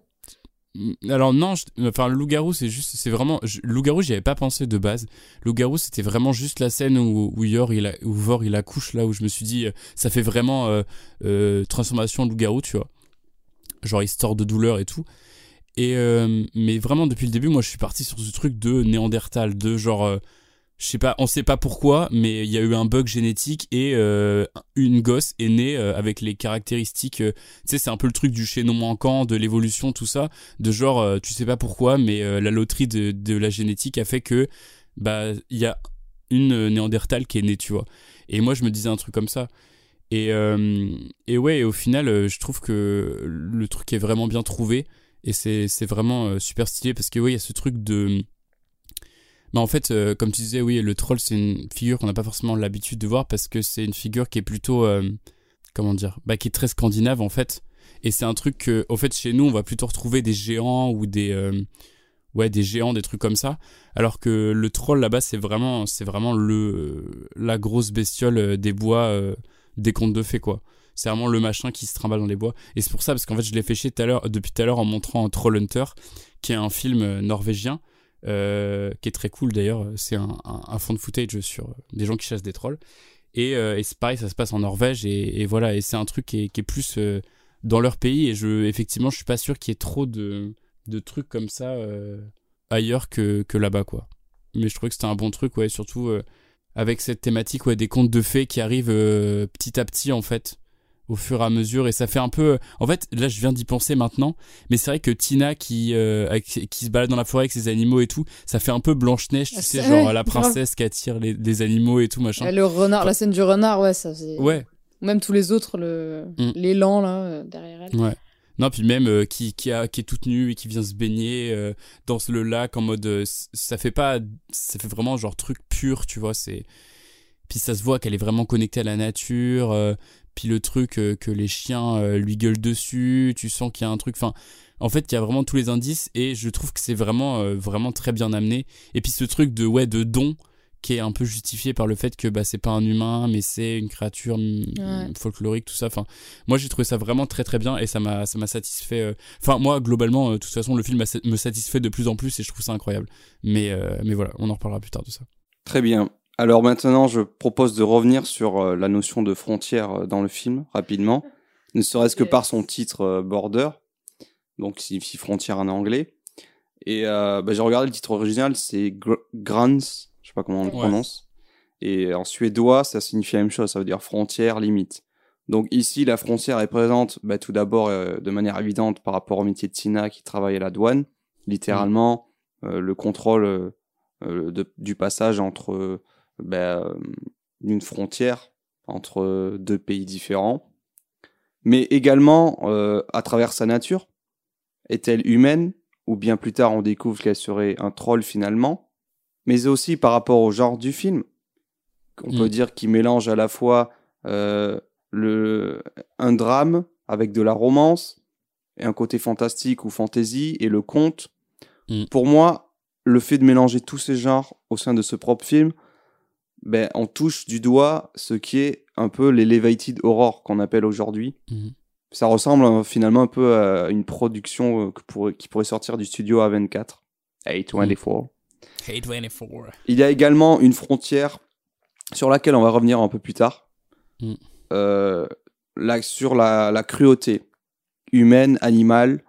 Alors non, je- enfin le loup-garou c'est juste c'est vraiment je- loup-garou j'y avais pas pensé de base. Loup-garou c'était vraiment juste la scène où où Yor il a, où Vor il accouche là où je me suis dit euh, ça fait vraiment euh, euh, transformation loup-garou, tu vois. Genre histoire de douleur et tout. Et mais vraiment depuis le début moi je suis parti sur ce truc de Néandertal de genre je sais on sait pas pourquoi, mais il y a eu un bug génétique et euh, une gosse est née euh, avec les caractéristiques. euh, tu sais, c'est un peu le truc du chaînon manquant, de l'évolution, tout ça. De genre, tu sais pas pourquoi, mais la loterie de, la génétique a fait que bah y a une néandertale qui est née, tu vois. Et moi, je me disais un truc comme ça. Et, et ouais, au final, je trouve que le truc est vraiment bien trouvé. Et c'est vraiment super stylé parce que, ouais, il y a ce truc de. Mais en fait, euh, comme tu disais, oui, le troll, c'est une figure qu'on n'a pas forcément l'habitude de voir parce que c'est une figure qui est plutôt. euh, comment dire Bah, qui est très scandinave, en fait. Et c'est un truc que, au fait, chez nous, on va plutôt retrouver des géants ou des. euh, ouais, des géants, des trucs comme ça. Alors que le troll, là-bas, c'est vraiment, c'est vraiment le, la grosse bestiole des bois des contes de fées, quoi. C'est vraiment le machin qui se trimballe dans les bois. Et c'est pour ça, parce qu'en fait, je l'ai fait chier depuis tout à l'heure en montrant Troll Hunter, qui est un film norvégien, euh, qui est très cool d'ailleurs. C'est un, fond de footage sur des gens qui chassent des trolls. Et, euh, c'est pareil, ça se passe en Norvège, et, voilà, et c'est un truc qui est, plus euh, dans leur pays, et je, effectivement, je suis pas sûr qu'il y ait trop de, trucs comme ça euh, ailleurs que, que là-bas, quoi. Mais je trouvais que c'était un bon truc, ouais, surtout avec cette thématique, ouais, des contes de fées qui arrivent petit à petit, en fait, au fur et à mesure, et ça fait un peu... En fait, là, je viens d'y penser maintenant, mais c'est vrai que Tina, qui, euh, qui se balade dans la forêt avec ses animaux et tout, ça fait un peu Blanche-Neige, tu Ah, sais, genre la princesse qui attire les, les animaux et tout, machin. Euh, Le renard, la scène du renard, ouais, ça. Ouais. Ou Même tous les autres, le Mm. l'élan là euh, derrière elle. Ouais. Non, puis même euh, qui, qui, a, qui est toute nue et qui vient se baigner euh, dans le lac en mode. euh, ça fait pas. Ça fait vraiment genre truc pur, tu vois. c'est Puis ça se voit qu'elle est vraiment connectée à la nature. Puis le truc euh, que les chiens euh, lui gueulent dessus. Tu sens qu'il y a un truc. Enfin, en fait, il y a vraiment tous les indices et je trouve que c'est vraiment, euh, vraiment très bien amené. Et puis ce truc de, ouais, de don qui est un peu justifié par le fait que bah, c'est pas un humain, mais c'est une créature mm, Ouais. folklorique, tout ça. Enfin, moi j'ai trouvé ça vraiment très très bien et ça m'a ça m'a satisfait. euh. Enfin, moi globalement, euh, de toute façon, le film me satisfait de plus en plus et je trouve ça incroyable. Mais, euh, mais voilà, on en reparlera plus tard de ça. Très bien. Alors maintenant, je propose de revenir sur euh, la notion de frontière euh, dans le film, rapidement. Ne serait-ce que par son titre euh, Border, donc qui signifie frontière en anglais. Et euh, bah, j'ai regardé le titre original, c'est Gr- Grans, je sais pas comment on le Ouais. prononce. Et en suédois, ça signifie la même chose, ça veut dire frontière, limite. Donc ici, la frontière est présente bah, tout d'abord euh, de manière évidente par rapport au métier de Tina qui travaille à la douane, littéralement, euh, le contrôle de- du passage entre bah, euh, une frontière entre euh, deux pays différents. mais également euh, à travers sa nature. Est-elle humaine ou bien plus tard on découvre qu'elle serait un troll finalement Mais aussi par rapport au genre du film. On Mm. peut dire qu'il mélange à la fois euh, le, un drame avec de la romance et un côté fantastique ou fantasy et le conte. Mm. Pour moi, le fait de mélanger tous ces genres au sein de ce propre film, ben, on touche du doigt ce qui est un peu l'elevated horror qu'on appelle aujourd'hui. Mhm. Ça ressemble euh, finalement un peu à une production euh, que qui pourrait sortir du studio A24. A24. Hate 24. Il y a également une frontière sur laquelle on va revenir un peu plus tard. Mm. Euh, là, sur la, la cruauté humaine, animale.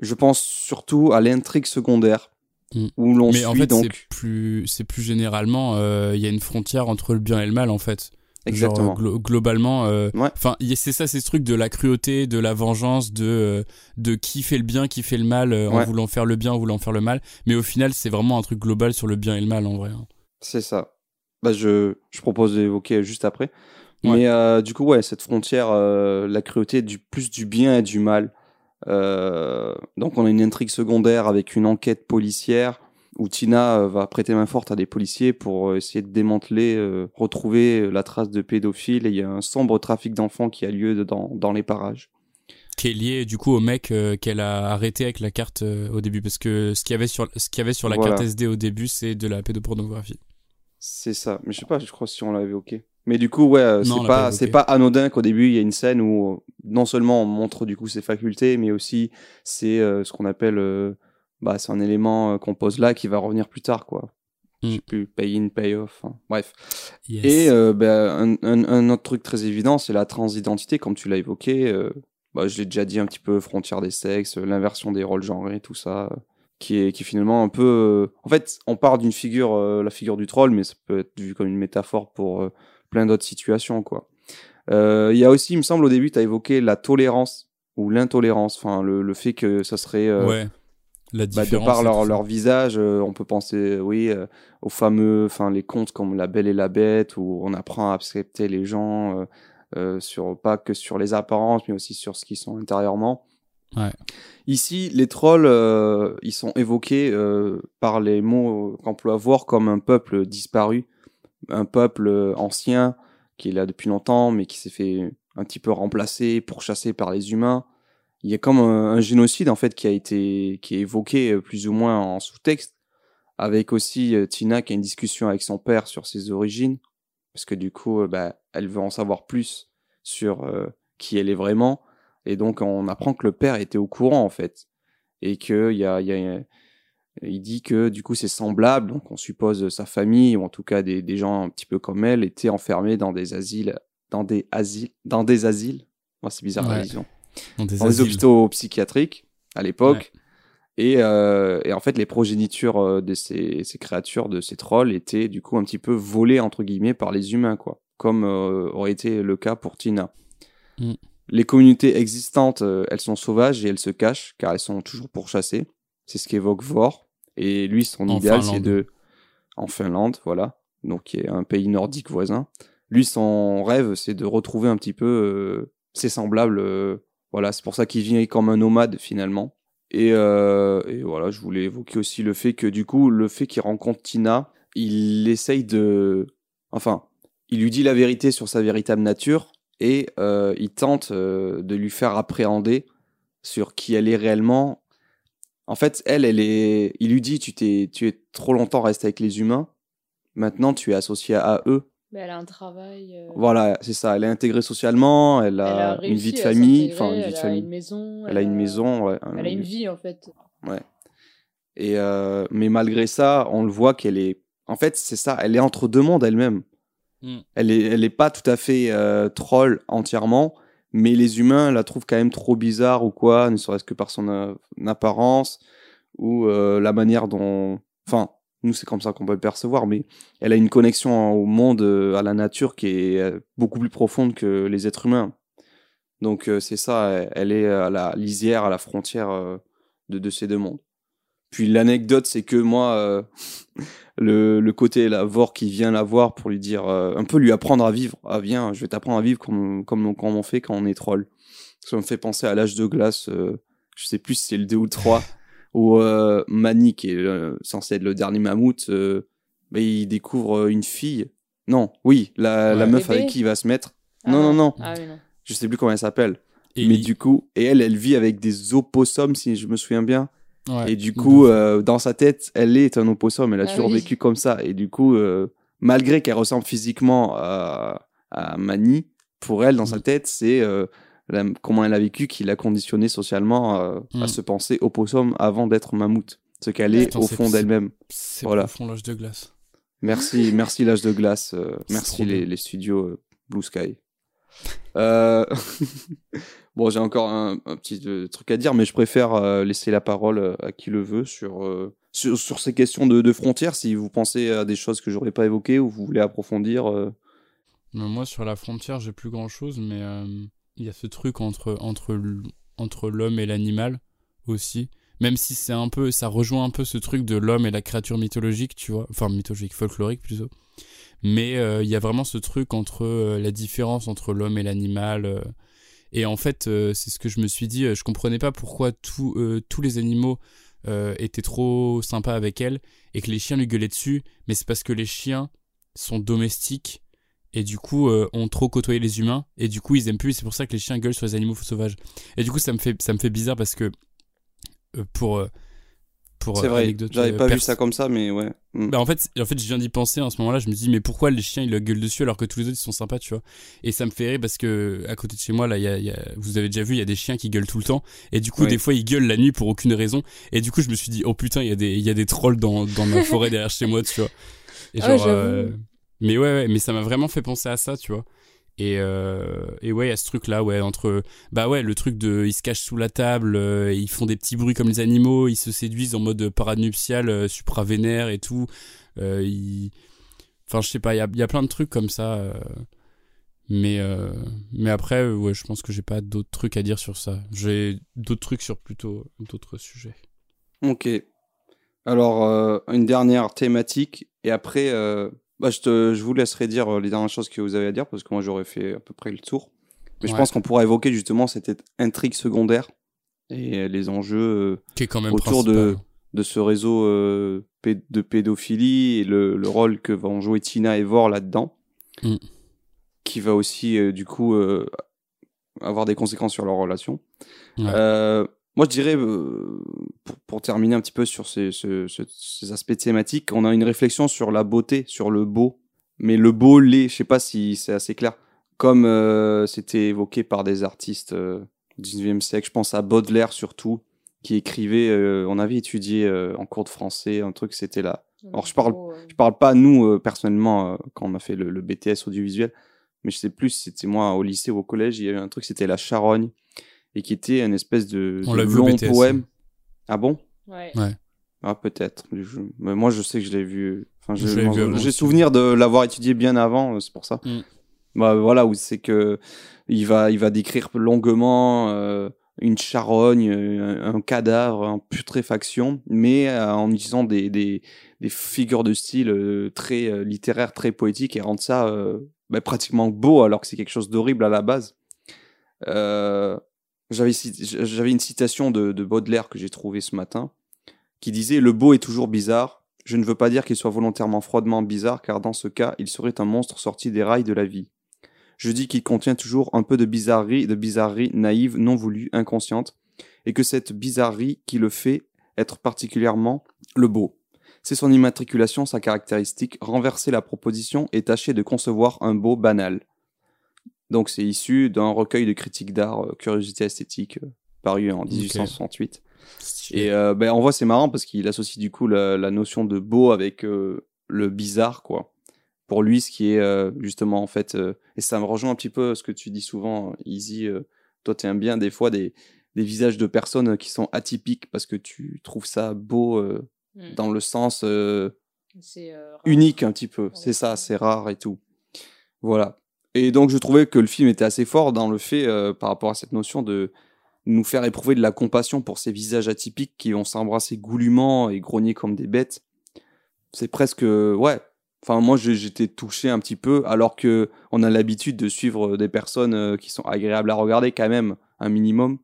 Je pense surtout à l'intrigue secondaire Mm. où l'on Mais en fait, donc c'est plus, c'est plus généralement, euh, il y a une frontière entre le bien et le mal, en fait. Exactement. Genre, glo- globalement, euh, enfin, c'est ça, c'est ce truc de la cruauté, de la vengeance, de, euh, de qui fait le bien, qui fait le mal, euh, en Ouais. voulant faire le bien, en voulant faire le mal. Mais au final, c'est vraiment un truc global sur le bien et le mal, en vrai. hein. C'est ça. Bah, je, je propose d'évoquer juste après. Ouais. Mais euh, du coup, ouais, cette frontière, la cruauté, du plus du bien et du mal. Euh, donc, on a une intrigue secondaire avec une enquête policière où Tina euh, va prêter main forte à des policiers pour euh, essayer de démanteler, euh, retrouver la trace de pédophiles. Et il y a un sombre trafic d'enfants qui a lieu dans, dans les parages. Qui est lié, du coup, au mec euh, qu'elle a arrêté avec la carte euh, au début. Parce que ce qu'il y avait sur, ce qu'il y avait sur la Voilà. carte SD au début, c'est de la pédopornographie. C'est ça. Mais je sais pas, je crois si on l'avait évoqué. Mais du coup, ouais, euh, c'est pas, c'est pas anodin qu'au début il y a une scène où euh, non seulement on montre du coup ses facultés, mais aussi c'est euh, ce qu'on appelle, euh, bah, c'est un élément qu'on pose là qui va revenir plus tard, quoi. Je sais Mm. plus, pay in, pay off. hein. Bref. Yes. Et bah, un, un- un autre truc très évident, c'est la transidentité, comme tu l'as évoqué. bah, je l'ai déjà dit un petit peu, frontière des sexes, l'inversion des rôles genrés, tout ça, qui est, qui est finalement un peu. En fait, on part d'une figure, la figure du troll, mais ça peut être vu comme une métaphore pour plein d'autres situations, quoi. Euh, Il y a aussi, il me semble, au début, tu as évoqué la tolérance ou l'intolérance, enfin, le, le fait que ça serait. euh, ouais. La bah, de par leur, leur visage, euh, on peut penser, oui, euh, aux fameux, enfin, les contes comme La Belle et la Bête, où on apprend à accepter les gens, euh, sur, pas que sur les apparences, mais aussi sur ce qu'ils sont intérieurement. Ouais. Ici, les trolls, ils sont évoqués par les mots qu'on peut avoir comme un peuple disparu, un peuple euh, ancien qui est là depuis longtemps, mais qui s'est fait un petit peu remplacer, pourchassé par les humains. Il y a comme un, un génocide en fait qui a été qui est évoqué euh, plus ou moins en sous-texte, avec aussi euh, Tina qui a une discussion avec son père sur ses origines, parce que du coup, bah, elle veut en savoir plus sur qui elle est vraiment. Et donc, on apprend que le père était au courant, en fait. Et que il y y a- il dit que, du coup, c'est semblable. Donc, on suppose sa famille, ou en tout cas des, des gens un petit peu comme elle, étaient enfermés dans des asiles, dans des asiles, dans des asiles. Moi, c'est bizarre la vision. Dans des Dans hôpitaux psychiatriques, à l'époque. Et, euh, et en fait, les progénitures euh, de ces, ces créatures, de ces trolls, étaient du coup un petit peu volées, entre guillemets, par les humains, quoi. Comme euh, aurait été le cas pour Tina. Mm. Les communautés existantes, euh, elles sont sauvages et elles se cachent, car elles sont toujours pourchassées. C'est ce qu'évoque Vor. Et lui, son En idéal, c'est de... En Finlande, voilà. Donc, qui est un pays nordique voisin. Lui, son rêve, c'est de retrouver un petit peu euh, ses semblables. euh, voilà, c'est pour ça qu'il vit comme un nomade, finalement. Et, euh, et voilà, je voulais évoquer aussi le fait que, du coup, le fait qu'il rencontre Tina, il essaye de... Enfin, il lui dit la vérité sur sa véritable nature et euh, il tente euh, de lui faire appréhender sur qui elle est réellement. En fait, elle, elle est. Il lui dit tu t'es, tu es trop longtemps resté avec les humains. Maintenant, tu es associé à eux. Mais elle a un travail. euh, Voilà, c'est ça. Elle est intégrée socialement. Elle a, elle a une vie de famille. Enfin, une vie elle de a famille. une maison. Elle a une maison. Ouais, un- Elle a une vie en fait. Ouais. Et euh, mais malgré ça, on le voit qu'elle est. En fait, c'est ça. Elle est entre deux mondes elle-même. Mm. Elle est, elle est pas tout à fait euh, troll entièrement, mais les humains la trouvent quand même trop bizarre ou quoi, ne serait-ce que par son euh, apparence ou euh, la manière dont. Enfin, nous c'est comme ça qu'on peut le percevoir, mais elle a une connexion au monde, euh, à la nature qui est beaucoup plus profonde que les êtres humains. Donc c'est ça. Elle est à la lisière, à la frontière de ces deux mondes. Puis l'anecdote, c'est que moi, euh, le, le côté la Vor qui vient la voir pour lui dire, euh, un peu lui apprendre à vivre. Ah viens, je vais t'apprendre à vivre comme, comme, comme on fait quand on est troll. Ça me fait penser à l'âge de glace, euh, je sais plus si c'est le 2 ou le 3, où euh, Manny, qui est euh, censé être le dernier mammouth, euh, bah, il découvre une fille. Non, oui, la, la meuf Bébé avec qui il va se mettre. Ah non, non, non. Ah oui, non. Je sais plus comment elle s'appelle. Et Mais il- du coup, et elle, elle vit avec des opossums, si je me souviens bien. Ouais, Et du coup, euh, dans sa tête, elle est un opossum. Elle a Ah toujours oui. vécu comme ça. Et du coup, euh, malgré qu'elle ressemble physiquement à, à Mani, pour elle, dans sa Mm. tête, c'est euh, comment elle a vécu qui l'a conditionné socialement euh, Mm. à se penser opossum avant d'être mammouth. Ce qu'elle est au fond d'elle-même. c'est voilà. profond l'âge de glace. Merci, merci l'âge de glace. euh, merci les, studios euh, Blue Sky. Euh, bon, j'ai encore un, petit euh, truc à dire, mais je préfère euh, laisser la parole à qui le veut sur, sur, ces questions de, frontières. Si vous pensez à des choses que j'aurais pas évoquées ou vous voulez approfondir. moi, sur la frontière, j'ai plus grand chose, mais il y a ce truc entre, entre, entre l'homme et l'animal aussi. Même si c'est un peu, ça rejoint un peu ce truc de l'homme et la créature mythologique, tu vois. Enfin, mythologique, folklorique plutôt. Mais euh, il y a vraiment ce truc entre euh, la différence entre l'homme et l'animal. euh. et en fait, c'est ce que je me suis dit. Je comprenais pas pourquoi tous les animaux étaient trop sympas avec elle et que les chiens lui gueulaient dessus. Mais c'est parce que les chiens sont domestiques et du coup ont trop côtoyé les humains et du coup ils aiment plus c'est pour ça que les chiens gueulent sur les animaux sauvages et du coup ça me fait ça me fait bizarre parce que pour pour C'est euh, vrai, anecdote, j'avais euh, pas vu ça comme ça, mais ouais. Mm. bah en fait, en fait, je viens d'y penser en ce moment-là. Je me dis, mais pourquoi les chiens ils le gueulent dessus alors que tous les autres ils sont sympas, tu vois? Et ça me fait rire parce que à côté de chez moi, là, il y a, il y a- vous avez déjà vu, il y a des chiens qui gueulent tout le temps. Et du coup, des fois, ils gueulent la nuit pour aucune raison. Et du coup, je me suis dit, oh putain, il y a des, il y a des trolls dans, dans ma forêt derrière chez moi, tu vois? Et Ah genre, euh, mais ouais, ouais, mais ça m'a vraiment fait penser à ça, tu vois? Et, euh, et ouais, il y a ce truc-là, ouais, entre, bah ouais, le truc de, ils se cachent sous la table, euh, ils font des petits bruits comme les animaux, ils se séduisent en mode parade nuptiale, euh, supra-vénère et tout. Euh. Enfin, je sais pas, il y a, y a plein de trucs comme ça. Mais, mais après, ouais, je pense que j'ai pas d'autres trucs à dire sur ça. J'ai d'autres trucs sur plutôt d'autres sujets. Ok. Alors, une dernière thématique, et après, bah, je, te, je vous laisserai dire euh, les dernières choses que vous avez à dire, parce que moi j'aurais fait à peu près le tour. Mais je pense qu'on pourra évoquer justement cette intrigue secondaire et les enjeux euh, Qui est quand même autour de, de ce réseau euh, de pédophilie et le, le rôle que vont jouer Tina et Vor là-dedans, Mm. qui va aussi euh, du coup euh, avoir des conséquences sur leur relation. Ouais. Moi, je dirais, euh, pour, pour terminer un petit peu sur ces, ce- ce- ces aspects thématiques, on a une réflexion sur la beauté, sur le beau. Mais le beau, les, je sais pas si c'est assez clair. Comme euh, c'était évoqué par des artistes euh, du 19e siècle, je pense à Baudelaire surtout, qui écrivait, euh, on avait étudié en cours de français, un truc, c'était là. Alors, je parle, je parle pas, nous, personnellement, quand on a fait le, le BTS audiovisuel, mais je sais plus si c'était moi au lycée ou au collège, il y avait un truc, c'était La Charogne, et qui était une espèce de, On de l'a vu long poème. Ah bon? Ouais. Ouais. Ah, peut-être. Je- mais moi, je sais que je l'ai vu. Enfin, j'ai souvenir de l'avoir étudié bien avant, euh, c'est pour ça. Mm. Bah, voilà, où c'est que il va, il va décrire longuement euh, une charogne, euh, un, un cadavre en putréfaction, mais euh, en utilisant des, des, des figures de style euh, très euh, littéraires, très poétiques, et rendre ça euh, bah, pratiquement beau, alors que c'est quelque chose d'horrible à la base. Euh, J'avais une citation de, de Baudelaire que j'ai trouvée ce matin, qui disait Le beau est toujours bizarre. Je ne veux pas dire qu'il soit volontairement froidement bizarre, car dans ce cas, il serait un monstre sorti des rails de la vie. Je dis qu'il contient toujours un peu de bizarrerie, de bizarrerie naïve, non voulue, inconsciente, et que cette bizarrerie qui le fait être particulièrement le beau. C'est son immatriculation, sa caractéristique, renverser la proposition et tâcher de concevoir un beau banal. Donc c'est issu d'un recueil de critiques d'art, euh, Curiosité esthétique, euh, paru en 1868. Et euh, ben, en vrai, c'est marrant parce qu'il associe du coup la, la notion de beau avec euh, le bizarre, quoi. Pour lui, ce qui est euh, justement en fait, euh, et ça me rejoint un petit peu ce que tu dis souvent, Easy. euh, toi, tu aimes bien des fois des, des visages de personnes qui sont atypiques parce que tu trouves ça beau euh, Mm. dans le sens euh, euh, unique un petit peu. C'est ça, c'est rare et tout. Voilà. Et donc je trouvais que le film était assez fort dans le fait, euh, par rapport à cette notion de, nous faire éprouver de la compassion pour ces visages atypiques qui vont s'embrasser goulûment et grogner comme des bêtes. C'est presque, ouais. Enfin, moi, j'étais touché un petit peu, alors que on a l'habitude de suivre des personnes euh, qui sont agréables à regarder quand même, un minimum.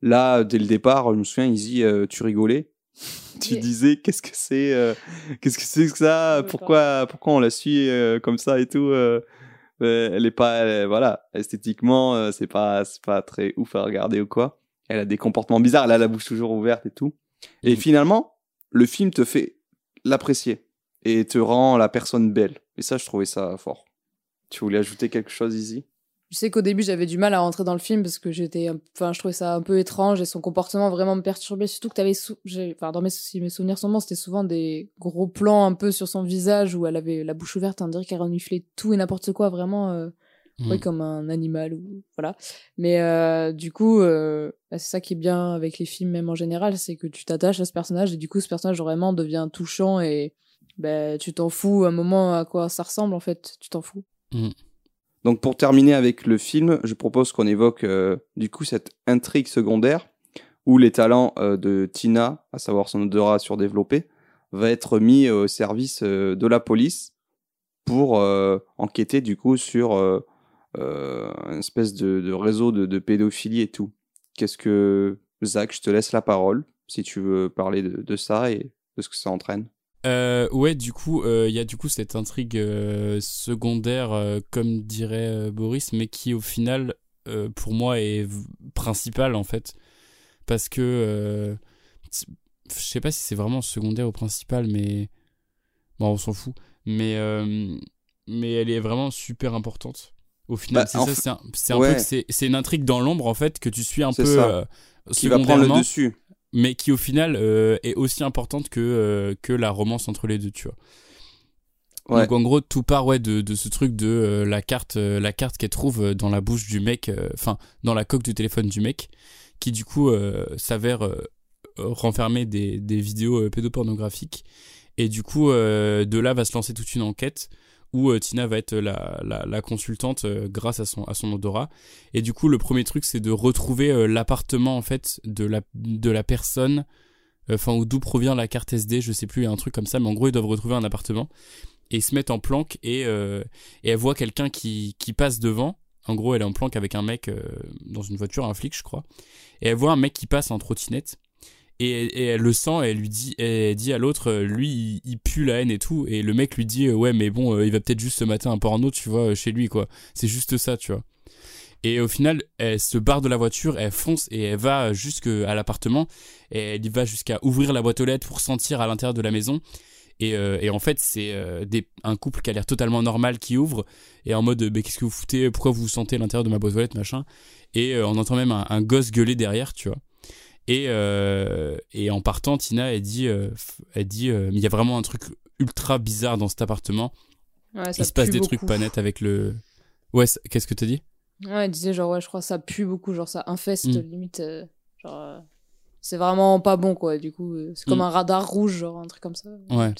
Là, dès le départ, je me souviens, Izzy, euh, tu rigolais. tu disais, qu'est-ce que c'est, euh, qu'est-ce que c'est que ça? Pourquoi, pourquoi on la suit comme ça et tout Elle est pas, elle- voilà, esthétiquement, euh, c'est pas, c'est pas très ouf à regarder ou quoi. Elle a des comportements bizarres, elle a la bouche toujours ouverte et tout. Et Mhm. finalement, le film te fait l'apprécier et te rend la personne belle. Et ça, je trouvais ça fort. Tu voulais ajouter quelque chose, Izzy? Je sais qu'au début, j'avais du mal à rentrer dans le film parce que j'étais, enfin, je trouvais ça un peu étrange et son comportement vraiment me perturbait. Surtout que t'avais, sou... enfin, dans mes, si mes souvenirs sont bons, c'était souvent des gros plans un peu sur son visage où elle avait la bouche ouverte, on dirait qu'elle reniflait tout et n'importe quoi, vraiment, euh, ouais, Mm. comme un animal ou voilà. Mais euh, du coup, euh, bah, c'est ça qui est bien avec les films, même en général, c'est que tu t'attaches à ce personnage et du coup, ce personnage vraiment devient touchant et ben tu t'en fous un moment à quoi ça ressemble en fait, tu t'en fous. Mm. Donc pour terminer avec le film, je propose qu'on évoque euh, du coup cette intrigue secondaire où les talents euh, de Tina, à savoir son odorat surdéveloppé, va être mis au service euh, de la police pour euh, enquêter du coup sur euh, euh, une espèce de, réseau de, pédophilie et tout. Qu'est-ce que Zach, je te laisse la parole si tu veux parler de ça et de ce que ça entraîne. Euh, ouais, du coup, euh, il y a du coup cette intrigue euh, secondaire, euh, comme dirait euh, Boris, mais qui au final, euh, pour moi, est principale en fait, parce que euh, je sais pas si c'est vraiment secondaire ou principal, mais bon, on s'en fout. Mais euh, mais elle est vraiment super importante. Au final, Bah, c'est ça, c'est un, c'est un ouais. peu, c'est c'est une intrigue dans l'ombre en fait que tu suis un peu ça. euh, Qui va prendre le secondairement dessus. Mais qui au final euh, est aussi importante que, euh, que la romance entre les deux, tu vois. Ouais. Donc en gros, tout part ouais, de, de ce truc de euh, la carte, la carte qu'elle trouve dans la bouche du mec, enfin dans la coque du téléphone du mec, qui du coup s'avère renfermer des, des vidéos pédopornographiques. Et du coup, de là va se lancer toute une enquête où euh, Tina va être la, la, consultante euh, grâce à son, à son odorat. Et du coup, le premier truc, c'est de retrouver euh, l'appartement en fait de la, de la personne, enfin, ou d'où provient la carte SD, je sais plus, il un truc comme ça, mais en gros, ils doivent retrouver un appartement. Et ils se mettent en planque et, et elle voit quelqu'un qui, qui passe devant. En gros, elle est en planque avec un mec dans une voiture, un flic, je crois. Et elle voit un mec qui passe en trottinette. Et, elle le sent et elle lui dit, elle dit à l'autre, euh, lui, il, pue la haine et tout. Et le mec lui dit, euh, ouais, mais bon, euh, il va peut-être juste se mater un porno, tu vois, chez lui, quoi. C'est juste ça, tu vois. Et au final, elle se barre de la voiture, elle fonce et elle va jusqu'à l'appartement. Et elle y va jusqu'à ouvrir la boîte aux lettres pour sentir à l'intérieur de la maison. Et, en fait, c'est un couple qui a l'air totalement normal qui ouvre. Et en mode, mais qu'est-ce que vous foutez? Pourquoi vous vous sentez à l'intérieur de ma boîte aux lettres, machin Et on entend même un, un gosse gueuler derrière, tu vois. Et, euh, et en partant, Tina, elle dit, euh, elle dit, euh, il y a vraiment un truc ultra bizarre dans cet appartement. Ouais, Il se passe des trucs pas nets avec le. Ouais, qu'est-ce que t'as dit? Ouais, elle disait genre, ouais, je crois que ça pue beaucoup, genre ça infeste Mm. limite. genre, c'est vraiment pas bon, quoi. Du coup, c'est comme Mm. un radar rouge, genre un truc comme ça. Ouais.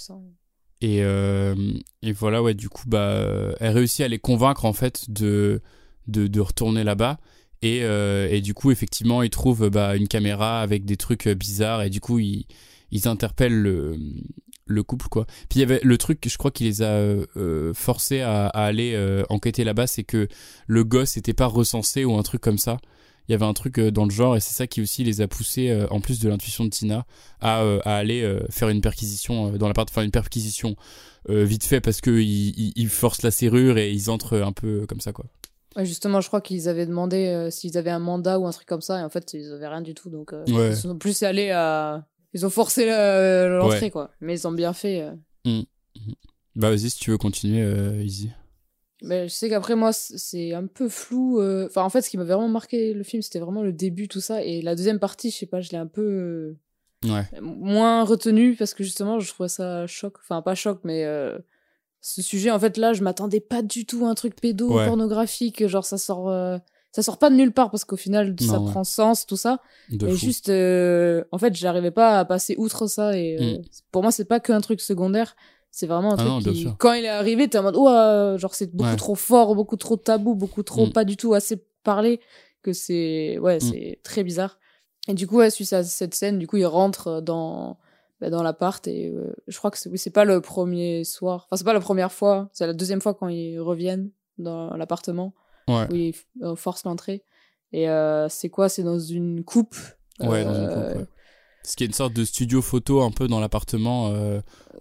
Et, euh, et voilà, ouais, du coup, bah, elle réussit à les convaincre, en fait, de, de, de retourner là-bas. Et, euh, et du coup, effectivement, ils trouvent bah, une caméra avec des trucs euh, bizarres. Et du coup, ils, interpellent le, le couple. Puis il y avait le truc, je crois, qui les a euh, euh, forcés à, aller enquêter là-bas, c'est que le gosse n'était pas recensé ou un truc comme ça. Il y avait un truc dans le genre, et c'est ça qui aussi les a poussés, en plus de l'intuition de Tina, à, aller faire une perquisition dans l'appart, enfin une perquisition vite fait parce que ils, ils- ils forcent la serrure et ils entrent un peu comme ça, quoi. Ouais, justement, je crois qu'ils avaient demandé euh, s'ils avaient un mandat ou un truc comme ça, et en fait, ils avaient rien du tout. Donc, euh, Ouais. ils sont plus allés à. Ils ont forcé l'entrée, Ouais. quoi. Mais ils ont bien fait. euh. Mm. Mhm. Bah vas-y, si tu veux continuer, Easy. Mais je sais qu'après, moi, c'est un peu flou. Enfin, en fait, ce qui m'avait vraiment marqué le film, c'était vraiment le début, tout ça. Et la deuxième partie, je sais pas, je l'ai un peu. Ouais. moins retenu parce que justement je trouvais ça choc enfin pas choc mais ce sujet en fait là je m'attendais pas du tout à un truc pédo Ouais. pornographique genre ça sort euh, ça sort pas de nulle part parce qu'au final ça ouais. prend sens tout ça De et fou. juste euh, en fait j'arrivais pas à passer outre ça et euh, Mm. pour moi c'est pas qu'un truc secondaire c'est vraiment un Ah truc non, qui sûr. quand il est arrivé t'es en mode oh genre c'est beaucoup Ouais. trop fort beaucoup trop tabou beaucoup trop Mm. pas du tout assez parlé que c'est ouais, Mm. c'est très bizarre. Et du coup, ouais, suite à cette scène, du coup, il rentre dans bah, dans l'appart et euh, je crois que c'est oui, c'est pas le premier soir. Enfin, c'est pas la première fois, c'est la deuxième fois quand ils reviennent dans l'appartement Ouais. où ils euh, forcent l'entrée. Et euh, c'est quoi? C'est dans une coupe. Ouais, dans une coupe, ouais. Ce qui est une sorte de studio photo un peu dans l'appartement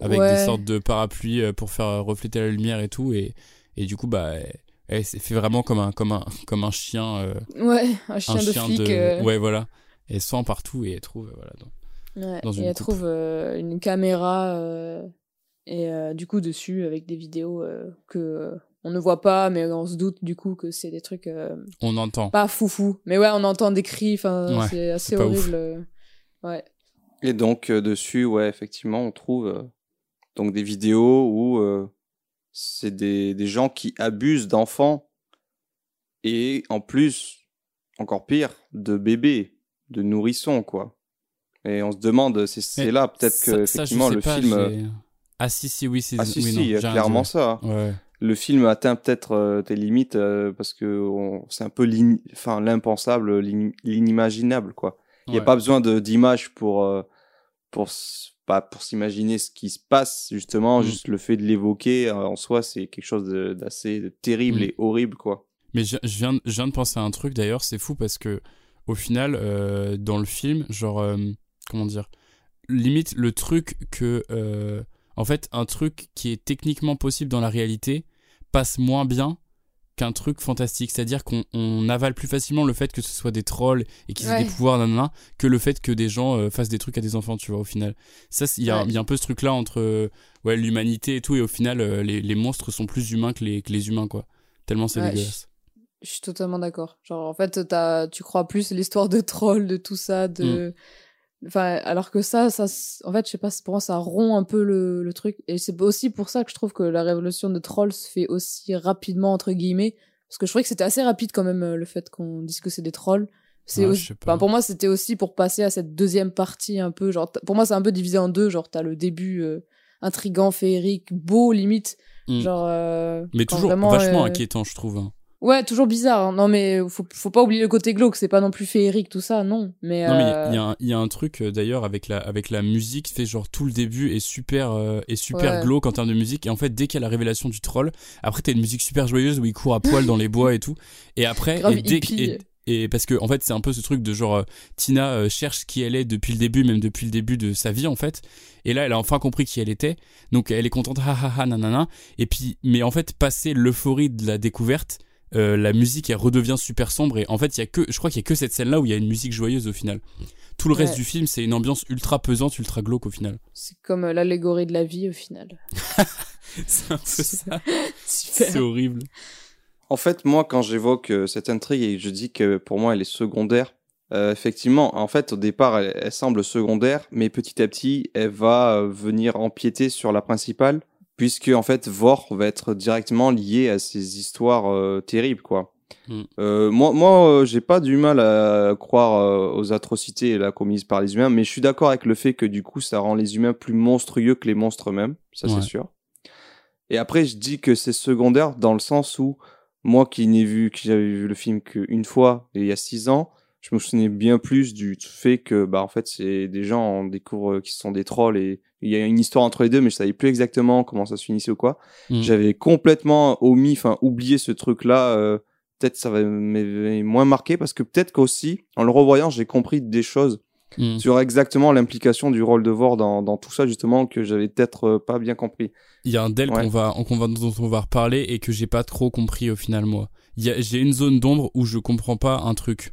avec Ouais. des sortes de parapluies pour faire refléter la lumière et tout et, et du coup bah elle, elle s'est fait vraiment comme un comme un comme un chien euh, Ouais, un chien de flic, euh. ouais voilà et sent partout et elle trouve voilà Ouais, dans et une elle coupe. trouve euh, une caméra euh, et euh, du coup dessus avec des vidéos euh, que euh, on ne voit pas mais on se doute du coup que c'est des trucs euh, on entend. pas foufou. Mais ouais on entend des cris enfin Ouais, c'est assez horrible euh, ouais. Et donc euh, dessus, ouais, effectivement, on trouve euh, donc des vidéos où euh, c'est des, des gens qui abusent d'enfants. Et en plus, encore pire, de bébés, de nourrissons, quoi. Et on se demande, c'est là peut-être que effectivement le pas, film. euh, ah si si oui c'est Ah si oui, si, non, clairement ça. ouais. Le film atteint peut-être euh, tes limites euh, parce que on- c'est un peu l'impensable, l'in- l'inimaginable quoi. Il n'y a pas besoin de d'images pour euh, pour pas pour s'imaginer ce qui se passe justement. Mm. Juste le fait de l'évoquer en soi, c'est quelque chose d'assez terrible Mm. et horrible quoi. Mais je, je viens, je viens de penser à un truc d'ailleurs, c'est fou parce que au final, dans le film, genre, comment dire, limite le truc que, euh, en fait, un truc qui est techniquement possible dans la réalité passe moins bien qu'un truc fantastique. C'est-à-dire qu'on on avale plus facilement le fait que ce soit des trolls et qu'ils aient des pouvoirs, nanana, que le fait que des gens euh, fassent des trucs à des enfants, tu vois, au final. Ça, c'est- il y, a- Ouais. il y a un peu ce truc-là entre euh, ouais, l'humanité et tout, et au final, les, les monstres sont plus humains que les, que les humains, quoi. Tellement c'est Ouais, dégueulasse. je suis totalement d'accord genre en fait tu crois plus l'histoire de troll de tout ça de Mm. Enfin alors que ça ça en fait je sais pas pour moi ça rompt un peu le, le truc et c'est aussi pour ça que je trouve que la révolution de troll se fait aussi rapidement entre guillemets parce que je trouvais que c'était assez rapide quand même euh, le fait qu'on dise que c'est des trolls c'est Ouais, aussi- enfin, pour moi c'était aussi pour passer à cette deuxième partie un peu genre pour moi c'est un peu divisé en deux genre t'as le début euh, intrigant féerique beau limite Mm. genre euh, Mais toujours vraiment, vachement euh, inquiétant, je trouve. hein. Ouais, toujours bizarre. hein. Non, mais faut, faut pas oublier le côté glauque. C'est pas non plus féerique, tout ça, non. Mais, Non, mais euh, il y, a un- il y a un truc euh, d'ailleurs avec la, avec la musique, fait genre tout le début est super, euh, est super Ouais. glauque en termes de musique. Et en fait, dès qu'il y a la révélation du troll, après t'as une musique super joyeuse où il court à poil dans les bois et tout. Et après, et dès hippie. et, et parce que en fait, c'est un peu ce truc de genre euh, Tina euh, cherche qui elle est depuis le début, même depuis le début de sa vie en fait. Et là, elle a enfin compris qui elle était. Donc elle est contente, ha ha ha, nanana. Et puis, mais en fait, passé l'euphorie de la découverte, euh, la musique elle redevient super sombre et en fait il y a que je crois qu'il y a que cette scène là où il y a une musique joyeuse au final. Tout le reste du film c'est une ambiance ultra pesante ultra glauque au final. C'est comme euh, l'allégorie de la vie au final. c'est un peu ça. c'est horrible. En fait, moi, quand j'évoque euh, cette intrigue et je dis que pour moi elle est secondaire, euh, effectivement, en fait, au départ, elle, elle semble secondaire, mais petit à petit, elle va euh, venir empiéter sur la principale, puisque en fait, Vor va être directement lié à ces histoires euh, terribles, quoi. Mm. Euh, moi, moi, euh, j'ai pas du mal à croire euh, aux atrocités là commises par les humains, mais je suis d'accord avec le fait que du coup, ça rend les humains plus monstrueux que les monstres eux-mêmes, ça Ouais. c'est sûr. Et après, je dis que c'est secondaire dans le sens où moi qui n'ai vu, qui j'avais vu le film qu'une fois, il y a six ans, je me souvenais bien plus du fait que, bah, en fait, c'est des gens, on découvre qui sont des trolls et il y a une histoire entre les deux, mais je savais plus exactement comment ça se finissait ou quoi. Mm. J'avais complètement omis, enfin, oublié ce truc-là. euh, peut-être ça m'avait moins marqué parce que peut-être qu'aussi, en le revoyant, j'ai compris des choses Mm. sur exactement l'implication du rôle de Vor dans, dans tout ça, justement, que j'avais peut-être euh, pas bien compris. il y a un del Ouais. qu'on va, qu'on va dont on va reparler et que j'ai pas trop compris au final moi j'ai une zone d'ombre où je comprends pas un truc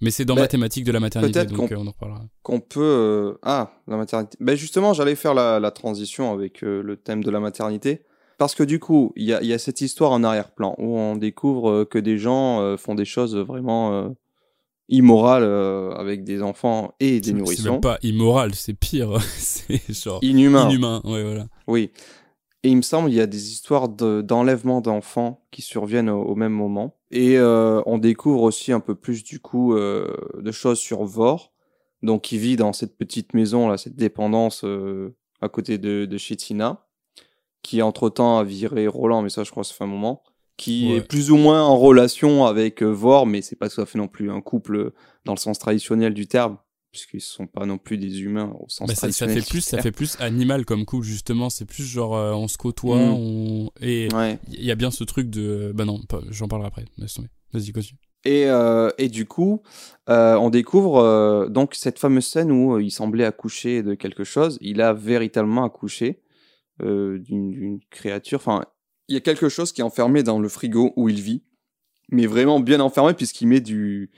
mais c'est dans Bah, ma thématique de la maternité donc qu'on- euh, on en reparlera. qu'on peut euh, ah la maternité. Ben justement j'allais faire la, la transition avec euh, le thème de la maternité. Parce que du coup il y a, il y a cette histoire en arrière-plan où on découvre que des gens font des choses vraiment immorales euh, avec des enfants et des c'est nourrissons. même pas immoral c'est pire. C'est genre inhumain ouais voilà. Oui et il me semble il y a des histoires de- d'enlèvement d'enfants qui surviennent au, au même moment. Et euh, on découvre aussi un peu plus du coup euh, de choses sur Vor donc qui vit dans cette petite maison là cette dépendance euh, à côté de, de chez Tina qui entre temps a viré Roland mais ça je crois ça fait un moment qui Ouais. est plus ou moins en relation avec euh, Vor, mais c'est pas tout à fait non plus un couple euh, dans le sens traditionnel du terme, puisqu'ils sont pas non plus des humains au sens Bah, ça, ça fait plus, ça fait plus animal comme couple justement. C'est plus genre euh, on se côtoie, Mm. on et Ouais. il y a bien ce truc de bah non, j'en parlerai après. Vas-y continue. Et, euh, et du coup, euh, on découvre donc cette fameuse scène où il semblait accoucher de quelque chose. Il a véritablement accouché d'une d'une créature. Enfin, il y a quelque chose qui est enfermé dans le frigo où il vit, mais vraiment bien enfermé puisqu'il met du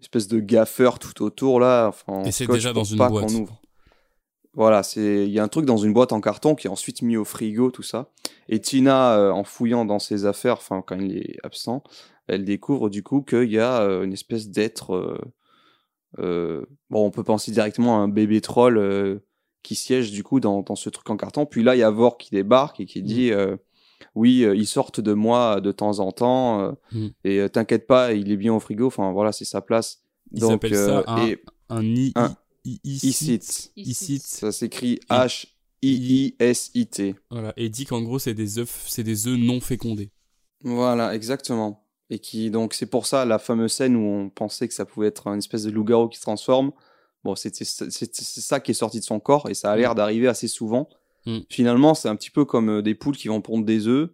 espèce de gaffeur tout autour là. Enfin, en Et c'est déjà dans une pas boîte. ouvre. Voilà, c'est il y a un truc dans une boîte en carton qui est ensuite mis au frigo, tout ça. Et Tina, euh, en fouillant dans ses affaires, enfin quand il est absent, elle découvre du coup qu'il y a euh, une espèce d'être. euh, bon, on peut penser directement à un bébé troll qui siège du coup dans, dans ce truc en carton. Puis là, il y a Vor qui débarque et qui dit euh, Oui, euh, ils sortent de moi de temps en temps. euh, Mm. Et euh, t'inquiète pas, il est bien au frigo. Enfin voilà, c'est sa place. Il Donc, s'appelle euh, ça un et un i un i- i- Icit. Icit. Ça s'écrit H-I-I-S-I-T. Voilà. Et dit qu'en gros c'est des œufs, c'est des œufs non fécondés. Voilà, exactement. Et qui, donc, c'est pour ça la fameuse scène où on pensait que ça pouvait être une espèce de loup-garou qui se transforme. Bon, c'était c'est c'est ça qui est sorti de son corps et ça a l'air d'arriver assez souvent. Mm. Finalement, c'est un petit peu comme euh, des poules qui vont pondre des œufs,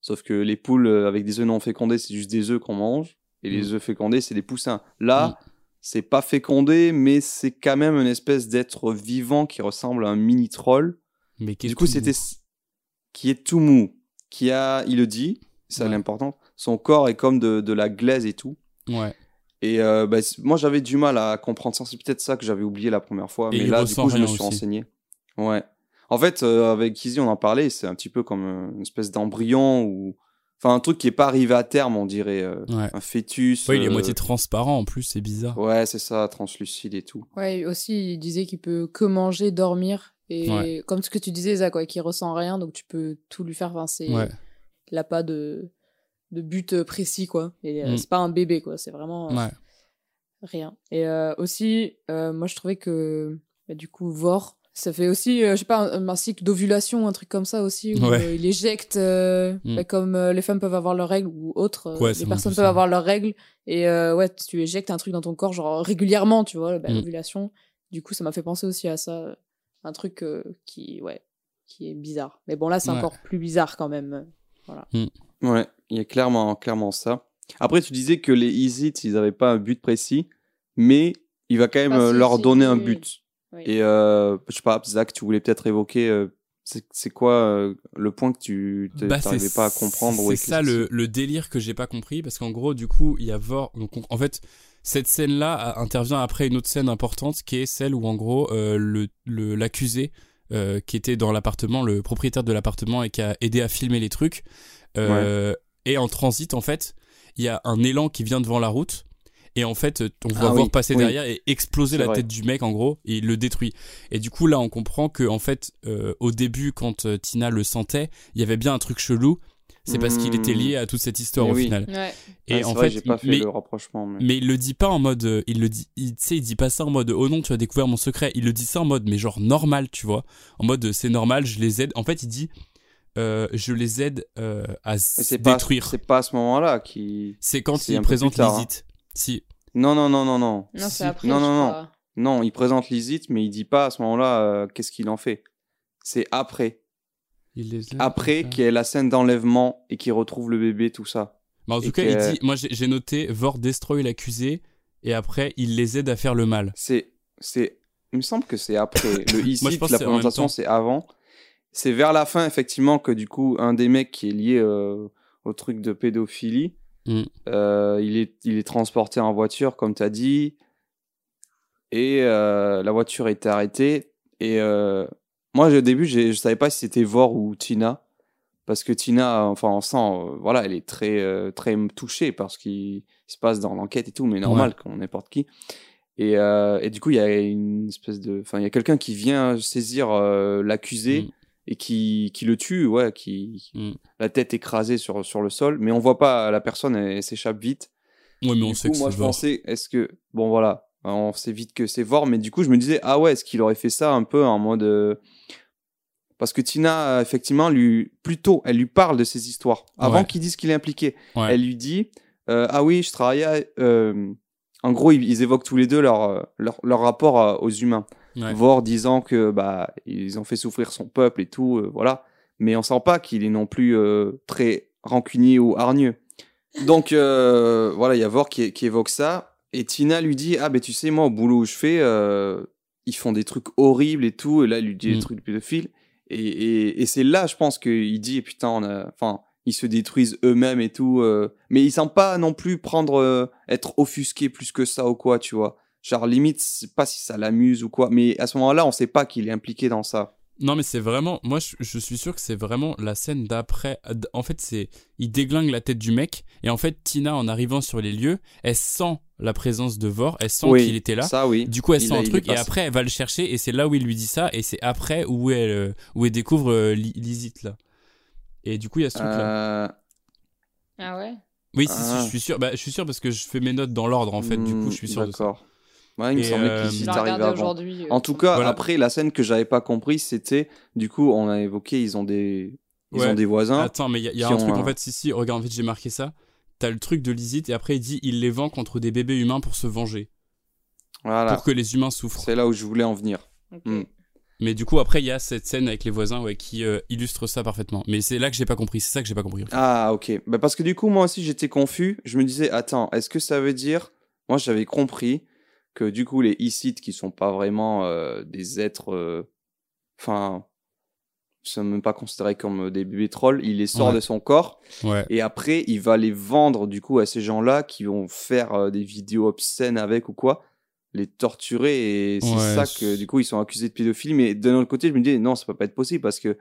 sauf que les poules euh, avec des œufs non fécondés, c'est juste des œufs qu'on mange, et les Mm. œufs fécondés, c'est des poussins. Là, c'est pas fécondé, mais c'est quand même une espèce d'être vivant qui ressemble à un mini troll. Mais qui est du coup, c'était qui est tout mou, qui a, il le dit, c'est Ouais. l'important. Son corps est comme de, de la glaise et tout. Ouais. Et euh, bah, moi, j'avais du mal à comprendre ça. C'est peut-être ça que j'avais oublié la première fois. Et mais là, du coup, je me suis aussi. renseigné. Ouais. En fait, euh, avec Izzy, on en parlait. C'est un petit peu comme euh, une espèce d'embryon ou. Enfin, un truc qui est pas arrivé à terme, on dirait. euh, Ouais. Un fœtus. Ouais, il est euh, moitié transparent en plus, c'est bizarre. Ouais, c'est ça, translucide et tout. Ouais, aussi, il disait qu'il peut que manger, dormir. Et Ouais. comme ce que tu disais, Zach, ouais, qu'il ressent rien, donc tu peux tout lui faire. Enfin, c'est... Ouais. Il a pas de, de but précis, quoi. Et Mm. c'est pas un bébé, quoi. C'est vraiment euh, Ouais. rien. Et euh, aussi, euh, moi, je trouvais que, bah, du coup, Vor, ça fait aussi, euh, je sais pas, un, un cycle d'ovulation, un truc comme ça aussi, où Ouais. euh, il éjecte, euh, Mm. bah, comme euh, les femmes peuvent avoir leurs règles, ou autres, euh, Ouais, les personnes peu peuvent avoir leurs règles, et euh, ouais, tu éjectes un truc dans ton corps, genre régulièrement, tu vois, bah, Mm. l'ovulation. Du coup, ça m'a fait penser aussi à ça, un truc euh, qui, ouais, qui est bizarre. Mais bon, là, c'est Ouais. encore plus bizarre quand même. Voilà. Ouais, il y a clairement, clairement ça. Après, tu disais que les Easy, ils n'avaient pas un but précis, mais il va quand même Ah, euh, si, leur si, donner un oui, but. Oui. Et euh, je sais pas, Zach, tu voulais peut-être évoquer, euh, c'est quoi euh, le point que tu Bah, n'arrivais c'est- pas à comprendre ou C'est ça le, le délire que j'ai pas compris parce qu'en gros, du coup, il y a Vor. Donc, on- en fait, cette scène-là a- intervient après une autre scène importante qui est celle où, en gros, euh, le le- l'accusé euh, qui était dans l'appartement, le propriétaire de l'appartement et qui a aidé à filmer les trucs, euh, est en transit. En fait, il y a un élan qui vient devant la route. Et en fait, on voit Ah voir oui, passer oui. derrière et exploser la vrai. tête du mec, en gros, et il le détruit. Et du coup, là, on comprend que, en fait, euh, au début, quand euh, Tina le sentait, il y avait bien un truc chelou. C'est parce qu'il était lié à toute cette histoire Mais au oui. final. Ouais. Et Ouais, en c'est vrai, fait, j'ai pas fait mais, le rapprochement. Mais... mais il le dit pas en mode, euh, il le dit, il, tu sais, il dit pas ça en mode, oh non, tu as découvert mon secret. Il le dit ça en mode, mais genre normal, tu vois. En mode, c'est normal, je les aide. En fait, il dit, euh, je les aide euh, à se détruire. c'est pas à ce moment-là qui. C'est quand il présente plus Si. Non, non, non, non, non. Non, c'est Si. après, Non, non, non. il présente Lizit, mais il dit pas à ce moment-là euh, qu'est-ce qu'il en fait. C'est après. Il les aide Après qu'il y ait la scène d'enlèvement et qu'il retrouve le bébé, tout ça. Bah, en Et tout cas, que- il dit, moi j'ai noté, Vor destroy l'accusé et après il les aide à faire le mal. C'est, c'est, il me semble que c'est après. Le ici, la présentation, c'est avant. C'est vers la fin, effectivement, que du coup, un des mecs qui est lié euh, au truc de pédophilie, Mm. euh, il, est, il est transporté en voiture, comme tu as dit, et euh, la voiture est arrêtée. Et euh, moi, au début, je savais pas si c'était Vor ou Tina, parce que Tina, enfin, on sent, voilà, elle est très, très touchée par ce qui se passe dans l'enquête et tout, mais normal, Ouais. comme n'importe qui. Et, et du coup, il y a une espèce de. Enfin, il y a quelqu'un qui vient saisir l'accusé Mm. Et qui, qui le tue, ouais, qui. Mm. La tête écrasée sur, sur le sol, mais on voit pas la personne, elle, elle s'échappe vite. Ouais, mais on coup, sait que moi, c'est je pensais, est-ce que. Bon, voilà, on sait vite que c'est Vor, mais du coup, je me disais, ah ouais, est-ce qu'il aurait fait ça un peu en mode. euh, Parce que Tina, euh, effectivement, lui, plutôt, elle lui parle de ses histoires. Avant Ouais. qu'il dise qu'il est impliqué. Ouais. Elle lui dit euh, Ah oui, je travaillais. euh, En gros, ils, ils évoquent tous les deux leur, leur, leur rapport aux humains. Ouais. Vor disant que bah ils ont fait souffrir son peuple et tout, euh, voilà. Mais on sent pas qu'il est non plus euh, très rancunier ou hargneux. Donc euh, voilà, il y a Vor qui, qui évoque ça. Et Tina lui dit Ah, ben tu sais, moi, au boulot où je fais, ils font des trucs horribles et tout. Et là, il lui dit des Mm. trucs de pédophile. Et, et, et c'est là, je pense qu'il dit Putain, on a. Enfin, ils se détruisent eux-mêmes et tout. euh, mais il semble pas non plus prendre. euh, être offusqué plus que ça ou quoi, tu vois. Genre, limite, c'est pas si ça l'amuse ou quoi. Mais à ce moment-là, on sait pas qu'il est impliqué dans ça. Non, mais c'est vraiment. Moi, je, je suis sûr que c'est vraiment la scène d'après. En fait, c'est. Il déglingue la tête du mec. Et en fait, Tina, en arrivant sur les lieux, elle sent la présence de Vor. Elle sent Oui, qu'il était là. ça, oui. Du coup, elle Il sent a- un truc. Et après, elle va le chercher. Et c'est là où il lui dit ça. Et c'est après où elle, euh, où elle découvre euh, là. Et du coup, il y a ce truc-là. Euh, Ah ouais? Oui, ah. je suis sûr. Bah, je suis sûr parce que je fais mes notes dans l'ordre, en fait. du coup, je suis sûr de ça. D'accord. Ouais, il me semblait euh, qu'il Je s'y l'ai arrivait regardé avant. aujourd'hui, euh, En tout cas, Voilà. après, la scène que j'avais pas compris, c'était, du coup, on a évoqué, ils ont des, ils Ouais. ont des voisins. Attends, mais il y a, y un ont truc, en fait, si, si, regarde, fait, j'ai marqué ça. T'as le truc de Lizette, et après, il dit il les vend contre des bébés humains pour se venger. Voilà. Pour que les humains souffrent. C'est là où je voulais en venir. Hmm. Mais du coup, après, il y a cette scène avec les voisins ouais, qui euh, illustre ça parfaitement. Mais c'est là que j'ai pas compris. C'est ça que j'ai pas compris. en fait. Ah, ok. Bah, parce que du coup, moi aussi, j'étais confus. Je me disais, attends, est-ce que ça veut dire. Moi, j'avais compris que du coup, les Isites, qui sont pas vraiment euh, des êtres. euh, Enfin. ne sont même pas considérés comme euh, des bébés trolls. Il les sort Ouais. de son corps. Ouais. Et après, il va les vendre du coup à ces gens-là qui vont faire des vidéos obscènes avec ou quoi, les torturer. Et c'est Ouais, ça que du coup, ils sont accusés de pédophilie. Mais d'un autre côté, je me dis, non, ça peut pas être possible parce que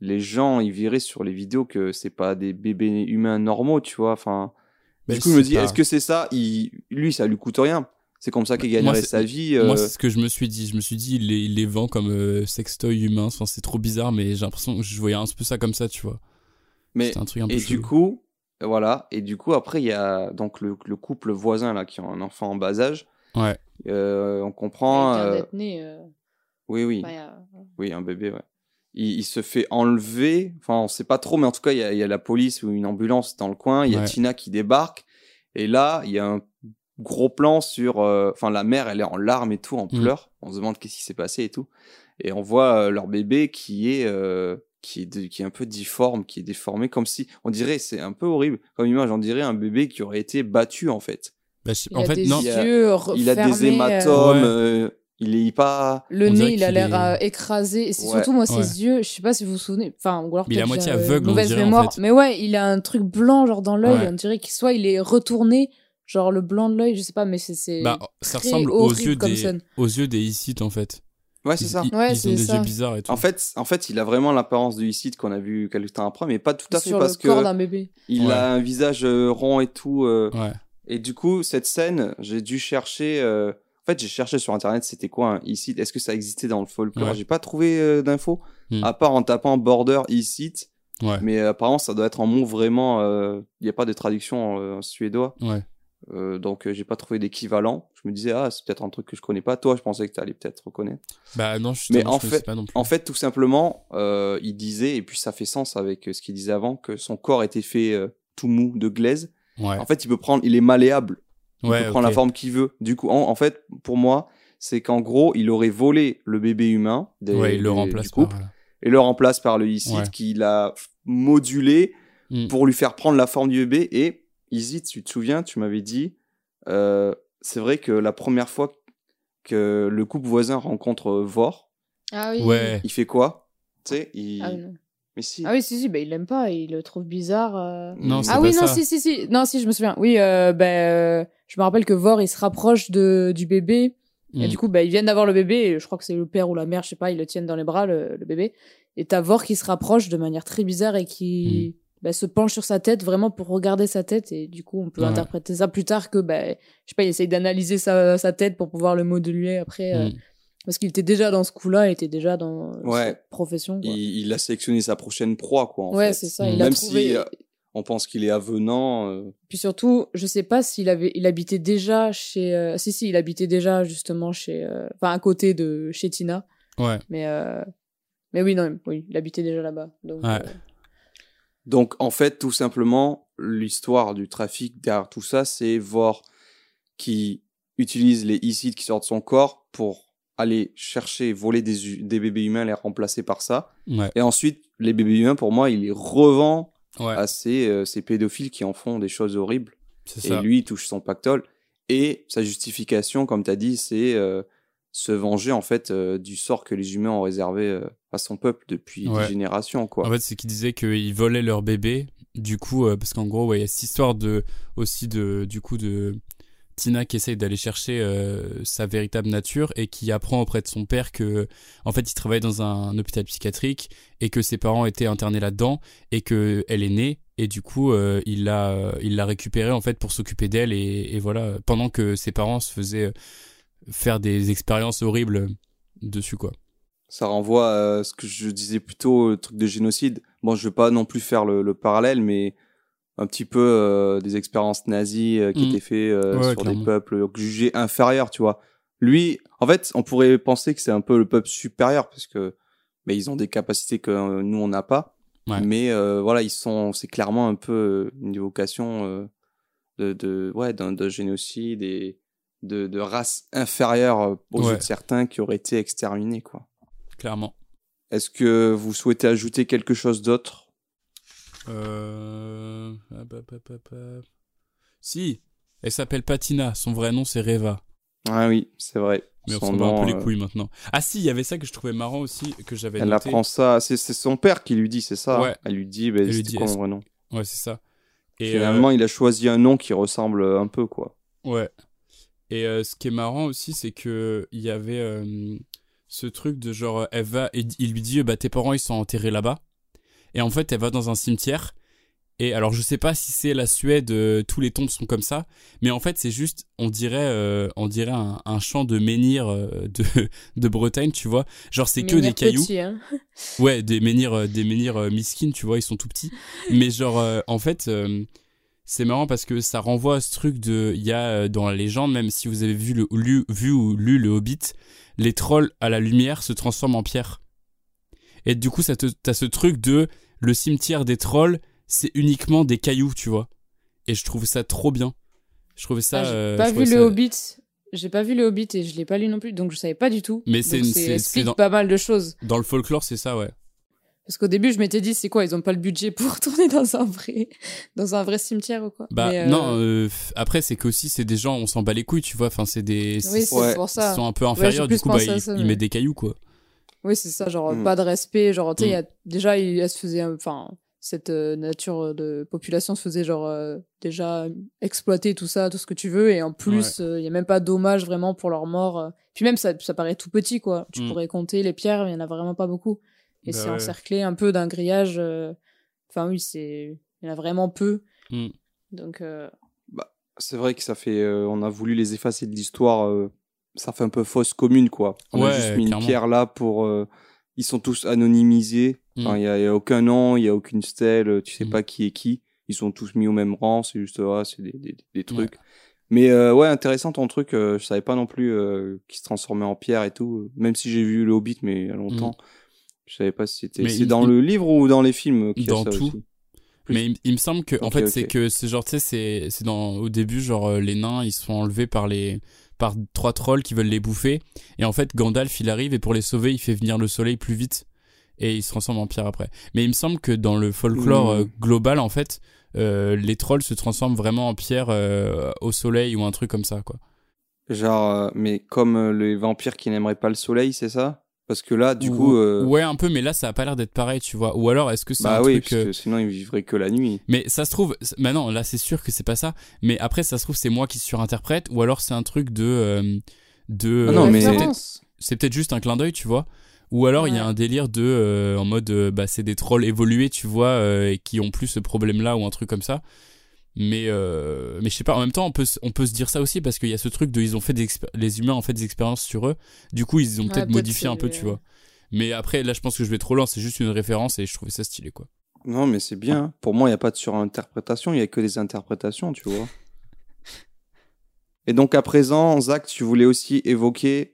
les gens, ils verraient sur les vidéos que c'est pas des bébés humains normaux, tu vois. Enfin, Mais du coup, je me dis, pas- est-ce que c'est ça? Il... Lui, ça lui coûte rien. C'est comme ça qu'il Moi, gagnerait sa vie. euh, Moi, c'est ce que je me suis dit. Je me suis dit, il les, il les vend comme euh, sextoy humain. Enfin, c'est trop bizarre, mais j'ai l'impression que je voyais un peu ça comme ça, tu vois. Mais un truc un peu et chelou. du coup, voilà. Et du coup, après, il y a donc le, le couple voisin là qui a un enfant en bas âge. Ouais. Euh, on comprend. Il euh, né. euh, Oui, oui. Oui, un bébé, ouais. Il, il se fait enlever. Enfin, on sait pas trop, mais en tout cas, il y a, il y a la police ou une ambulance dans le coin. Il y a Ouais. Tina qui débarque. Et là, il y a un gros plan sur. euh, Enfin, la mère, elle est en larmes et tout, en Mm. pleurs. On se demande qu'est-ce qui s'est passé et tout. Et on voit euh, leur bébé qui est. euh, qui est, de- qui est un peu difforme, qui est déformé, comme si, on dirait, c'est un peu horrible, comme image, on dirait un bébé qui aurait été battu, en fait. Bah, Il en a fait, des non. Il a- yeux Il a des euh, hématomes, euh, il est pas... Le On nez, il a l'air est- écrasé. Et c'est Ouais. surtout, moi, ses Ouais. yeux, je sais pas si vous vous souvenez. Enfin, ou alors il est à peut-être moitié aveugle, on mauvaise dirait, en mémoire. fait. Mais ouais, il a un truc blanc, genre dans l'œil. Ouais. On dirait qu'il soit il est retourné, genre le blanc de l'œil, je sais pas, mais c'est. c'est Bah, ça ressemble aux yeux, des, scène. aux yeux des Isites, en fait. Ouais, c'est ça. Ils, Ouais, ils ont des ça. yeux bizarres et tout. En fait, en fait, il a vraiment l'apparence du Icide qu'on a vu quelques temps après, mais pas tout à fait Sur parce le corps que d'un bébé. il Ouais. a un visage euh, rond et tout. euh, Ouais. Et du coup, cette scène, j'ai dû chercher. euh, En fait, j'ai cherché sur internet, c'était quoi un Icide Est-ce que ça existait dans le folklore? Ouais. J'ai pas trouvé euh, d'infos, Hmm. à part en tapant border Icide. Ouais. Mais apparemment, ça doit être en mot vraiment. euh, Il n'y a pas de traduction euh, en suédois. Ouais. Euh, donc, euh, j'ai pas trouvé d'équivalent. Je me disais, ah, c'est peut-être un truc que je connais pas. Toi, je pensais que tu allais peut-être reconnaître. Bah, non, je, Mais je en connaissais fait, pas non plus. en fait, tout simplement, euh, il disait, et puis ça fait sens avec euh, ce qu'il disait avant, que son corps était fait euh, tout mou de glaise. Ouais. En fait, il peut prendre, il est malléable. Il Ouais, peut prendre la forme qu'il veut. Du coup, en, en fait, pour moi, c'est qu'en gros, il aurait volé le bébé humain des, Ouais, il le des- remplace du couple par, et le remplace par le Isid Ouais. qui l'a modulé Mm. pour lui faire prendre la forme du bébé. Et Isid, tu te souviens, tu m'avais dit, euh, c'est vrai que la première fois que le couple voisin rencontre euh, Vor, Ah oui. Ouais. il fait quoi? Tu sais, il. Ah, non. Mais si. Ah oui, si, si, bah, il l'aime pas, il le trouve bizarre. euh. Non, c'est Ah pas oui, non, ça. si, si, si. Non, si, je me souviens. Oui, euh, bah, euh, je me rappelle que Vor, il se rapproche de, du bébé. Et Mm. du coup, bah, ils viennent d'avoir le bébé. Et je crois que c'est le père ou la mère, je sais pas, ils le tiennent dans les bras, le, le bébé. Et t'as Vor qui se rapproche de manière très bizarre et qui bah, se penche sur sa tête vraiment pour regarder sa tête. Et du coup, on peut Ouais. interpréter ça plus tard que, bah, je sais pas, il essaye d'analyser sa, sa tête pour pouvoir le moduler après. euh, Mm. parce qu'il était déjà dans ce coup-là, il était déjà dans Ouais. sa profession. quoi. Il, il a sélectionné sa prochaine proie, quoi. En Ouais, fait. c'est ça, il a Même trouvé- si euh, on pense qu'il est avenant. euh, Puis surtout, je sais pas s'il avait, il habitait déjà chez, euh, si si, il habitait déjà justement chez, euh, enfin à côté de chez Tina. Ouais. Mais euh, Mais oui, non, oui, il habitait déjà là-bas. Donc, Ouais. Donc, en fait, tout simplement, l'histoire du trafic derrière tout ça, c'est voir qui utilise les e qui sortent de son corps pour aller chercher, voler des, des bébés humains, les remplacer par ça. Ouais. Et ensuite, les bébés humains, pour moi, il les revend Ouais. à ces, euh, ces pédophiles qui en font des choses horribles. Et ça. lui, il touche son pactole. Et sa justification, comme tu as dit, c'est euh, se venger en fait euh, du sort que les humains ont réservé à son peuple depuis Ouais. des générations. Quoi. En fait, c'est qu'ils disaient qu'ils volaient leur bébé. Du coup, euh, parce qu'en gros, ouais, il y a cette histoire de, aussi de, du coup, de Tina qui essaye d'aller chercher euh, sa véritable nature et qui apprend auprès de son père que, en fait, il travaille dans un, hôpital psychiatrique et que ses parents étaient internés là-dedans et que elle est née et du coup, euh, il l'a, euh, il l'a récupérée en fait pour s'occuper d'elle et, et voilà, pendant que ses parents se faisaient faire des expériences horribles dessus quoi. Ça renvoie à ce que je disais plutôt, le truc de génocide. Bon, je veux pas non plus faire le, le parallèle, mais un petit peu euh, des expériences nazies euh, qui Mm. étaient faites euh, Ouais, sur clairement. des peuples jugés inférieurs, tu vois. Lui, en fait, on pourrait penser que c'est un peu le peuple supérieur parce que mais ils ont des capacités que nous on n'a pas. Ouais. Mais voilà, ils sont, c'est clairement un peu une évocation de, de, ouais, d'un de génocide et de, de race inférieure euh, aux Ouais. yeux de certains qui auraient été exterminés, quoi. Clairement. Est-ce que vous souhaitez ajouter quelque chose d'autre? Euh... Si, elle s'appelle Patina, son vrai nom c'est Reva. Ah oui, c'est vrai. Mais on s'en bat un peu les euh, couilles maintenant. Ah si, il y avait ça que je trouvais marrant aussi, que j'avais Elle noté. apprend ça. C'est son père qui lui dit, c'est ça? Ouais. Elle lui dit, bah, Elle lui c'est dit, quoi mon vrai nom? Ouais, c'est ça. Et Finalement, il a choisi un nom qui ressemble un peu, quoi. euh, Ouais. Et euh, ce qui est marrant aussi, c'est que il y avait euh, ce truc de genre, euh, elle va, et il lui dit, bah tes parents ils sont enterrés là-bas. Et en fait, elle va dans un cimetière. Et alors, je sais pas si c'est la Suède, euh, tous les tombes sont comme ça, mais en fait, c'est juste, on dirait, euh, on dirait un, un champ de menhir euh, de, de Bretagne, tu vois. Genre, c'est que des cailloux. hein. Ouais, des menhirs, euh, des menhirs euh, miskines, tu vois, ils sont tout petits. Mais genre, euh, en fait, euh, c'est marrant parce que ça renvoie à ce truc de, il y a euh, dans la légende, même si vous avez vu le lu, vu ou lu le Hobbit, les trolls à la lumière se transforment en pierre. Et du coup, ça te, t'as ce truc de, le cimetière des trolls, c'est uniquement des cailloux, tu vois. Et je trouve ça trop bien. Je trouvais ça. Ah, j'ai euh, pas je vu le Hobbit. J'ai pas vu le Hobbit et je l'ai pas lu non plus, donc je savais pas du tout. Mais Donc c'est- c'est- c'est explique dans- pas mal de choses. Dans le folklore, c'est ça, ouais. Parce qu'au début, je m'étais dit, c'est quoi Ils ont pas le budget pour tourner dans un vrai, dans un vrai cimetière ou quoi Bah Mais, euh, non, euh, après c'est qu'aussi c'est des gens, on s'en bat les couilles, tu vois. Enfin c'est des, Oui, c'est pour ça. Ils sont un peu Ouais, inférieurs, j'ai du coup bah ils, ça, ils mais- mettent des cailloux quoi. Oui, c'est ça, genre Mm. pas de respect. Genre, tu sais, Mm. déjà, il, elle se faisait. Enfin, cette euh, nature de population se faisait, genre, euh, déjà exploiter tout ça, tout ce que tu veux. Et en plus, il y a même pas d'hommage vraiment pour leur mort. Puis même, ça, ça paraît tout petit, quoi. Tu Mm. pourrais compter les pierres, mais il y en a vraiment pas beaucoup. Et Bah c'est ouais. encerclé un peu d'un grillage. euh, Enfin, oui, c'est. Il y en a vraiment peu. Mm. Donc. euh, Bah, c'est vrai que ça fait. euh, on a voulu les effacer de l'histoire. euh, ça fait un peu fausse commune, quoi. On a juste mis clairement. une pierre là pour. euh, ils sont tous anonymisés. Mm. Il n'y a, il y a aucun nom, il n'y a aucune stèle, tu sais Mm. pas qui est qui. Ils sont tous mis au même rang, c'est juste, ah, c'est des, des, des trucs. Mais euh, ouais, intéressant ton truc. euh, je savais pas non plus euh, qu'ils se transformaient en pierre et tout. Même si j'ai vu le Hobbit, mais il y a longtemps. Je savais pas si c'était. Mais C'est il- dans il- le livre ou dans les films qu'il y a Dans ça tout. aussi Mais il, il me semble que en fait c'est que c'est genre tu sais c'est c'est dans au début genre euh, les nains ils sont enlevés par les par trois trolls qui veulent les bouffer et en fait Gandalf il arrive et pour les sauver il fait venir le soleil plus vite et il se transforme en pierre après. Mais il me semble que dans le folklore Mm. euh, global en fait euh, les trolls se transforment vraiment en pierre euh, au soleil ou un truc comme ça quoi. Genre, mais comme les vampires qui n'aimeraient pas le soleil, c'est ça? Parce que là, du Ou- coup. euh, Ouais, un peu, mais là, ça a pas l'air d'être pareil, tu vois. Ou alors, est-ce que c'est bah un oui, truc. parce euh, que sinon ils vivraient que la nuit. Mais ça se trouve, bah non, là, c'est sûr que c'est pas ça. Mais après, ça se trouve, c'est moi qui surinterprète, ou alors c'est un truc de. euh, de Ah non, euh, mais- c'est peut-être- référence. C'est peut-être juste un clin d'œil, tu vois. Ou alors, il y a un délire de. euh, en mode, euh, bah, c'est des trolls évolués, tu vois, euh, et qui ont plus ce problème-là, ou un truc comme ça. Mais, euh, mais je sais pas, en même temps, on peut, on peut se dire ça aussi parce qu'il y a ce truc de. Ils ont fait des les humains ont fait des expériences sur eux. Du coup, ils ont Ouais, peut-être modifié un peu, tu vois. Mais après, là, je pense que je vais trop loin. C'est juste une référence et je trouvais ça stylé, quoi. Non, mais c'est bien. Pour moi, il n'y a pas de surinterprétation, il n'y a que des interprétations, tu vois. Et donc, à présent, Zach, tu voulais aussi évoquer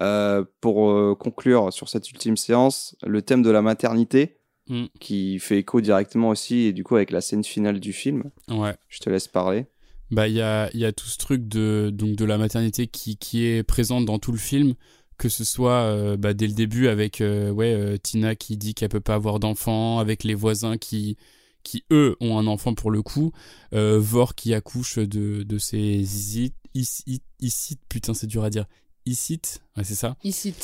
Euh, pour euh, conclure sur cette ultime séance, le thème de la maternité, Mm. qui fait écho directement aussi, et du coup avec la scène finale du film. Ouais. Je te laisse parler. Bah, il y a, il y a tout ce truc de, donc, de la maternité qui, qui est présente dans tout le film, que ce soit euh, bah, dès le début avec euh, ouais, euh, Tina qui dit qu'elle peut pas avoir d'enfant, avec les voisins qui, qui eux ont un enfant pour le coup, euh, Vor qui accouche de, de ses isites, isites, isites, putain c'est dur à dire, isites, ouais, c'est ça Ici.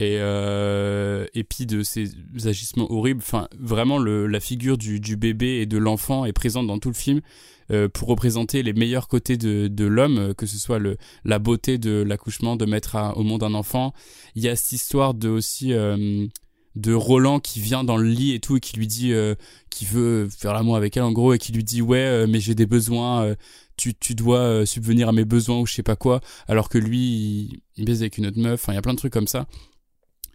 Et euh, et puis de ces agissements horribles enfin vraiment le, la figure du, du bébé et de l'enfant est présente dans tout le film euh, pour représenter les meilleurs côtés de, de l'homme euh, que ce soit le la beauté de l'accouchement de mettre au monde un enfant. Il y a cette histoire de aussi de Roland qui vient dans le lit et tout et qui lui dit qui veut faire l'amour avec elle en gros et qui lui dit ouais mais j'ai des besoins tu, tu dois subvenir à mes besoins ou je sais pas quoi. Alors que lui il, il baise avec une autre meuf enfin il y a plein de trucs comme ça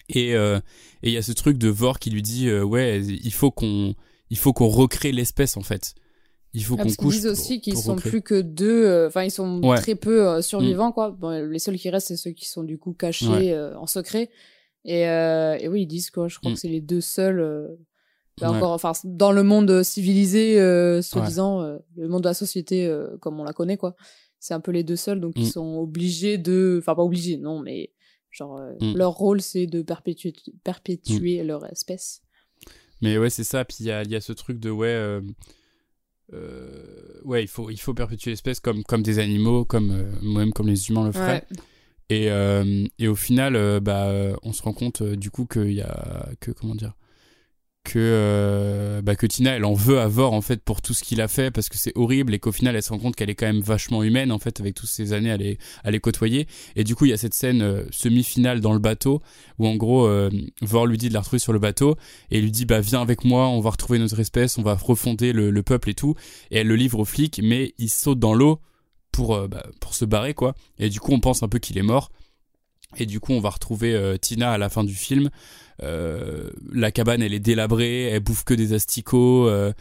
et euh, et il y a ce truc de Vor qui lui dit euh, ouais il faut qu'on il faut qu'on recrée l'espèce en fait il faut Ah, qu'on couche disent aussi qu'ils sont recréer. plus que deux, euh, enfin ils sont Ouais. très peu survivants quoi. Bon, les seuls qui restent c'est ceux qui sont du coup cachés Ouais. en secret. Et, et oui ils disent quoi, je crois Mm. que c'est les deux seuls. bah, Ouais. encore, enfin dans le monde civilisé, soi-disant, le monde de la société comme on la connaît quoi. C'est un peu les deux seuls donc ils Mm. sont obligés de, enfin pas obligés non mais genre euh, Mm. leur rôle c'est de perpétuer perpétuer leur espèce. Mais ouais, c'est ça. Puis il y a, il y a ce truc de ouais, euh, euh, ouais, il faut, il faut perpétuer l'espèce comme, comme des animaux, comme euh, moi-même comme les humains le feraient. Ouais. Et, euh, et au final, euh, bah, on se rend compte euh, du coup qu'il y a que comment dire que euh, bah, que Tina elle en veut à Vor en fait pour tout ce qu'il a fait parce que c'est horrible et qu'au final elle se rend compte qu'elle est quand même vachement humaine en fait avec toutes ces années à les à les côtoyer. Et du coup il y a cette scène euh, semi-finale dans le bateau où en gros euh, Vor lui dit de la retrouver sur le bateau et lui dit bah viens avec moi on va retrouver notre espèce on va refonder le, le peuple et tout. Et elle le livre aux flics mais il saute dans l'eau pour euh, bah, pour se barrer quoi. Et du coup on pense un peu qu'il est mort et du coup, on va retrouver euh, Tina à la fin du film. Euh, la cabane, elle est délabrée, elle bouffe que des asticots. euh,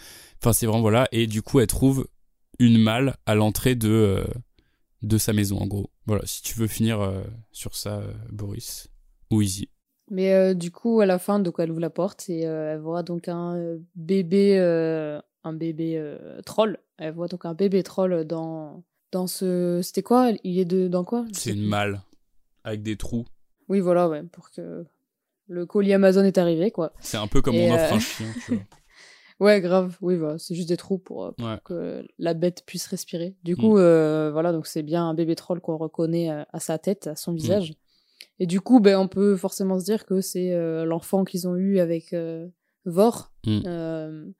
Enfin, c'est vraiment voilà. Et du coup, elle trouve une malle à l'entrée de de sa maison, en gros. Voilà. Si tu veux finir sur ça, Boris ou Easy. Mais du coup, à la fin, donc elle ouvre la porte et elle voit donc un bébé, un bébé troll. Elle voit donc un bébé troll dans dans ce. C'était quoi? Il est de dans quoi? C'est une malle avec des trous. Oui, voilà, ouais, pour que le colis Amazon est arrivé, quoi. C'est un peu comme Et, on offre euh, un chien, tu vois. Ouais, grave. Oui, voilà, c'est juste des trous pour, euh, pour Ouais. que la bête puisse respirer. Du Mm. coup, euh, voilà, donc c'est bien un bébé troll qu'on reconnaît à sa tête, à son Mm. visage. Et du coup, ben, on peut forcément se dire que c'est euh, l'enfant qu'ils ont eu avec euh, Vor. Mm.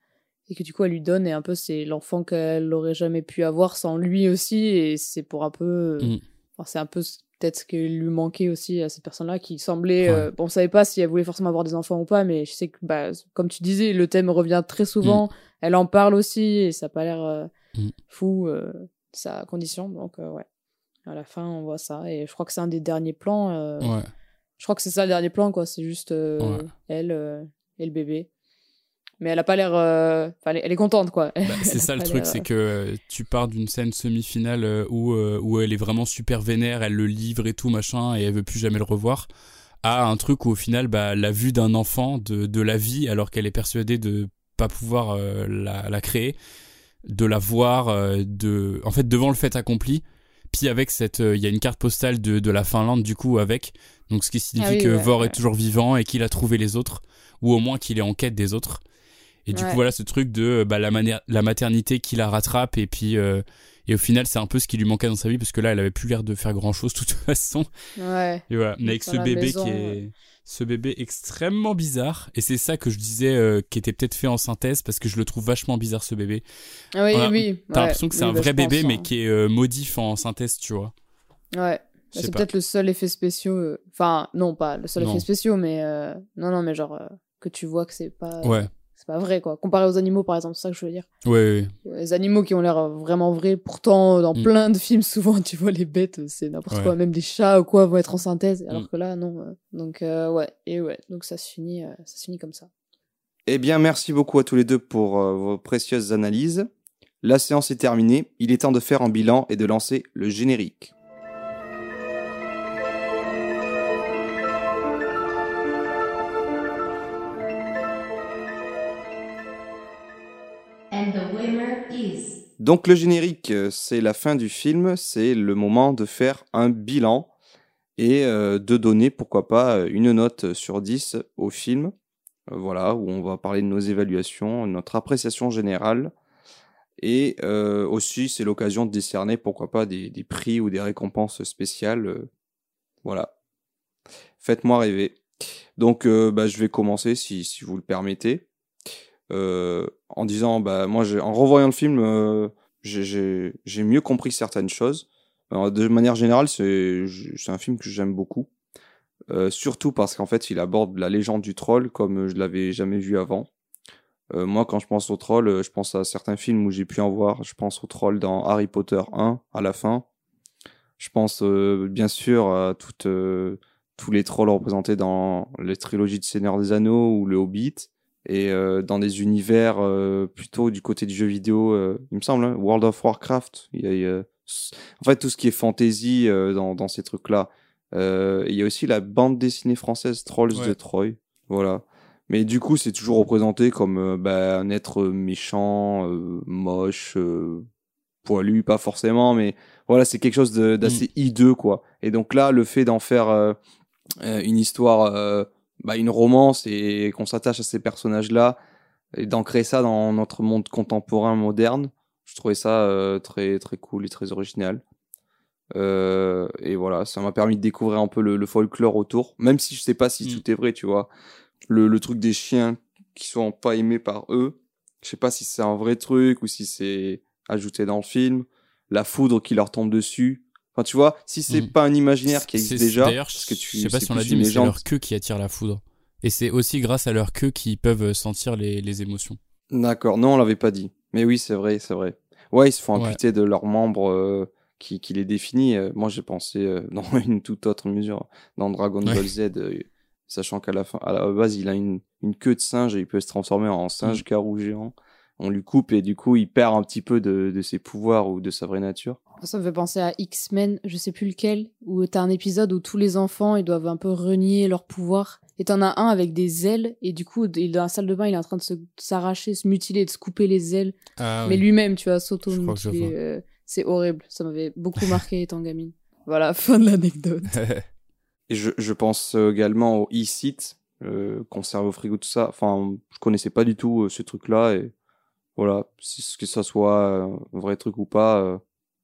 Et que du coup, elle lui donne, et un peu, c'est l'enfant qu'elle aurait jamais pu avoir sans lui aussi. Et c'est pour un peu. Enfin, c'est un peu peut-être ce qui lui manquait aussi à cette personne-là qui semblait. Ouais. euh, bon, on savait pas si elle voulait forcément avoir des enfants ou pas, mais je sais que, bah, comme tu disais, le thème revient très souvent. Elle en parle aussi et ça a pas l'air euh, Mm. fou, euh, sa condition. Donc, euh, ouais. À la fin, on voit ça. Et je crois que c'est un des derniers plans. euh, Ouais. Je crois que c'est ça le dernier plan, quoi. C'est juste Ouais. elle et le bébé. Mais elle a pas l'air. euh, Enfin, elle, est- contente, quoi. Bah, c'est ça le truc, c'est que euh, tu pars d'une scène semi-finale euh, où, euh, où elle est vraiment super vénère, elle le livre et tout, machin, et elle veut plus jamais le revoir, à un truc où au final, bah, la vue d'un enfant, de, de la vie, alors qu'elle est persuadée de pas pouvoir euh, la, la créer, de la voir, euh, de, en fait, devant le fait accompli. Puis avec cette, euh, il y a une carte postale de, de la Finlande du coup avec, donc ce qui signifie Ah oui, que ouais, Vor ouais. est toujours vivant et qu'il a trouvé les autres, ou au moins qu'il est en quête des autres. Et du Ouais. coup, voilà ce truc de bah, la, maternité qui la rattrape. Et puis, euh, et au final, c'est un peu ce qui lui manquait dans sa vie parce que là, elle avait plus l'air de faire grand chose de toute façon. Ouais. Et voilà, mais avec ce bébé maison, qui est. ouais. Ce bébé extrêmement bizarre. Et c'est ça que je disais euh, qui était peut-être fait en synthèse parce que je le trouve vachement bizarre ce bébé. Ah oui, oui. T'as ouais. l'impression que c'est Oui, un bah, vrai pense, bébé mais hein. qui est euh, modif en synthèse, tu vois. Ouais. Bah, c'est peut-être le seul effet spéciaux. euh, Enfin, non, pas le seul Non. effet spéciaux, mais euh, non, non, mais genre euh, que tu vois que c'est pas, Ouais. C'est pas vrai quoi. Comparé aux animaux, par exemple, c'est ça que je veux dire. Ouais, ouais. Les animaux qui ont l'air euh, vraiment vrais, pourtant dans Mm. plein de films, souvent tu vois les bêtes, euh, c'est n'importe Ouais. quoi. Même des chats ou quoi vont être en synthèse, alors Mm. que là, non. euh. Donc euh, ouais, et ouais, donc ça se finit, euh, ça se finit comme ça. Eh bien, merci beaucoup à tous les deux pour euh, vos précieuses analyses. La séance est terminée, il est temps de faire un bilan et de lancer le générique. Donc le générique, euh, c'est la fin du film, c'est le moment de faire un bilan et euh, de donner, pourquoi pas, euh, une note sur 10 au film. Voilà, où on va parler de nos évaluations, notre appréciation générale. Et aussi, c'est l'occasion de décerner, pourquoi pas, des, prix ou des récompenses spéciales. voilà. Faites-moi rêver. Donc, bah, je vais commencer, si, vous le permettez, en disant, bah, moi, en revoyant le film, euh, j'ai- mieux compris certaines choses. Alors, de manière générale, c'est un film que j'aime beaucoup. Euh, surtout parce qu'en fait, il aborde la légende du troll comme je l'avais jamais vu avant. Euh, moi, quand je pense au troll, euh, je pense à certains films où j'ai pu en voir. Je pense au troll dans Harry Potter 1 à la fin. Je pense euh, bien sûr à toutes, euh, tous les trolls représentés dans les trilogies de Seigneur des Anneaux ou Le Hobbit. Et euh, dans des univers euh, plutôt du côté du jeu vidéo, euh, il me semble, hein, World of Warcraft. Il y a, en fait, tout ce qui est fantasy euh, dans, dans ces trucs-là. Euh, il y a aussi la bande dessinée française Trolls Ouais. de Troy. Voilà. Mais du coup, c'est toujours représenté comme euh, bah, un être méchant, euh, moche, euh, poilu, pas forcément, mais voilà, c'est quelque chose d'assez hideux, quoi. Et donc là, le fait d'en faire une histoire, euh, bah, une romance, et qu'on s'attache à ces personnages-là, et d'ancrer ça dans notre monde contemporain, moderne, je trouvais ça euh, très, très cool et très original. Euh, et voilà, ça m'a permis de découvrir un peu le, le folklore autour, même si je sais pas si tout est vrai, tu vois. Le, le truc des chiens qui sont pas aimés par eux, je sais pas si c'est un vrai truc ou si c'est ajouté dans le film. La foudre qui leur tombe dessus. Enfin, tu vois, si c'est Mhm. pas un imaginaire qui existe déjà, parce que tu je sais pas si on l'a dit, mais c'est leur queue qui attire la foudre. Et c'est aussi grâce à leur queue qu'ils peuvent sentir les, les émotions. D'accord, non, on l'avait pas dit. Mais oui, c'est vrai, c'est vrai. Ouais, ils se font Ouais. amputer de leurs membres euh, qui, qui les définit. Euh, moi, j'ai pensé euh, dans une toute autre mesure, dans Dragon Ouais. Ball Z, euh, sachant qu'à la fin, à la base, il a une, une queue de singe et il peut se transformer en singe Mm. carou géant. On lui coupe et du coup, il perd un petit peu de, de ses pouvoirs ou de sa vraie nature. Ça me fait penser à X-Men, je sais plus lequel, où t'as un épisode où tous les enfants ils doivent un peu renier leur pouvoir. Et t'en as un avec des ailes, et du coup, il est dans la salle de bain, il est en train de se- s'arracher, se mutiler, de se couper les ailes. Ah Mais oui. lui-même, tu vois, s'auto-mutiler. euh, c'est horrible. Ça m'avait beaucoup marqué étant gamine. Voilà, fin de l'anecdote. Et je, je pense euh, également au e-site, euh, conserve au frigo, tout ça. Enfin, je connaissais pas du tout euh, ce truc-là. Et voilà, que ça soit un vrai truc ou pas.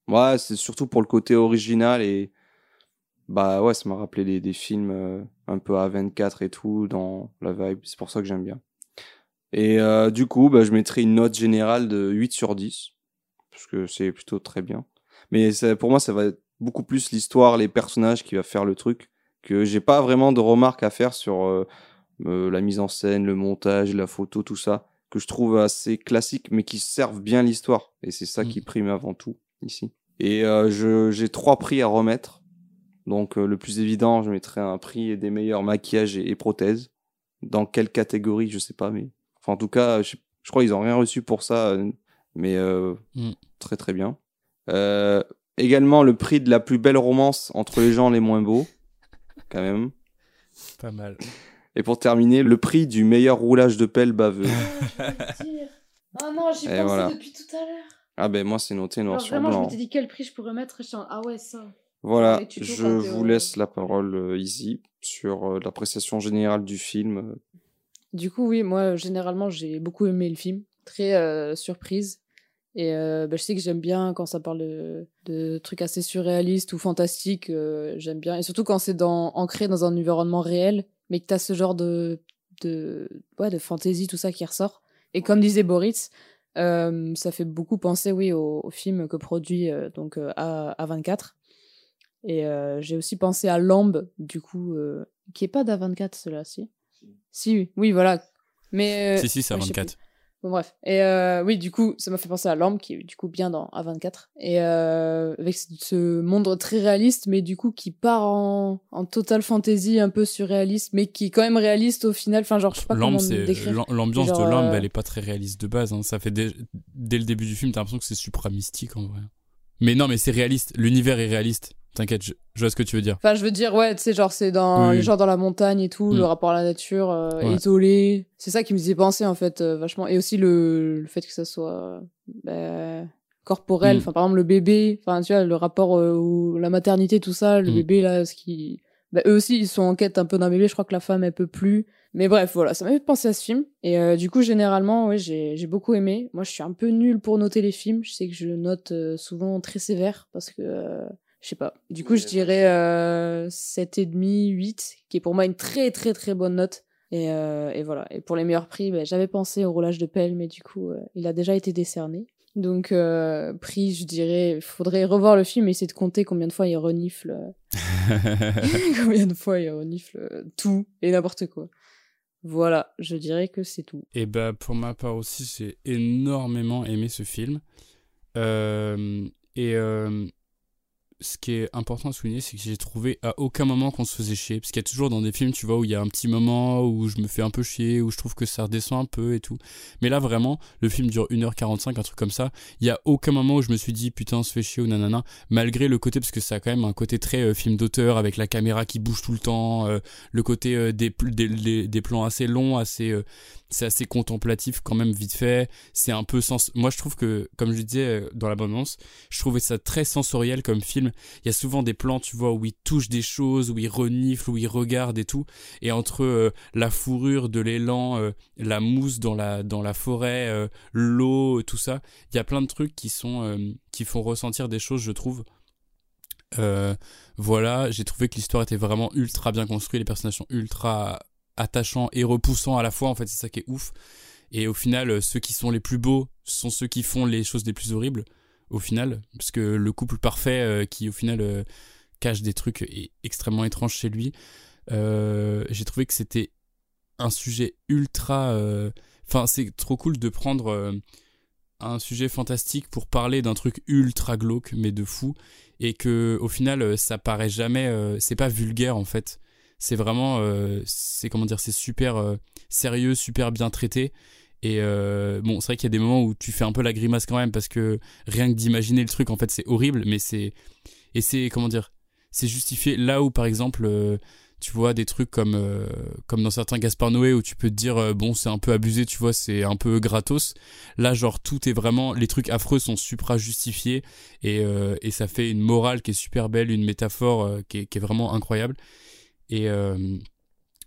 Ouais, c'est surtout pour le côté original. Et bah ouais, ça m'a rappelé des, des films euh, un peu A24 et tout, dans la vibe. C'est pour ça que j'aime bien. Et euh, du coup, bah, je mettrai une note générale de 8 sur 10. Parce que c'est plutôt très bien. Mais ça- pour moi, ça va être beaucoup plus l'histoire, les personnages qui va faire le truc que j'ai pas vraiment de remarques à faire sur euh, la mise en scène, le montage, la photo, tout ça, que je trouve assez classique, mais qui servent bien l'histoire. Et c'est ça qui prime avant tout ici. Et euh, je- j'ai trois prix à remettre. Donc euh, le plus évident, je mettrai un prix des meilleurs maquillages et, et prothèses. Dans quelle catégorie, je sais pas, mais enfin en tout cas, je, je crois qu'ils ont rien reçu pour ça, euh, mais euh, Mm. très très bien. Euh, également le prix de la plus belle romance entre les gens les moins beaux, quand même. Pas mal. Et pour terminer, le prix du meilleur roulage de pelle baveux. Oh non, j'y Et pensais voilà. depuis tout à l'heure. Ah ben moi c'est noté noir Alors, sur vraiment, je blanc. m'étais dit quel prix je pourrais mettre. Ah ouais, ça. Voilà, tutos je vous au- laisse la parole euh, Izzy sur euh, l'appréciation générale du film. euh. Du coup, oui, moi, généralement, j'ai beaucoup aimé le film. Très euh, surprise. Et euh, bah, je sais que j'aime bien quand ça parle de, de trucs assez surréalistes ou fantastiques. euh, j'aime bien. Et surtout quand c'est dans, ancré dans un environnement réel, mais que tu as ce genre de, de, ouais, de fantaisie, tout ça qui ressort. Et comme disait Boris, euh, ça fait beaucoup penser, oui, au, au film que produit euh, donc euh, A, A24. Et euh, j'ai aussi pensé à Lambe, du coup, euh, qui est pas d'A24, celui-là, si? Si, oui, voilà. Mais, Si, si, c'est ouais, je sais A24. Bon, bref. Et euh, oui, du coup, ça m'a fait penser à Lambe, qui est du coup bien dans A24. Et euh, avec ce- monde très réaliste, mais du coup, qui part en, en total fantasy, un peu surréaliste, mais qui est quand même réaliste au final. Enfin, genre, je sais pas Lambe, comment l'ambiance de Lambe, euh, elle est pas très réaliste de base. hein. Ça fait dès, dès le début du film, t'as l'impression que c'est supra mystique en vrai. Mais non, mais c'est réaliste. L'univers est réaliste. T'inquiète, je, je vois ce que tu veux dire. Enfin, je veux dire, ouais, tu sais, genre, c'est dans, Oui, oui. genre dans la montagne et tout, Mm. le rapport à la nature, euh, Ouais. isolé. C'est ça qui me faisait penser, en fait, euh, vachement. Et aussi le, le fait que ça soit bah, corporel. Mm. Enfin, par exemple, le bébé, enfin, tu vois, le rapport euh, la maternité, tout ça, le Mm. bébé, là, ce qui. Bah, eux aussi, ils sont en quête un peu d'un bébé. Je crois que la femme, elle peut plus. Mais bref, voilà, ça m'a fait penser à ce film. Et euh, du coup, généralement, ouais, j'ai j'ai beaucoup aimé. Moi, je suis un peu nulle pour noter les films. Je sais que je note euh, souvent très sévère parce que. euh, je sais pas. Du coup, je dirais euh, 7,5, 8, qui est pour moi une très très très bonne note. Et, euh, et voilà. Et pour les meilleurs prix, ben, j'avais pensé au roulage de pelle, mais du coup, euh, il a déjà été décerné. Donc, euh, prix, je dirais, il faudrait revoir le film et essayer de compter combien de fois il renifle. euh, combien de fois il renifle euh, tout et n'importe quoi. Voilà, je dirais que c'est tout. Et bah pour ma part aussi, j'ai énormément aimé ce film. Euh, et euh, ce qui est important à souligner, c'est que j'ai trouvé à aucun moment qu'on se faisait chier. Parce qu'il y a toujours dans des films, tu vois, où il y a un petit moment où je me fais un peu chier, où je trouve que ça redescend un peu et tout. Mais là, vraiment, le film dure 1h45, un truc comme ça. Il y a aucun moment où je me suis dit, putain, on se fait chier ou nanana. Malgré le côté, parce que ça a quand même un côté très euh, film d'auteur, avec la caméra qui bouge tout le temps, euh, le côté euh, des, des, plans assez longs, assez, c'est assez contemplatif quand même vite fait. C'est un peu sens. Moi, je trouve que, comme je disais dans l'abondance, je trouvais ça très sensoriel comme film. Il y a souvent des plans, tu vois, où il touche des choses, où il renifle, où il regarde et tout. Et entre euh, la fourrure de l'élan, euh, la mousse dans la dans la forêt, euh, l'eau, tout ça, il y a plein de trucs qui sont qui font ressentir des choses, je trouve. Voilà, j'ai trouvé que l'histoire était vraiment ultra bien construite, les personnages sont ultra attachants et repoussants à la fois, en fait, c'est ça qui est ouf. Et au final, ceux qui sont les plus beaux sont ceux qui font les choses les plus horribles, au final, parce que le couple parfait euh, qui, au final, euh, cache des trucs e- extrêmement étranges chez lui, euh, j'ai trouvé que c'était un sujet ultra... Enfin, c'est trop cool de prendre... un sujet fantastique pour parler d'un truc ultra glauque mais de fou et que au final ça paraît jamais c'est pas vulgaire en fait. C'est vraiment c'est comment dire c'est super sérieux super bien traité et euh, bon c'est vrai qu'il y a des moments où tu fais un peu la grimace quand même parce que rien que d'imaginer le truc en fait c'est horrible mais c'est et c'est comment dire c'est justifié. Là où par exemple euh, tu vois des trucs comme euh, comme dans certains Gaspar Noé où tu peux te dire bon c'est un peu abusé tu vois c'est un peu gratos. Là genre tout est vraiment les trucs affreux sont supra justifiés et, et ça fait une morale qui est super belle une métaphore qui, est, qui est vraiment incroyable. Et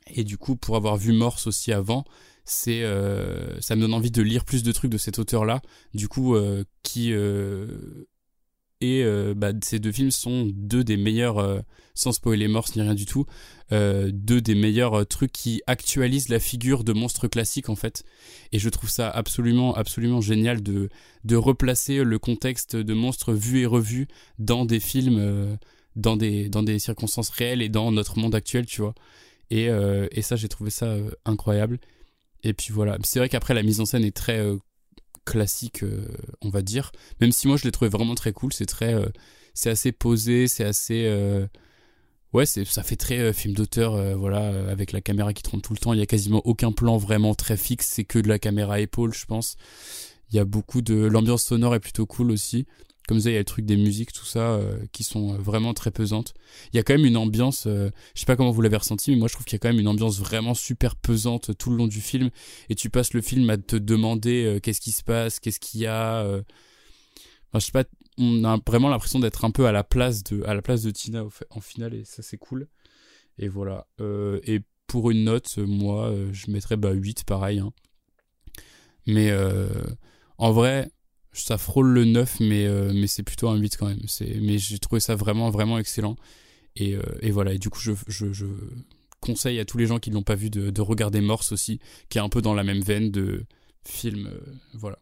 et du coup pour avoir vu Morse aussi avant c'est euh, ça me donne envie de lire plus de trucs de cet auteur là du coup euh, qui euh, et bah, ces deux films sont deux des meilleurs, sans spoiler Morse ni rien du tout, deux des meilleurs trucs qui actualisent la figure de monstre classique en fait. Et je trouve ça absolument, absolument génial de, de replacer le contexte de monstres vus et revus dans des films, dans, des, dans des circonstances réelles et dans notre monde actuel, tu vois. Et, et ça, j'ai trouvé ça incroyable. Et puis voilà, c'est vrai qu'après la mise en scène est très euh, classique, euh, on va dire. Même si moi je l'ai trouvé vraiment très cool, c'est très, euh, c'est assez posé, c'est assez, ouais, ça fait très film d'auteur, voilà, avec la caméra qui trompe tout le temps. Il y a quasiment aucun plan vraiment très fixe, c'est que de la caméra épaule, je pense. Il y a beaucoup de, l'ambiance sonore est plutôt cool aussi. Comme ça, il y a le truc des musiques, tout ça, euh, qui sont euh, vraiment très pesantes. Il y a quand même une ambiance, euh, je sais pas comment vous l'avez ressenti, mais moi je trouve qu'il y a quand même une ambiance vraiment super pesante tout le long du film. Et tu passes le film à te demander euh, qu'est-ce qui se passe, qu'est-ce qu'il y a. Enfin, je sais pas, on a vraiment l'impression d'être un peu à la place de, à la place de Tina en finale, et ça c'est cool. Et voilà. Et pour une note, moi, je mettrais bah, 8, pareil. hein. Mais en vrai, ça frôle le 9, mais, euh, mais c'est plutôt un 8 quand même. Mais j'ai trouvé ça vraiment, vraiment excellent. Et, euh, et voilà, et du coup, je, je, je conseille à tous les gens qui ne l'ont pas vu de, de regarder Morse aussi, qui est un peu dans la même veine de film. euh, voilà.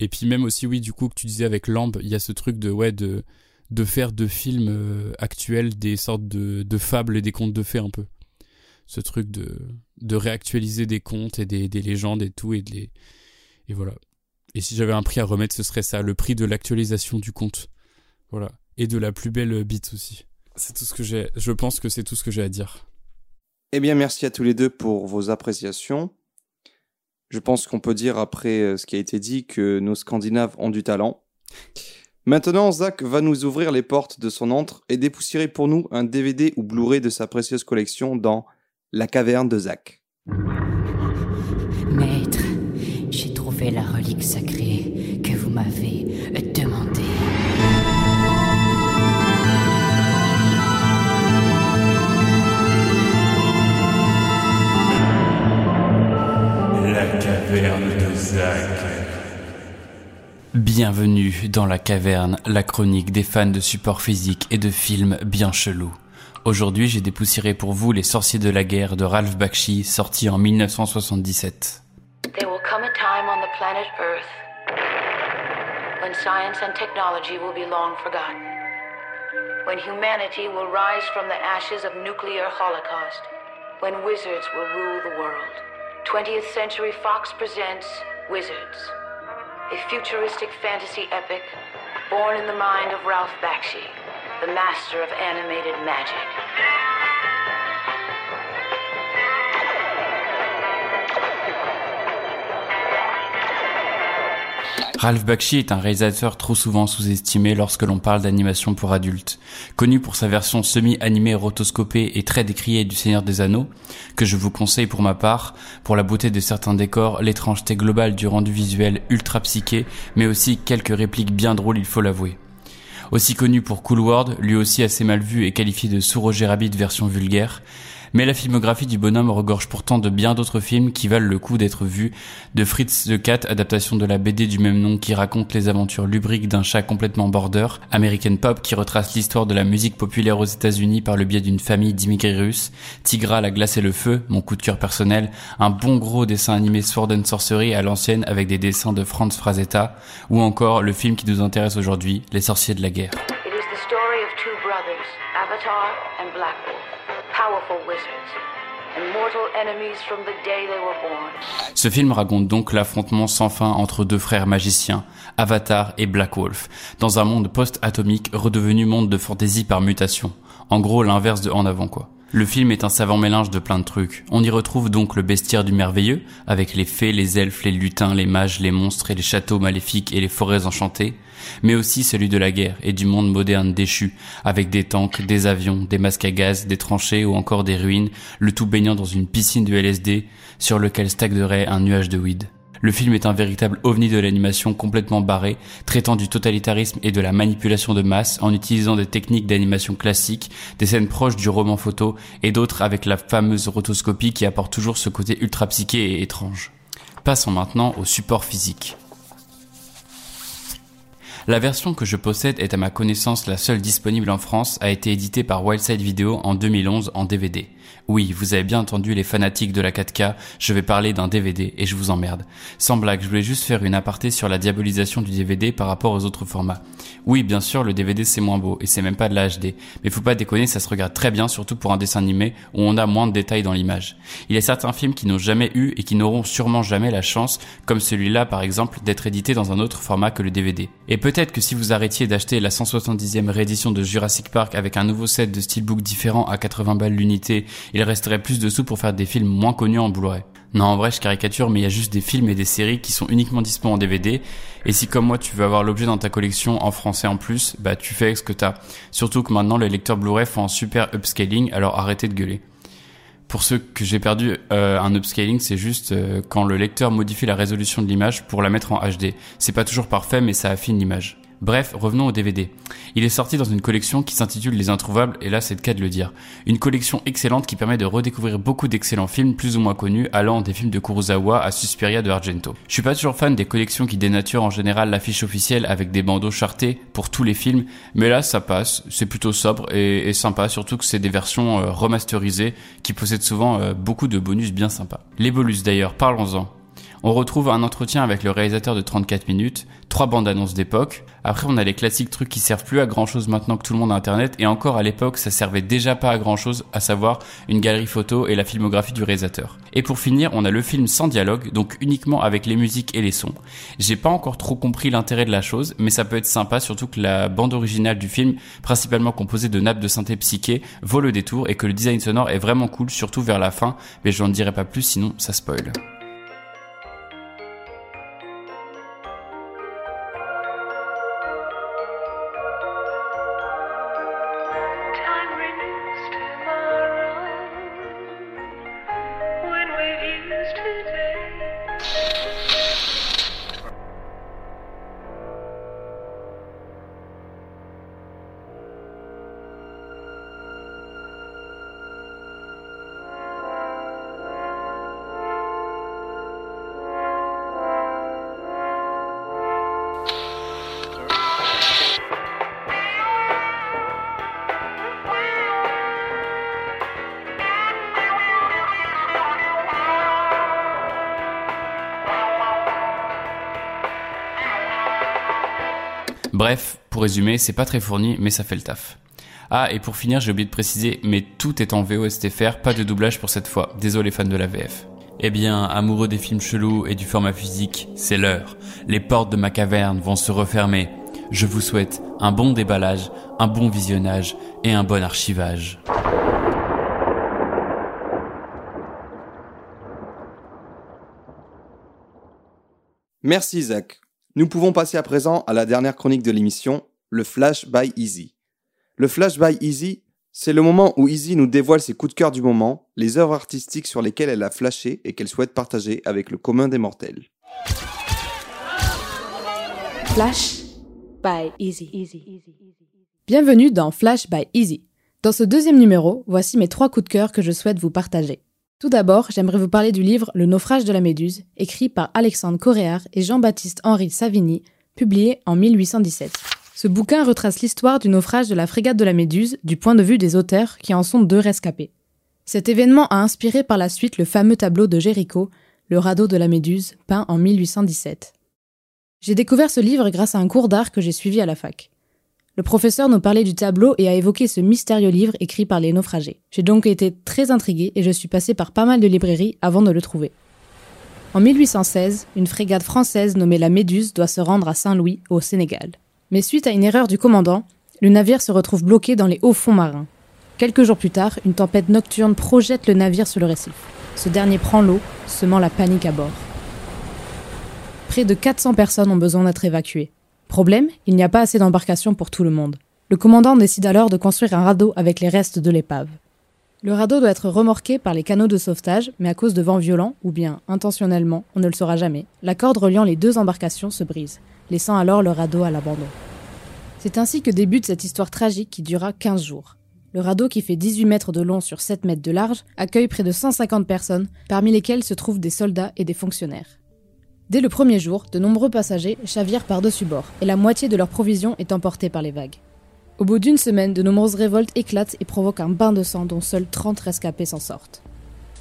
Et puis même aussi, oui, du coup, que tu disais avec Lamb, il y a ce truc de, ouais, de, de faire de films actuels des sortes de, de fables et des contes de fées un peu. Ce truc de, de réactualiser des contes et des, des légendes et tout, et, de les, et voilà. Et si j'avais un prix à remettre, ce serait ça, le prix de l'actualisation du conte. Voilà. Et de la plus belle bite aussi. C'est tout ce que j'ai. Je pense que c'est tout ce que j'ai à dire. Eh bien, merci à tous les deux pour vos appréciations. Je pense qu'on peut dire, après euh, ce qui a été dit, que nos Scandinaves ont du talent. Maintenant, Zach va nous ouvrir les portes de son antre et dépoussiérer pour nous un DVD ou Blu-ray de sa précieuse collection dans La caverne de Zach. La relique sacrée que vous m'avez demandée. La caverne de Zach. Bienvenue dans la caverne, la chronique des fans de support physique et de films bien chelous. Aujourd'hui, j'ai dépoussiéré pour vous Les Sorciers de la Guerre de Ralph Bakshi, sorti en 1977. There will come a time on the planet Earth when science and technology will be long forgotten. When humanity will rise from the ashes of nuclear holocaust. When wizards will rule the world. 20th Century Fox presents Wizards, a futuristic fantasy epic born in the mind of Ralph Bakshi, the master of animated magic. Ralph Bakshi est un réalisateur trop souvent sous-estimé lorsque l'on parle d'animation pour adultes. Connu pour sa version semi-animée rotoscopée et très décriée du Seigneur des Anneaux, que je vous conseille pour ma part, pour la beauté de certains décors, l'étrangeté globale du rendu visuel ultra psyché, mais aussi quelques répliques bien drôles il faut l'avouer. Aussi connu pour Cool World, lui aussi assez mal vu et qualifié de sous-Roger Rabbit version vulgaire, mais la filmographie du bonhomme regorge pourtant de bien d'autres films qui valent le coup d'être vus, de Fritz the Cat, adaptation de la BD du même nom qui raconte les aventures lubriques d'un chat complètement border, American Pop qui retrace l'histoire de la musique populaire aux États-Unis par le biais d'une famille d'immigrés russes, Tigra, la glace et le feu, mon coup de cœur personnel, un bon gros dessin animé Sword and Sorcery à l'ancienne avec des dessins de Franz Frazetta, ou encore le film qui nous intéresse aujourd'hui, Les sorciers de la guerre. Ce film raconte donc l'affrontement sans fin entre deux frères magiciens, Avatar et Black Wolf, dans un monde post-atomique redevenu monde de fantasy par mutation. En gros, l'inverse de En avant quoi. Le film est un savant mélange de plein de trucs. On y retrouve donc le bestiaire du merveilleux, avec les fées, les elfes, les lutins, les mages, les monstres et les châteaux maléfiques et les forêts enchantées, mais aussi celui de la guerre et du monde moderne déchu, avec des tanks, des avions, des masques à gaz, des tranchées ou encore des ruines, le tout baignant dans une piscine de LSD sur lequel stagnerait un nuage de weed. Le film est un véritable ovni de l'animation complètement barré, traitant du totalitarisme et de la manipulation de masse en utilisant des techniques d'animation classiques, des scènes proches du roman photo et d'autres avec la fameuse rotoscopie qui apporte toujours ce côté ultra psyché et étrange. Passons maintenant au support physique. La version que je possède est à ma connaissance la seule disponible en France, a été éditée par Wildside Video en 2011 en DVD. Oui, vous avez bien entendu les fanatiques de la 4K, je vais parler d'un DVD et je vous emmerde. Sans blague, je voulais juste faire une aparté sur la diabolisation du DVD par rapport aux autres formats. Oui, bien sûr, le DVD c'est moins beau et c'est même pas de la HD, mais faut pas déconner, ça se regarde très bien surtout pour un dessin animé où on a moins de détails dans l'image. Il y a certains films qui n'ont jamais eu et qui n'auront sûrement jamais la chance, comme celui-là par exemple, d'être édité dans un autre format que le DVD. Et peut-être que si vous arrêtiez d'acheter la 170e réédition de Jurassic Park avec un nouveau set de steelbook différent à 80 balles l'unité, il resterait plus de sous pour faire des films moins connus en Blu-ray. Non, en vrai, je caricature, mais il y a juste des films et des séries qui sont uniquement disponibles en DVD. Et si, comme moi, tu veux avoir l'objet dans ta collection en français en plus, bah, tu fais avec ce que t'as. Surtout que maintenant, les lecteurs Blu-ray font un super upscaling, alors arrêtez de gueuler. Pour ceux que j'ai perdu, euh, un upscaling, c'est juste euh, quand le lecteur modifie la résolution de l'image pour la mettre en HD. C'est pas toujours parfait, mais ça affine l'image. Bref, revenons au DVD. Il est sorti dans une collection qui s'intitule Les Introuvables, et là c'est le cas de le dire. Une collection excellente qui permet de redécouvrir beaucoup d'excellents films plus ou moins connus, allant des films de Kurosawa à Suspiria de Argento. Je suis pas toujours fan des collections qui dénaturent en général l'affiche officielle avec des bandeaux chartés pour tous les films, mais là ça passe, c'est plutôt sobre et, sympa, surtout que c'est des versions euh, remasterisées qui possèdent souvent euh, beaucoup de bonus bien sympas. Les bolus d'ailleurs, parlons-en. On retrouve un entretien avec le réalisateur de 34 minutes, trois bandes annonces d'époque. Après, on a les classiques trucs qui servent plus à grand chose maintenant que tout le monde a internet. Et encore à l'époque, ça servait déjà pas à grand chose, à savoir une galerie photo et la filmographie du réalisateur. Et pour finir, on a le film sans dialogue, donc uniquement avec les musiques et les sons. J'ai pas encore trop compris l'intérêt de la chose, mais ça peut être sympa, surtout que la bande originale du film, principalement composée de nappes de synthé psyché, vaut le détour et que le design sonore est vraiment cool, surtout vers la fin. Mais je n'en dirai pas plus, sinon ça spoil. Résumer, c'est pas très fourni, mais ça fait le taf. Ah, et pour finir, j'ai oublié de préciser, mais tout est en VOSTFR, pas de doublage pour cette fois. Désolé fans de la VF. Eh bien, amoureux des films chelous et du format physique, c'est l'heure. Les portes de ma caverne vont se refermer. Je vous souhaite un bon déballage, un bon visionnage et un bon archivage. Merci Isaac. Nous pouvons passer à présent à la dernière chronique de l'émission, le Flash by Easy. Le Flash by Easy, c'est le moment où Easy nous dévoile ses coups de cœur du moment, les œuvres artistiques sur lesquelles elle a flashé et qu'elle souhaite partager avec le commun des mortels. Flash by Easy. Bienvenue dans Flash by Easy. Dans ce deuxième numéro, voici mes trois coups de cœur que je souhaite vous partager. Tout d'abord, j'aimerais vous parler du livre Le naufrage de la Méduse, écrit par Alexandre Coréard et Jean-Baptiste Henri Savigny, publié en 1817. Ce bouquin retrace l'histoire du naufrage de la frégate de la Méduse du point de vue des auteurs qui en sont deux rescapés. Cet événement a inspiré par la suite le fameux tableau de Géricault, Le radeau de la Méduse, peint en 1817. J'ai découvert ce livre grâce à un cours d'art que j'ai suivi à la fac. Le professeur nous parlait du tableau et a évoqué ce mystérieux livre écrit par les naufragés. J'ai donc été très intriguée et je suis passée par pas mal de librairies avant de le trouver. En 1816, une frégate française nommée la Méduse doit se rendre à Saint-Louis, au Sénégal. Mais suite à une erreur du commandant, le navire se retrouve bloqué dans les hauts fonds marins. Quelques jours plus tard, une tempête nocturne projette le navire sur le récif. Ce dernier prend l'eau, semant la panique à bord. Près de 400 personnes ont besoin d'être évacuées. Problème, il n'y a pas assez d'embarcations pour tout le monde. Le commandant décide alors de construire un radeau avec les restes de l'épave. Le radeau doit être remorqué par les canaux de sauvetage, mais à cause de vents violents, ou bien intentionnellement, on ne le saura jamais, la corde reliant les deux embarcations se brise, laissant alors le radeau à l'abandon. C'est ainsi que débute cette histoire tragique qui dura 15 jours. Le radeau, qui fait 18 mètres de long sur 7 mètres de large, accueille près de 150 personnes, parmi lesquelles se trouvent des soldats et des fonctionnaires. Dès le premier jour, de nombreux passagers chavirent par-dessus bord, et la moitié de leurs provisions est emportée par les vagues. Au bout d'une semaine, de nombreuses révoltes éclatent et provoquent un bain de sang dont seuls 30 rescapés s'en sortent.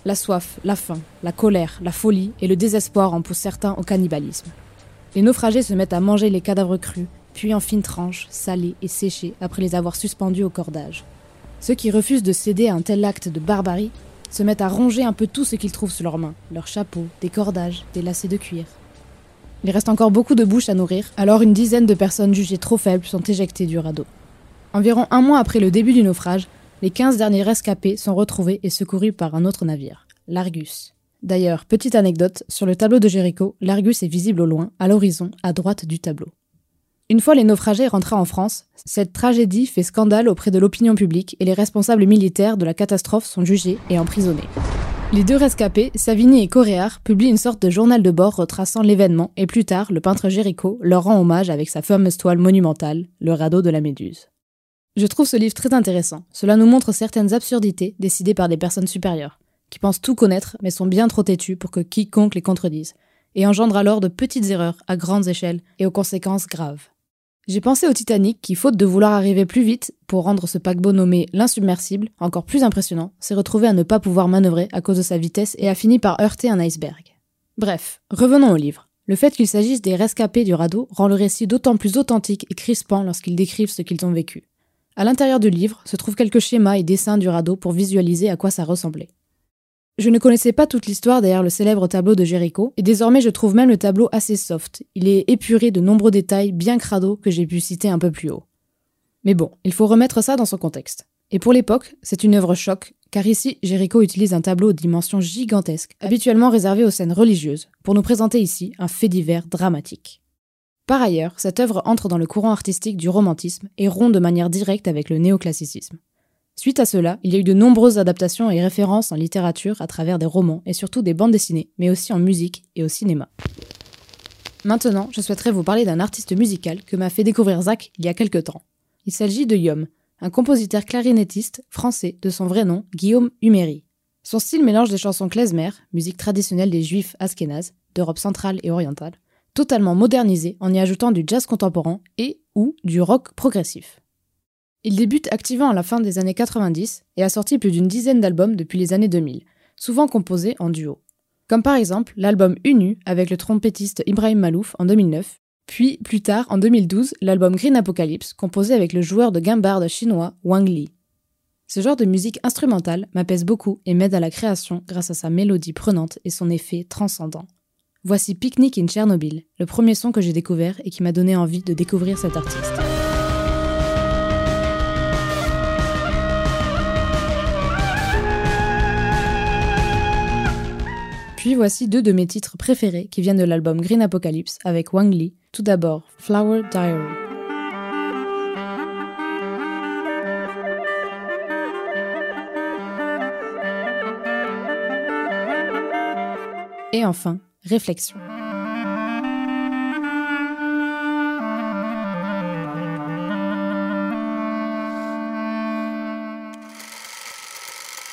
La soif, la faim, la colère, la folie et le désespoir en poussent certains au cannibalisme. Les naufragés se mettent à manger les cadavres crus, puis en fines tranches, salées et séchées après les avoir suspendus au cordage. Ceux qui refusent de céder à un tel acte de barbarie se mettent à ronger un peu tout ce qu'ils trouvent sous leurs mains, leurs chapeaux, des cordages, des lacets de cuir. Il reste encore beaucoup de bouches à nourrir, alors une dizaine de personnes jugées trop faibles sont éjectées du radeau. Environ un mois après le début du naufrage, les 15 derniers rescapés sont retrouvés et secourus par un autre navire, l'Argus. D'ailleurs, petite anecdote, sur le tableau de Jéricho, l'Argus est visible au loin, à l'horizon, à droite du tableau. Une fois les naufragés rentrés en France, cette tragédie fait scandale auprès de l'opinion publique et les responsables militaires de la catastrophe sont jugés et emprisonnés. Les deux rescapés, Savigny et Coréard, publient une sorte de journal de bord retraçant l'événement et plus tard, le peintre Géricault leur rend hommage avec sa fameuse toile monumentale, Le radeau de la Méduse. Je trouve ce livre très intéressant. Cela nous montre certaines absurdités décidées par des personnes supérieures, qui pensent tout connaître mais sont bien trop têtues pour que quiconque les contredise, et engendre alors de petites erreurs à grandes échelles et aux conséquences graves. J'ai pensé au Titanic qui, faute de vouloir arriver plus vite pour rendre ce paquebot nommé l'insubmersible encore plus impressionnant, s'est retrouvé à ne pas pouvoir manœuvrer à cause de sa vitesse et a fini par heurter un iceberg. Bref, revenons au livre. Le fait qu'il s'agisse des rescapés du radeau rend le récit d'autant plus authentique et crispant lorsqu'ils décrivent ce qu'ils ont vécu. À l'intérieur du livre se trouvent quelques schémas et dessins du radeau pour visualiser à quoi ça ressemblait. Je ne connaissais pas toute l'histoire derrière le célèbre tableau de Jéricho, et désormais je trouve même le tableau assez soft. Il est épuré de nombreux détails bien crado que j'ai pu citer un peu plus haut. Mais bon, il faut remettre ça dans son contexte. Et pour l'époque, c'est une œuvre choc, car ici, Jéricho utilise un tableau aux dimensions gigantesques, habituellement réservé aux scènes religieuses, pour nous présenter ici un fait divers dramatique. Par ailleurs, cette œuvre entre dans le courant artistique du romantisme et rompt de manière directe avec le néoclassicisme. Suite à cela, il y a eu de nombreuses adaptations et références en littérature à travers des romans et surtout des bandes dessinées, mais aussi en musique et au cinéma. Maintenant, je souhaiterais vous parler d'un artiste musical que m'a fait découvrir Zach il y a quelque temps. Il s'agit de Yom, un compositeur clarinettiste français de son vrai nom, Guillaume Huméry. Son style mélange des chansons klezmer, musique traditionnelle des juifs askénazes, d'Europe centrale et orientale, totalement modernisée en y ajoutant du jazz contemporain et ou du rock progressif. Il débute activement à la fin des années 90 et a sorti plus d'une dizaine d'albums depuis les années 2000, souvent composés en duo. Comme par exemple l'album Unu avec le trompettiste Ibrahim Malouf en 2009, Puis, plus tard, en 2012, l'album Green Apocalypse, composé avec le joueur de guimbarde chinois Wang Li. Ce genre de musique instrumentale m'apaise beaucoup et m'aide à la création grâce à sa mélodie prenante et son effet transcendant. Voici Picnic in Chernobyl, le premier son que j'ai découvert et qui m'a donné envie de découvrir cet artiste. Puis voici deux de mes titres préférés qui viennent de l'album Green Apocalypse avec Wang Li. Tout d'abord, Flower Diary. Et enfin, Réflexion.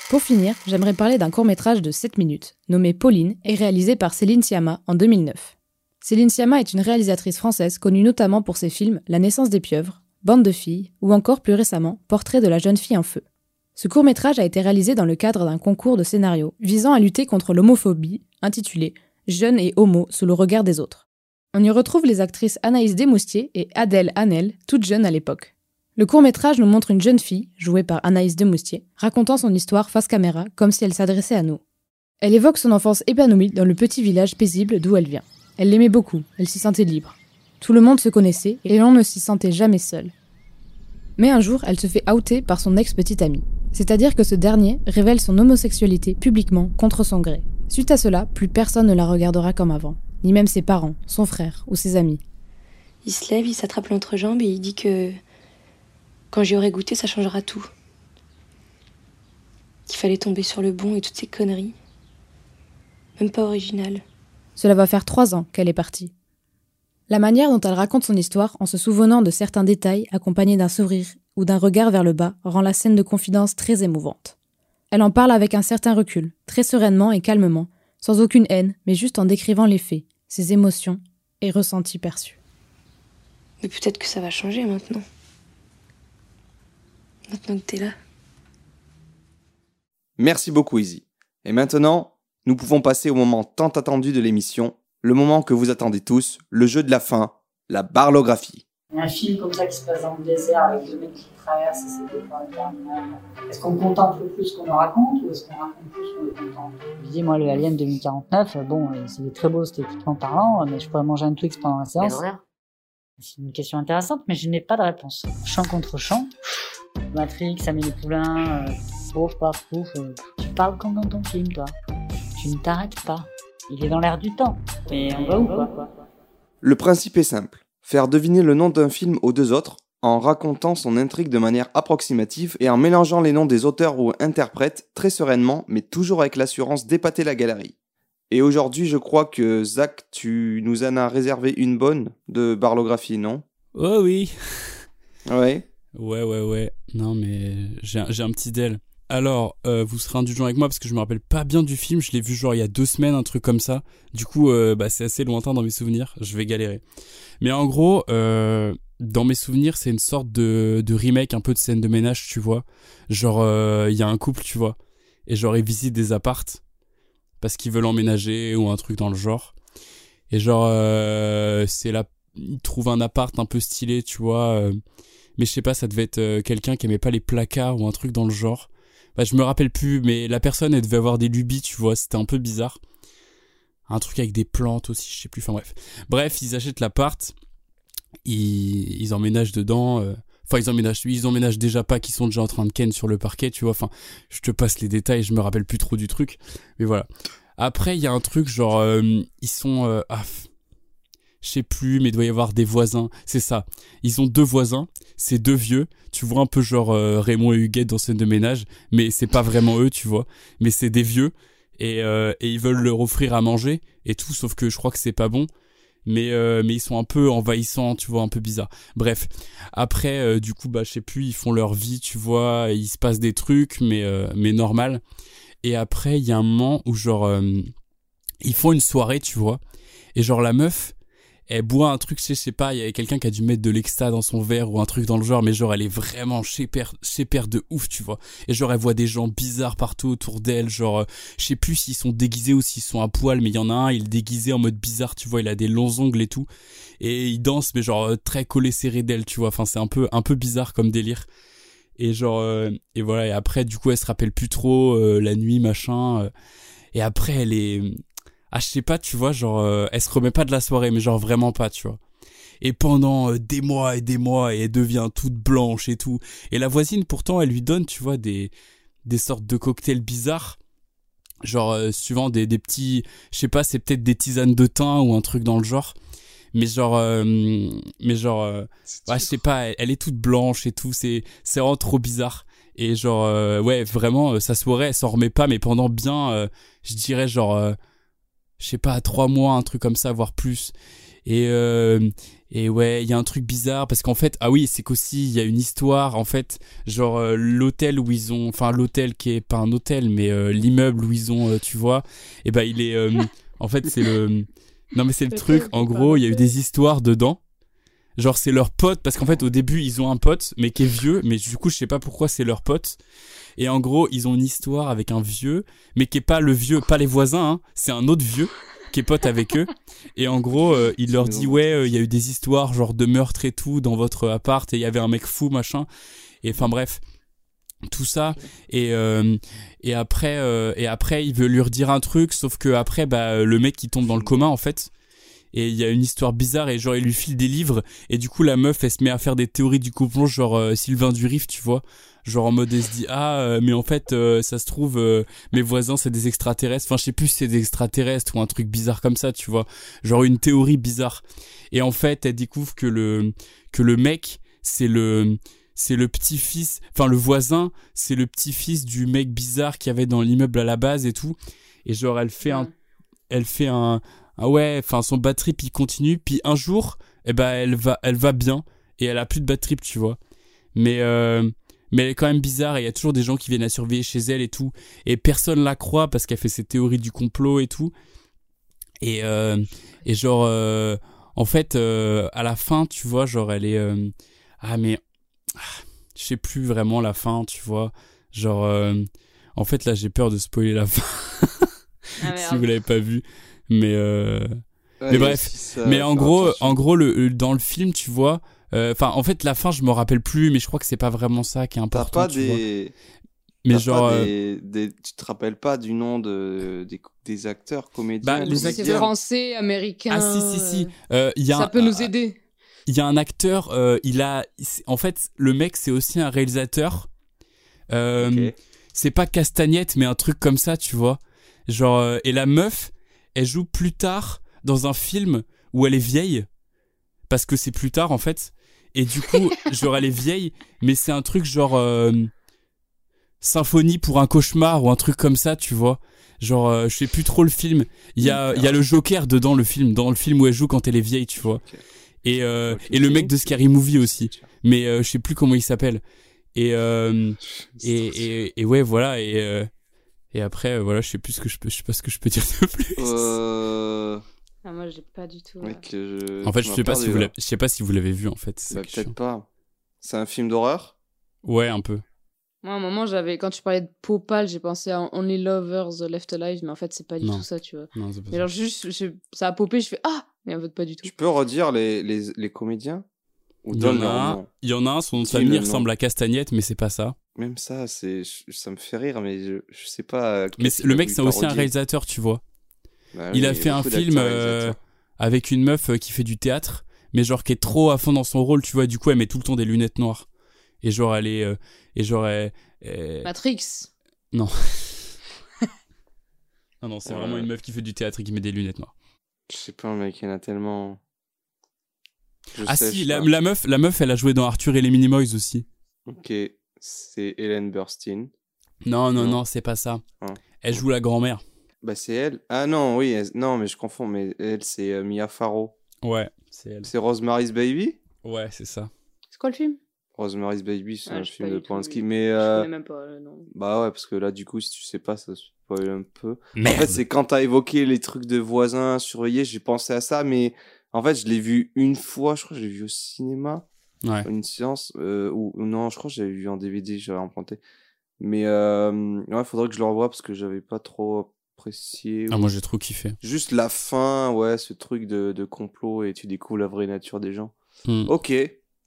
Pour finir, j'aimerais parler d'un court-métrage de 7 minutes, nommé Pauline, et réalisé par Céline Sciamma en 2009. Céline Sciamma est une réalisatrice française connue notamment pour ses films La naissance des pieuvres, Bande de filles, ou encore plus récemment Portrait de la jeune fille en feu. Ce court-métrage a été réalisé dans le cadre d'un concours de scénario visant à lutter contre l'homophobie, intitulé Jeune et homo sous le regard des autres. On y retrouve les actrices Anaïs Desmoustiers et Adèle Hanel, toutes jeunes à l'époque. Le court-métrage nous montre une jeune fille, jouée par Anaïs Demoustier, racontant son histoire face caméra comme si elle s'adressait à nous. Elle évoque son enfance épanouie dans le petit village paisible d'où elle vient. Elle l'aimait beaucoup, elle s'y sentait libre. Tout le monde se connaissait et l'on ne s'y sentait jamais seul. Mais un jour, elle se fait outer par son ex-petit ami. C'est-à-dire que ce dernier révèle son homosexualité publiquement contre son gré. Suite à cela, plus personne ne la regardera comme avant, ni même ses parents, son frère ou ses amis. Il se lève, il s'attrape l'entrejambe et il dit que quand j'y aurai goûté, ça changera tout. Qu'il fallait tomber sur le bon et toutes ces conneries. Même pas original. Cela va faire trois ans qu'elle est partie. La manière dont elle raconte son histoire en se souvenant de certains détails accompagnés d'un sourire ou d'un regard vers le bas rend la scène de confidence très émouvante. Elle en parle avec un certain recul, très sereinement et calmement, sans aucune haine, mais juste en décrivant les faits, ses émotions et ressentis perçus. Mais peut-être que ça va changer maintenant. Maintenant que t'es là. Merci beaucoup, Izzy. Et maintenant, nous pouvons passer au moment tant attendu de l'émission, le moment que vous attendez tous, le jeu de la fin, la barlographie. Un film comme ça qui se passe dans le désert avec deux mecs qui traversent et c'est des. Est-ce qu'on contemple plus qu'on en raconte ou est-ce qu'on raconte plus qu'on le contemple? Je dis, moi, le Alien 2049, bon, c'est très beau esthétiquement parlant, mais je pourrais manger un Twix pendant la séance. C'est une question intéressante, mais je n'ai pas de réponse. Champ contre champ. Matrix, Amélie Poulain, euh, pouf, paf, pouf. euh, tu parles comme dans ton film, toi. Tu ne t'arrêtes pas. Il est dans l'air du temps. Mais on va où, quoi Le principe est simple. Faire deviner le nom d'un film aux deux autres en racontant son intrigue de manière approximative et en mélangeant les noms des auteurs ou interprètes très sereinement, mais toujours avec l'assurance d'épater la galerie. Et aujourd'hui, je crois que Zach, tu nous en as réservé une bonne de barlographie, non? Oh oui. Ouais. Ouais, ouais, ouais. Non, mais j'ai un, petit del. Alors, euh, vous serez indulgent avec moi parce que je me rappelle pas bien du film. Je l'ai vu genre il y a deux semaines, un truc comme ça. Du coup, euh, bah, c'est assez lointain dans mes souvenirs. Je vais galérer. Mais en gros, euh, dans mes souvenirs, c'est une sorte de, de remake un peu de scène de ménage, tu vois. Genre, il y a un couple, tu vois. Et genre, ils visitent des appartes parce qu'ils veulent emménager ou un truc dans le genre. Et genre, c'est là, ils trouvent un appart un peu stylé, tu vois. Mais je sais pas, ça devait être euh, quelqu'un qui aimait pas les placards ou un truc dans le genre. Bah, je me rappelle plus, mais la personne, elle devait avoir des lubies, tu vois, c'était un peu bizarre. Un truc avec des plantes aussi, je sais plus, enfin bref. Bref, ils achètent l'appart, ils, ils emménagent dedans, euh, enfin ils emménagent, ils emménagent déjà pas, qu'ils sont déjà en train de ken sur le parquet, tu vois, enfin, je te passe les détails, je me rappelle plus trop du truc, mais voilà. Après, il y a un truc, genre, euh, ils sont, ah, je sais plus, mais il doit y avoir des voisins. C'est ça. Ils ont deux voisins, c'est deux vieux. Tu vois un peu genre euh, Raymond et Huguette dans scène de ménage, mais c'est pas vraiment eux, tu vois. Mais c'est des vieux et, euh, ils veulent leur offrir à manger et tout, sauf que je crois que c'est pas bon. Mais euh, mais ils sont un peu envahissants, tu vois, un peu bizarre. Bref, après du coup bah je sais plus, ils font leur vie, tu vois, il se passe des trucs, mais mais normal. Et après il y a un moment où genre ils font une soirée, tu vois, et genre la meuf elle boit un truc, je sais- pas, il y avait quelqu'un qui a dû mettre de l'exta dans son verre ou un truc dans le genre, mais genre elle est vraiment chez père, chez de ouf, tu vois. Et genre elle voit des gens bizarres partout autour d'elle, genre euh, je sais plus s'ils sont déguisés ou s'ils sont à poil, mais il y en a un, il est déguisé en mode bizarre, tu vois, il a des longs ongles et tout, et il danse, mais genre euh, très collé serré d'elle, tu vois. Enfin c'est un peu un peu bizarre comme délire. Et genre euh, et voilà, et après du coup elle se rappelle plus trop euh, la nuit machin. euh, et après elle est ah je sais pas tu vois genre euh, elle se remet pas de la soirée mais genre vraiment pas tu vois. Et pendant euh, des mois et des mois et elle devient toute blanche et tout. Et la voisine pourtant elle lui donne tu vois des des sortes de cocktails bizarres. Genre euh, suivant des des petits je sais pas c'est peut-être des tisanes de thym ou un truc dans le genre. Mais genre euh, mais genre euh, ouais je sais pas elle, elle est toute blanche et tout c'est c'est vraiment trop bizarre. Et genre euh, ouais vraiment sa soirée elle s'en remet pas mais pendant bien euh, je dirais genre euh, je sais pas trois mois un truc comme ça voire plus. Et euh, et ouais il y a un truc bizarre parce qu'en fait ah oui c'est qu'aussi il y a une histoire en fait genre euh, l'hôtel où ils ont enfin l'hôtel qui est pas un hôtel mais euh, l'immeuble où ils ont euh, tu vois et ben il est euh, en fait c'est le non mais c'est le truc en gros il y a eu des histoires dedans. Genre c'est leur pote parce qu'en fait au début ils ont un pote mais qui est vieux mais du coup je sais pas pourquoi c'est leur pote et en gros ils ont une histoire avec un vieux mais qui est pas le vieux pas les voisins hein, c'est un autre vieux qui est pote avec eux. Et en gros euh, il leur dit ouais euh, il y a eu des histoires genre de meurtre et tout dans votre appart et il y avait un mec fou machin. Et enfin bref tout ça. Et euh, après et après il veut lui redire un truc sauf que après bah le mec il tombe dans le coma en fait. Et il y a une histoire bizarre et genre il lui file des livres. Et du coup la meuf elle se met à faire des théories du complot genre Sylvain Durif tu vois genre en mode elle se dit ah euh, mais en fait euh, ça se trouve euh, mes voisins c'est des extraterrestres enfin je sais plus si c'est des extraterrestres ou un truc bizarre comme ça tu vois genre une théorie bizarre et en fait elle découvre que le que le mec c'est le c'est le petit-fils, enfin le voisin, c'est le petit-fils du mec bizarre qui avait dans l'immeuble à la base et tout. Et genre elle fait un, elle fait un, ah ouais, enfin son bad trip il continue. Puis un jour, eh ben elle va, elle va bien et elle a plus de bad trip, tu vois. Mais euh, mais elle est quand même bizarre et il y a toujours des gens qui viennent la surveiller chez elle et tout. Et personne la croit parce qu'elle fait ses théories du complot et tout. Et euh, et genre euh, en fait euh, à la fin, tu vois, genre elle est euh, ah mais ah, je sais plus vraiment la fin, tu vois. Genre, euh, en fait, là, j'ai peur de spoiler la fin. Ah, si vous l'avez pas vu. Mais, euh... Ouais, mais bref. si ça- mais en gros, en gros, le, dans le film, tu vois. Euh, Enfin, en fait, la fin, je me rappelle plus, mais je crois que c'est pas vraiment ça qui est T'as important. pas tu vois. des. Mais genre. pas euh, des- des- Tu te rappelles pas du nom de... des... des acteurs, comédiens Bah, les français, américain. Ah si si si. Euh, il y a Ça un- peut nous aider. il y a un acteur, euh, il a, en fait, le mec c'est aussi un réalisateur. Euh, C'est pas Castagnette, mais un truc comme ça, tu vois. Genre, euh, et la meuf, elle joue plus tard dans un film où elle est vieille, parce que c'est plus tard en fait. Et du coup, genre elle est vieille, mais c'est un truc genre euh, symphonie pour un cauchemar ou un truc comme ça, tu vois. Genre, euh, je sais plus trop le film. Il y a, il y a le Joker dedans le film, dans le film où elle joue quand elle est vieille, tu vois. Et, euh, et le mec de Scary Movie aussi. Mais euh, je sais plus comment il s'appelle. Et, euh, et, et, et ouais, voilà. Et, et après, voilà, je sais plus ce que je peux, je sais pas ce que je peux dire de plus. Euh... Ah, moi, j'ai pas du tout. Mec, je... En fait, je sais pas si vous l'avez, je sais pas si vous l'avez vu en fait. c'est ça Bah, peut-être pas. C'est un film d'horreur? Ouais, un peu. Moi, à un moment, j'avais, quand tu parlais de peau pâle, j'ai pensé à Only Lovers Left Alive, mais en fait, c'est pas du Non. tout ça, tu vois. Non, c'est pas Mais alors, juste, je- ça a popé, je fais Ah Mais en fait, pas du tout. Tu peux redire les, les, les comédiens? Ou Il y, en a il y en a un, son nom de famille ressemble à Castagnette, mais c'est pas ça. Même ça, c'est, ça me fait rire, mais je, je sais pas. Mais le mec, c'est aussi un réalisateur, tu vois. Bah il a fait un film euh, avec une meuf euh, qui fait du théâtre, mais genre qui est trop à fond dans son rôle, tu vois. Du coup, elle met tout le temps des lunettes noires. Et genre, elle est. euh, et genre, elle- elle- Matrix. Non. non, non, c'est Ouais. vraiment une meuf qui fait du théâtre et qui met des lunettes noires. Je sais pas, mec, il y en a tellement. Je ah sais, si, la, meuf, la meuf, elle a joué dans Arthur et les Minimoys aussi. Ok, c'est Hélène Burstyn. Non, non, Non. non, c'est pas ça. Ah. Elle joue la grand-mère. Bah, c'est elle. Ah non, oui, elle- non, mais je confonds, mais elle, c'est euh, Mia Farrow. Ouais, c'est elle. C'est Rosemary's Baby? Ouais, c'est ça. C'est quoi le film? Rosemary's Baby, c'est Ah, un je sais film pas de du tout, Polanski, mais. Je euh, connais même pas le nom. Bah ouais, parce que là, du coup, si tu sais pas, ça spoil un peu. Merde. En fait, c'est quand t'as évoqué les trucs de voisins surveillés, j'ai pensé à ça, mais En fait, je l'ai vu une fois, je crois que je l'ai vu au cinéma. Ouais. Une séance. euh, ou ou non, je crois que j'avais vu en DVD, j'avais emprunté. Mais euh, ouais, faudrait que je le revoie parce que j'avais pas trop apprécié. Ah, moi, j'ai trop kiffé. Juste la fin, ouais, ce truc de, de complot et tu découvres la vraie nature des gens. Hmm. Ok,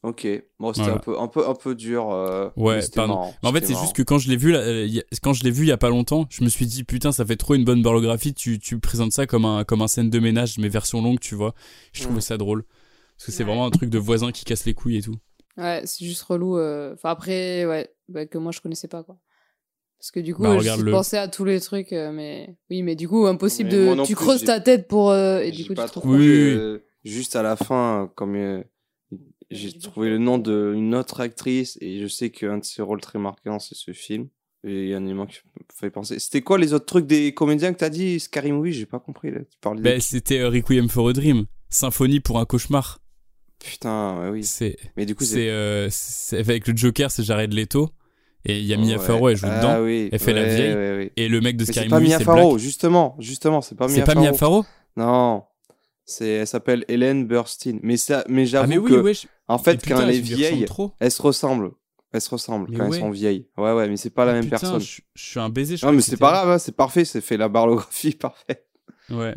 ok. Bon, c'était Voilà. un, peu, un, peu, un peu dur. euh, mais Ouais, c'était pardon. marrant, Mais en fait, c'est juste que quand je l'ai vu, là, euh, il y a- quand je l'ai vu il y a pas longtemps, je me suis dit putain, ça fait trop une bonne biographie. Tu, tu présentes ça comme un comme un scène de ménage, mais version longue, tu vois. Je trouvais Mm. ça drôle parce que c'est vraiment un truc de voisin qui casse les couilles et tout. Ouais, c'est juste relou. euh, Enfin, après, ouais, bah, que moi je connaissais pas, quoi. Parce que du coup, Bah, je le- pensais à tous les trucs, euh, mais oui, mais du coup, impossible Mais de. Tu plus, creuses ta tête pour. euh, Et du coup, tu trouves Oui, oui. euh, juste à la fin, comme euh, j'ai trouvé le nom d'une autre actrice et je sais qu'un de ses rôles très marquants, c'est ce film. Et il y a un élément qui me fait penser. C'était quoi les autres trucs des comédiens que t'as dit? Scary Movie J'ai pas compris là. Tu parlais Bah, de... c'était euh, Requiem for a Dream, Symphonie pour un cauchemar. Putain, ouais, oui. C'est Mais du coup, c'est euh, c'est- avec le Joker, c'est Jared Leto. Et il y a Mia Ouais. Farrow, elle joue Ah dedans. oui, Elle fait la vieille. ouais. Et le mec de Scary Movie, Mia c'est Farrow, Black. justement, justement, c'est pas Mia C'est pas Mia Farrow Non, c'est elle s'appelle Hélène Burstyn. Mais ça, mais j'avoue Ah, mais oui, que wesh. en Et fait putain, quand elle est elle ressemble vieille, trop. elles se ressemblent. Elles se ressemblent Mais quand ouais. elles sont vieilles. Ouais ouais, mais c'est pas la même Putain, personne. Je, je suis un baiser. je Non mais c'est pas elle. grave, hein, c'est parfait, c'est fait la barlographie parfait. Ouais.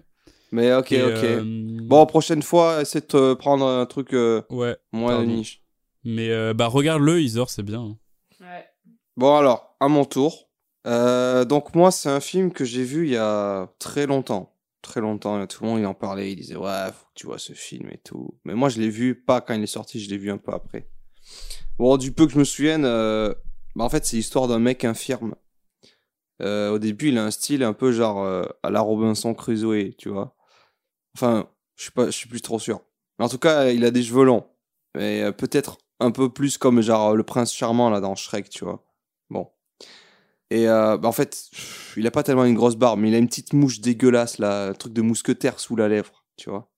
Mais ok Et, ok. euh, Bon prochaine fois, essaie de te prendre un truc euh, Ouais. moins pardon. niche. Mais euh, bah regarde-le, Isor, c'est bien. Bon alors, à mon tour. Euh, donc moi, c'est un film que j'ai vu il y a très longtemps. Très longtemps, tout le monde il en parlait, il disait ouais, faut que tu vois ce film et tout. Mais moi, je l'ai vu pas quand il est sorti, je l'ai vu un peu après. Bon, du peu que je me souvienne, euh, bah, en fait, c'est l'histoire d'un mec infirme. Euh, au début, il a un style un peu genre à la Robinson Crusoe, tu vois. Enfin, je suis pas, je suis plus trop sûr. Mais en tout cas, il a des cheveux longs. Mais peut-être un peu plus comme genre le prince charmant là dans Shrek, tu vois. Bon. Et euh, bah, en fait, il a pas tellement une grosse barbe, mais il a une petite mouche dégueulasse là, un truc de mousquetaire sous la lèvre, tu vois.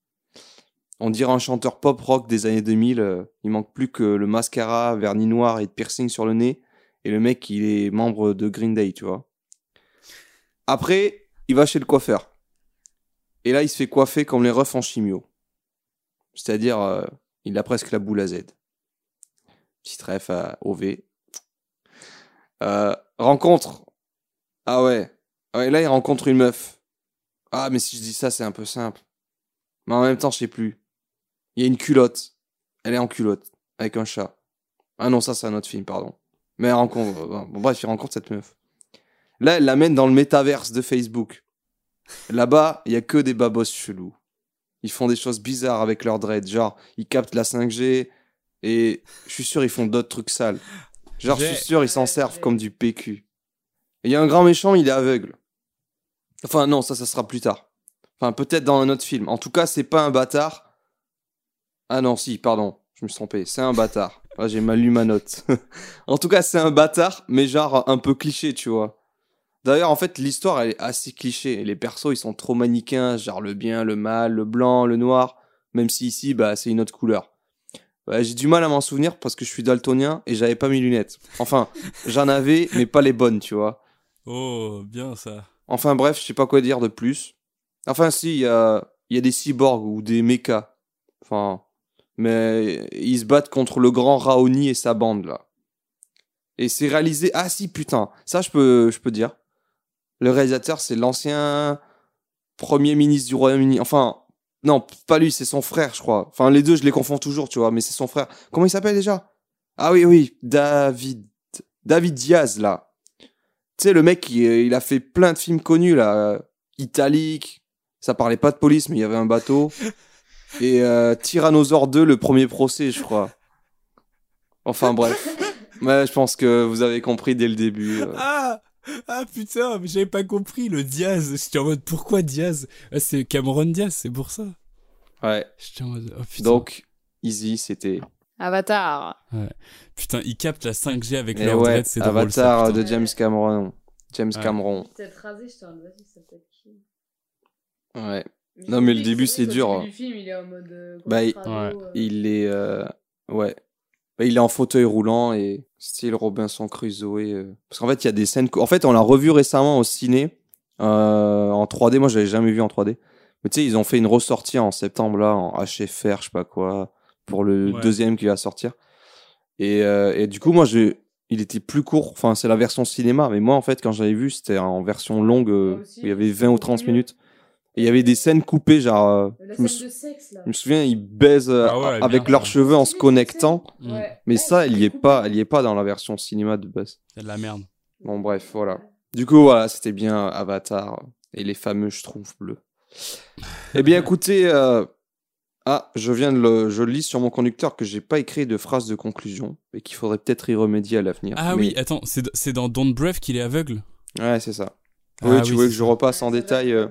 On dirait un chanteur pop rock des années 2000. euh, il manque plus que le mascara, vernis noir et de piercing sur le nez. Et le mec, il est membre de Green Day, tu vois. Après, il va chez le coiffeur. Et là, il se fait coiffer comme les refs en chimio. C'est-à-dire, euh, il a presque la boule à Z. Petite ref à OV. Euh, rencontre. Ah ouais. Ah ouais. Là, il rencontre une meuf. Ah, mais si je dis ça, c'est un peu simple. Mais en même temps, je sais plus. Il y a une culotte. Elle est en culotte. Avec un chat. Ah non, ça, c'est un autre film, pardon. Mais elle rencontre. euh, Bon, bref, il rencontre cette meuf. Là, elle l'amène dans le métaverse de Facebook. Là-bas, il y a que des babos chelous. Ils font des choses bizarres avec leur dread. Genre, ils captent la 5G et je suis sûr, ils font d'autres trucs sales. Genre, je suis sûr, ils s'en servent comme du PQ. Et il y a un grand méchant, il est aveugle. Enfin, non, ça, ça sera plus tard. Enfin, peut-être dans un autre film. En tout cas, c'est pas un bâtard. Ah non, si, pardon, je me suis trompé. C'est un bâtard. Ah, j'ai mal lu ma note. en tout cas, c'est un bâtard, mais genre un peu cliché, tu vois. D'ailleurs, en fait, l'histoire, elle est assez cliché. Les persos, ils sont trop manichéens, genre le bien, le mal, le blanc, le noir. Même si ici, bah, c'est une autre couleur. J'ai du mal à m'en souvenir parce que je suis daltonien et j'avais pas mes lunettes. Enfin, j'en avais, mais pas les bonnes, tu vois. Oh, bien ça. Enfin bref, je sais pas quoi dire de plus. Enfin si, il y a, y a des cyborgs ou des mechas. Enfin, mais ils se battent contre le grand Raoni et sa bande là. Et c'est réalisé... Ah si, putain, ça je peux, je peux dire. Le réalisateur, c'est l'ancien premier ministre du Royaume-Uni. Enfin, non, pas lui, c'est son frère, je crois. Enfin, les deux, je les confonds toujours, tu vois, mais c'est son frère. Comment il s'appelle déjà? Ah oui, oui, David. David Diaz, là. Tu sais, le mec, il, il a fait plein de films connus, là. Italique. Ça parlait pas de police, mais il y avait un bateau. Et euh, Tyrannosaure 2, le premier procès, je crois. Enfin, bref. Ouais, je pense que vous avez compris dès le début. euh. Ah Ah putain, mais j'avais pas compris le Diaz. J'étais en mode pourquoi Diaz? Ah, C'est Cameron Diaz, c'est pour ça. Ouais. J'étais en mode oh putain. Donc, Easy, c'était. Avatar. Ouais. Putain, ils captent la 5G avec leur ouais, c'est drôle ça. Avatar putain. de James Cameron. James Ouais. Cameron. Rasé, je t'en vas-y, ça peut être qui? Ouais. Non, mais le début, c'est dur. hein. Du film, il est en mode. euh, Bah, il, euh. il est. euh, Ouais. Bah, il est en fauteuil roulant et style Robinson Crusoe. euh. Parce qu'en fait, il y a des scènes. En fait, on l'a revu récemment au ciné. euh, en 3D. Moi, je l'avais jamais vu en 3D. Mais tu sais, ils ont fait une ressortie en septembre, là, en HFR, je sais pas quoi, pour le Ouais. deuxième qui va sortir. Et, euh, et du coup, moi, je, il était plus court. Enfin, c'est la version cinéma. Mais moi, en fait, quand j'avais vu, c'était en version longue, euh, où il y avait 20 ou 30 minutes. Et il y avait des scènes coupées, genre. euh, je, me sou- je me souviens, ils baisent euh, Ah ouais, avec bien, leurs cheveux en se connectant. Ouais. Mais ça, il y est pas, il y est pas dans la version cinéma de base. C'est de la merde. Bon, bref, voilà. Du coup, voilà, c'était bien Avatar et les fameux je trouve bleus. eh bien, écoutez, euh, ah, je viens de le, je lis sur mon conducteur que j'ai pas écrit de phrase de conclusion et qu'il faudrait peut-être y remédier à l'avenir. Ah Mais- oui, attends, c'est c'est dans Don't Breath qu'il est aveugle? Ouais, c'est ça. Ah oui, tu oui, veux que je repasse en détail euh,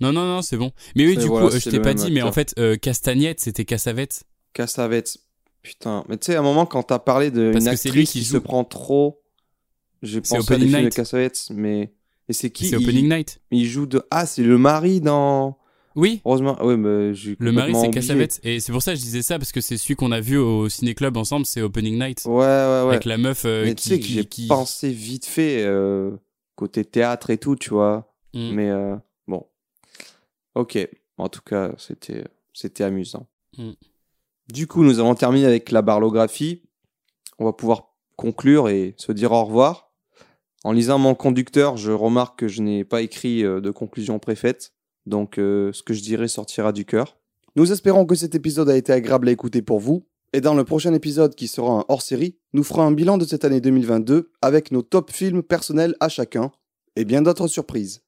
Non, non, non, c'est bon. Mais oui, du voilà, coup, euh, je t'ai pas dit, mais en fait, euh, Castagnette, c'était Cassavette. Cassavetes. Putain, mais tu sais, à un moment, quand t'as parlé d'une Parce que actrice c'est lui qui se prend trop, j'ai pensé à des Opening films de mais. Et c'est qui C'est il- Opening Night. Il joue de. Ah, c'est le mari dans. Oui. Heureusement. Oui, mais j'ai Le mari, c'est. Cassavette. Et c'est pour ça que je disais ça, parce que c'est celui qu'on a vu au Ciné-Club ensemble, c'est Opening Night. Ouais, ouais, ouais. Avec la meuf euh, mais qui. tu sais que qui- j'ai qui- pensé vite fait euh, côté théâtre et tout, tu vois. Mm. Mais. Ok. En tout cas, c'était c'était amusant. Mm. Du coup, nous avons terminé avec la barlographie. On va pouvoir conclure et se dire au revoir. En lisant mon conducteur, je remarque que je n'ai pas écrit euh, de conclusion préfaite. Donc, euh, ce que je dirai sortira du cœur. Nous espérons que cet épisode a été agréable à écouter pour vous. Et dans le prochain épisode qui sera un hors-série, nous ferons un bilan de cette année 2022 avec nos top films personnels à chacun et bien d'autres surprises.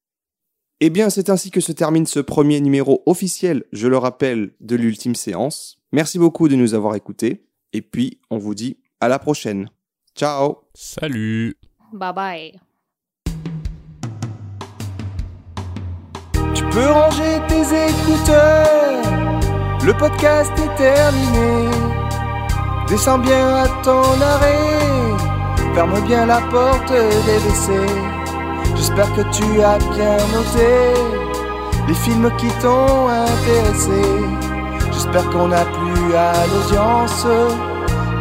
Eh bien, c'est ainsi que se termine ce premier numéro officiel, je le rappelle, de l'ultime séance. Merci beaucoup de nous avoir écoutés. Et puis, on vous dit à la prochaine. Ciao Salut Bye bye. Tu peux ranger tes écouteurs, le podcast est terminé. Descends bien à ton arrêt, ferme bien la porte des WC. J'espère que tu as bien noté les films qui t'ont intéressé. J'espère qu'on a plu à l'audience,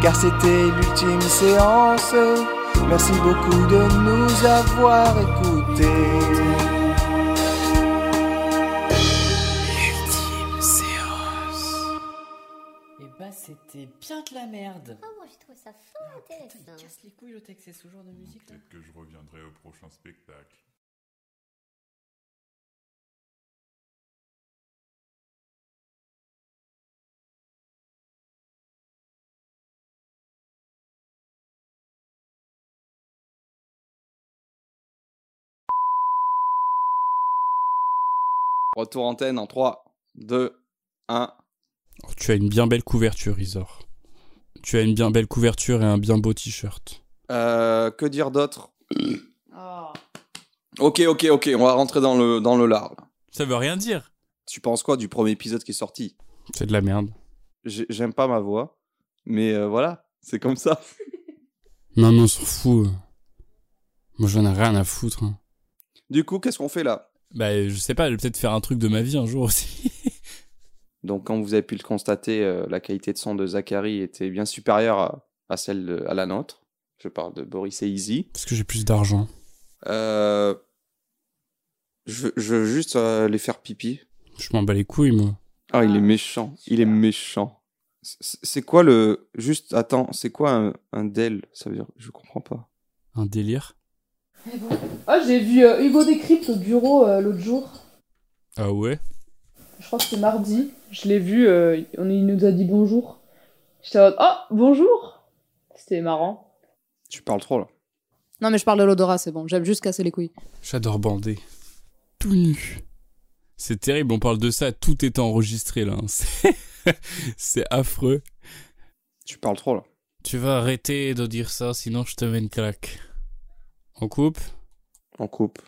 car c'était l'ultime séance. Merci beaucoup de nous avoir écoutés. C'était bien de la merde. Ah, moi j'ai trouvé ça fort intéressant. Il casse les couilles le texte, c'est ce genre de musique là. Peut-être que je reviendrai au prochain spectacle. Retour antenne en 3, 2, 1. Oh, tu as une bien belle couverture, Isor. Tu as une bien belle couverture et un bien beau t-shirt. Euh, que dire d'autre Ok, ok, ok, on va rentrer dans le, dans le lard. là. Ça veut rien dire. Tu penses quoi du premier épisode qui est sorti? C'est de la merde. J'ai- J'aime pas ma voix, mais euh, voilà, c'est comme ça. Non, non, on s'en fout. Moi, j'en ai rien à foutre. hein. Du coup, qu'est-ce qu'on fait là? Bah, je sais pas, je vais peut-être faire un truc de ma vie un jour aussi. Donc, comme vous avez pu le constater, euh, la qualité de son de Zachary était bien supérieure à, à celle de, à la nôtre. Je parle de Boris et Easy. Parce que j'ai plus d'argent. Euh, je, veux- je veux juste euh, les faire pipi. Je m'en bats les couilles, moi. Ah, il est méchant. Il est méchant. C'est quoi le. Juste, attends, c'est quoi un, un del Ça veut dire. Je comprends pas. Un délire? Ah, j'ai vu euh, Hugo Décrypte au bureau euh, l'autre jour. Ah ouais? Je crois que c'était mardi. Je l'ai vu, euh, on, il nous a dit bonjour. J'étais en mode, oh, bonjour C'était marrant. Tu parles trop là. Non, mais je parle de l'odorat, c'est bon. J'aime juste casser les couilles. J'adore bander. Tout nu. C'est terrible, on parle de ça, tout est enregistré là. hein. C'est- C'est affreux. Tu parles trop là. Tu vas arrêter de dire ça, sinon je te mets une claque. On coupe? On coupe.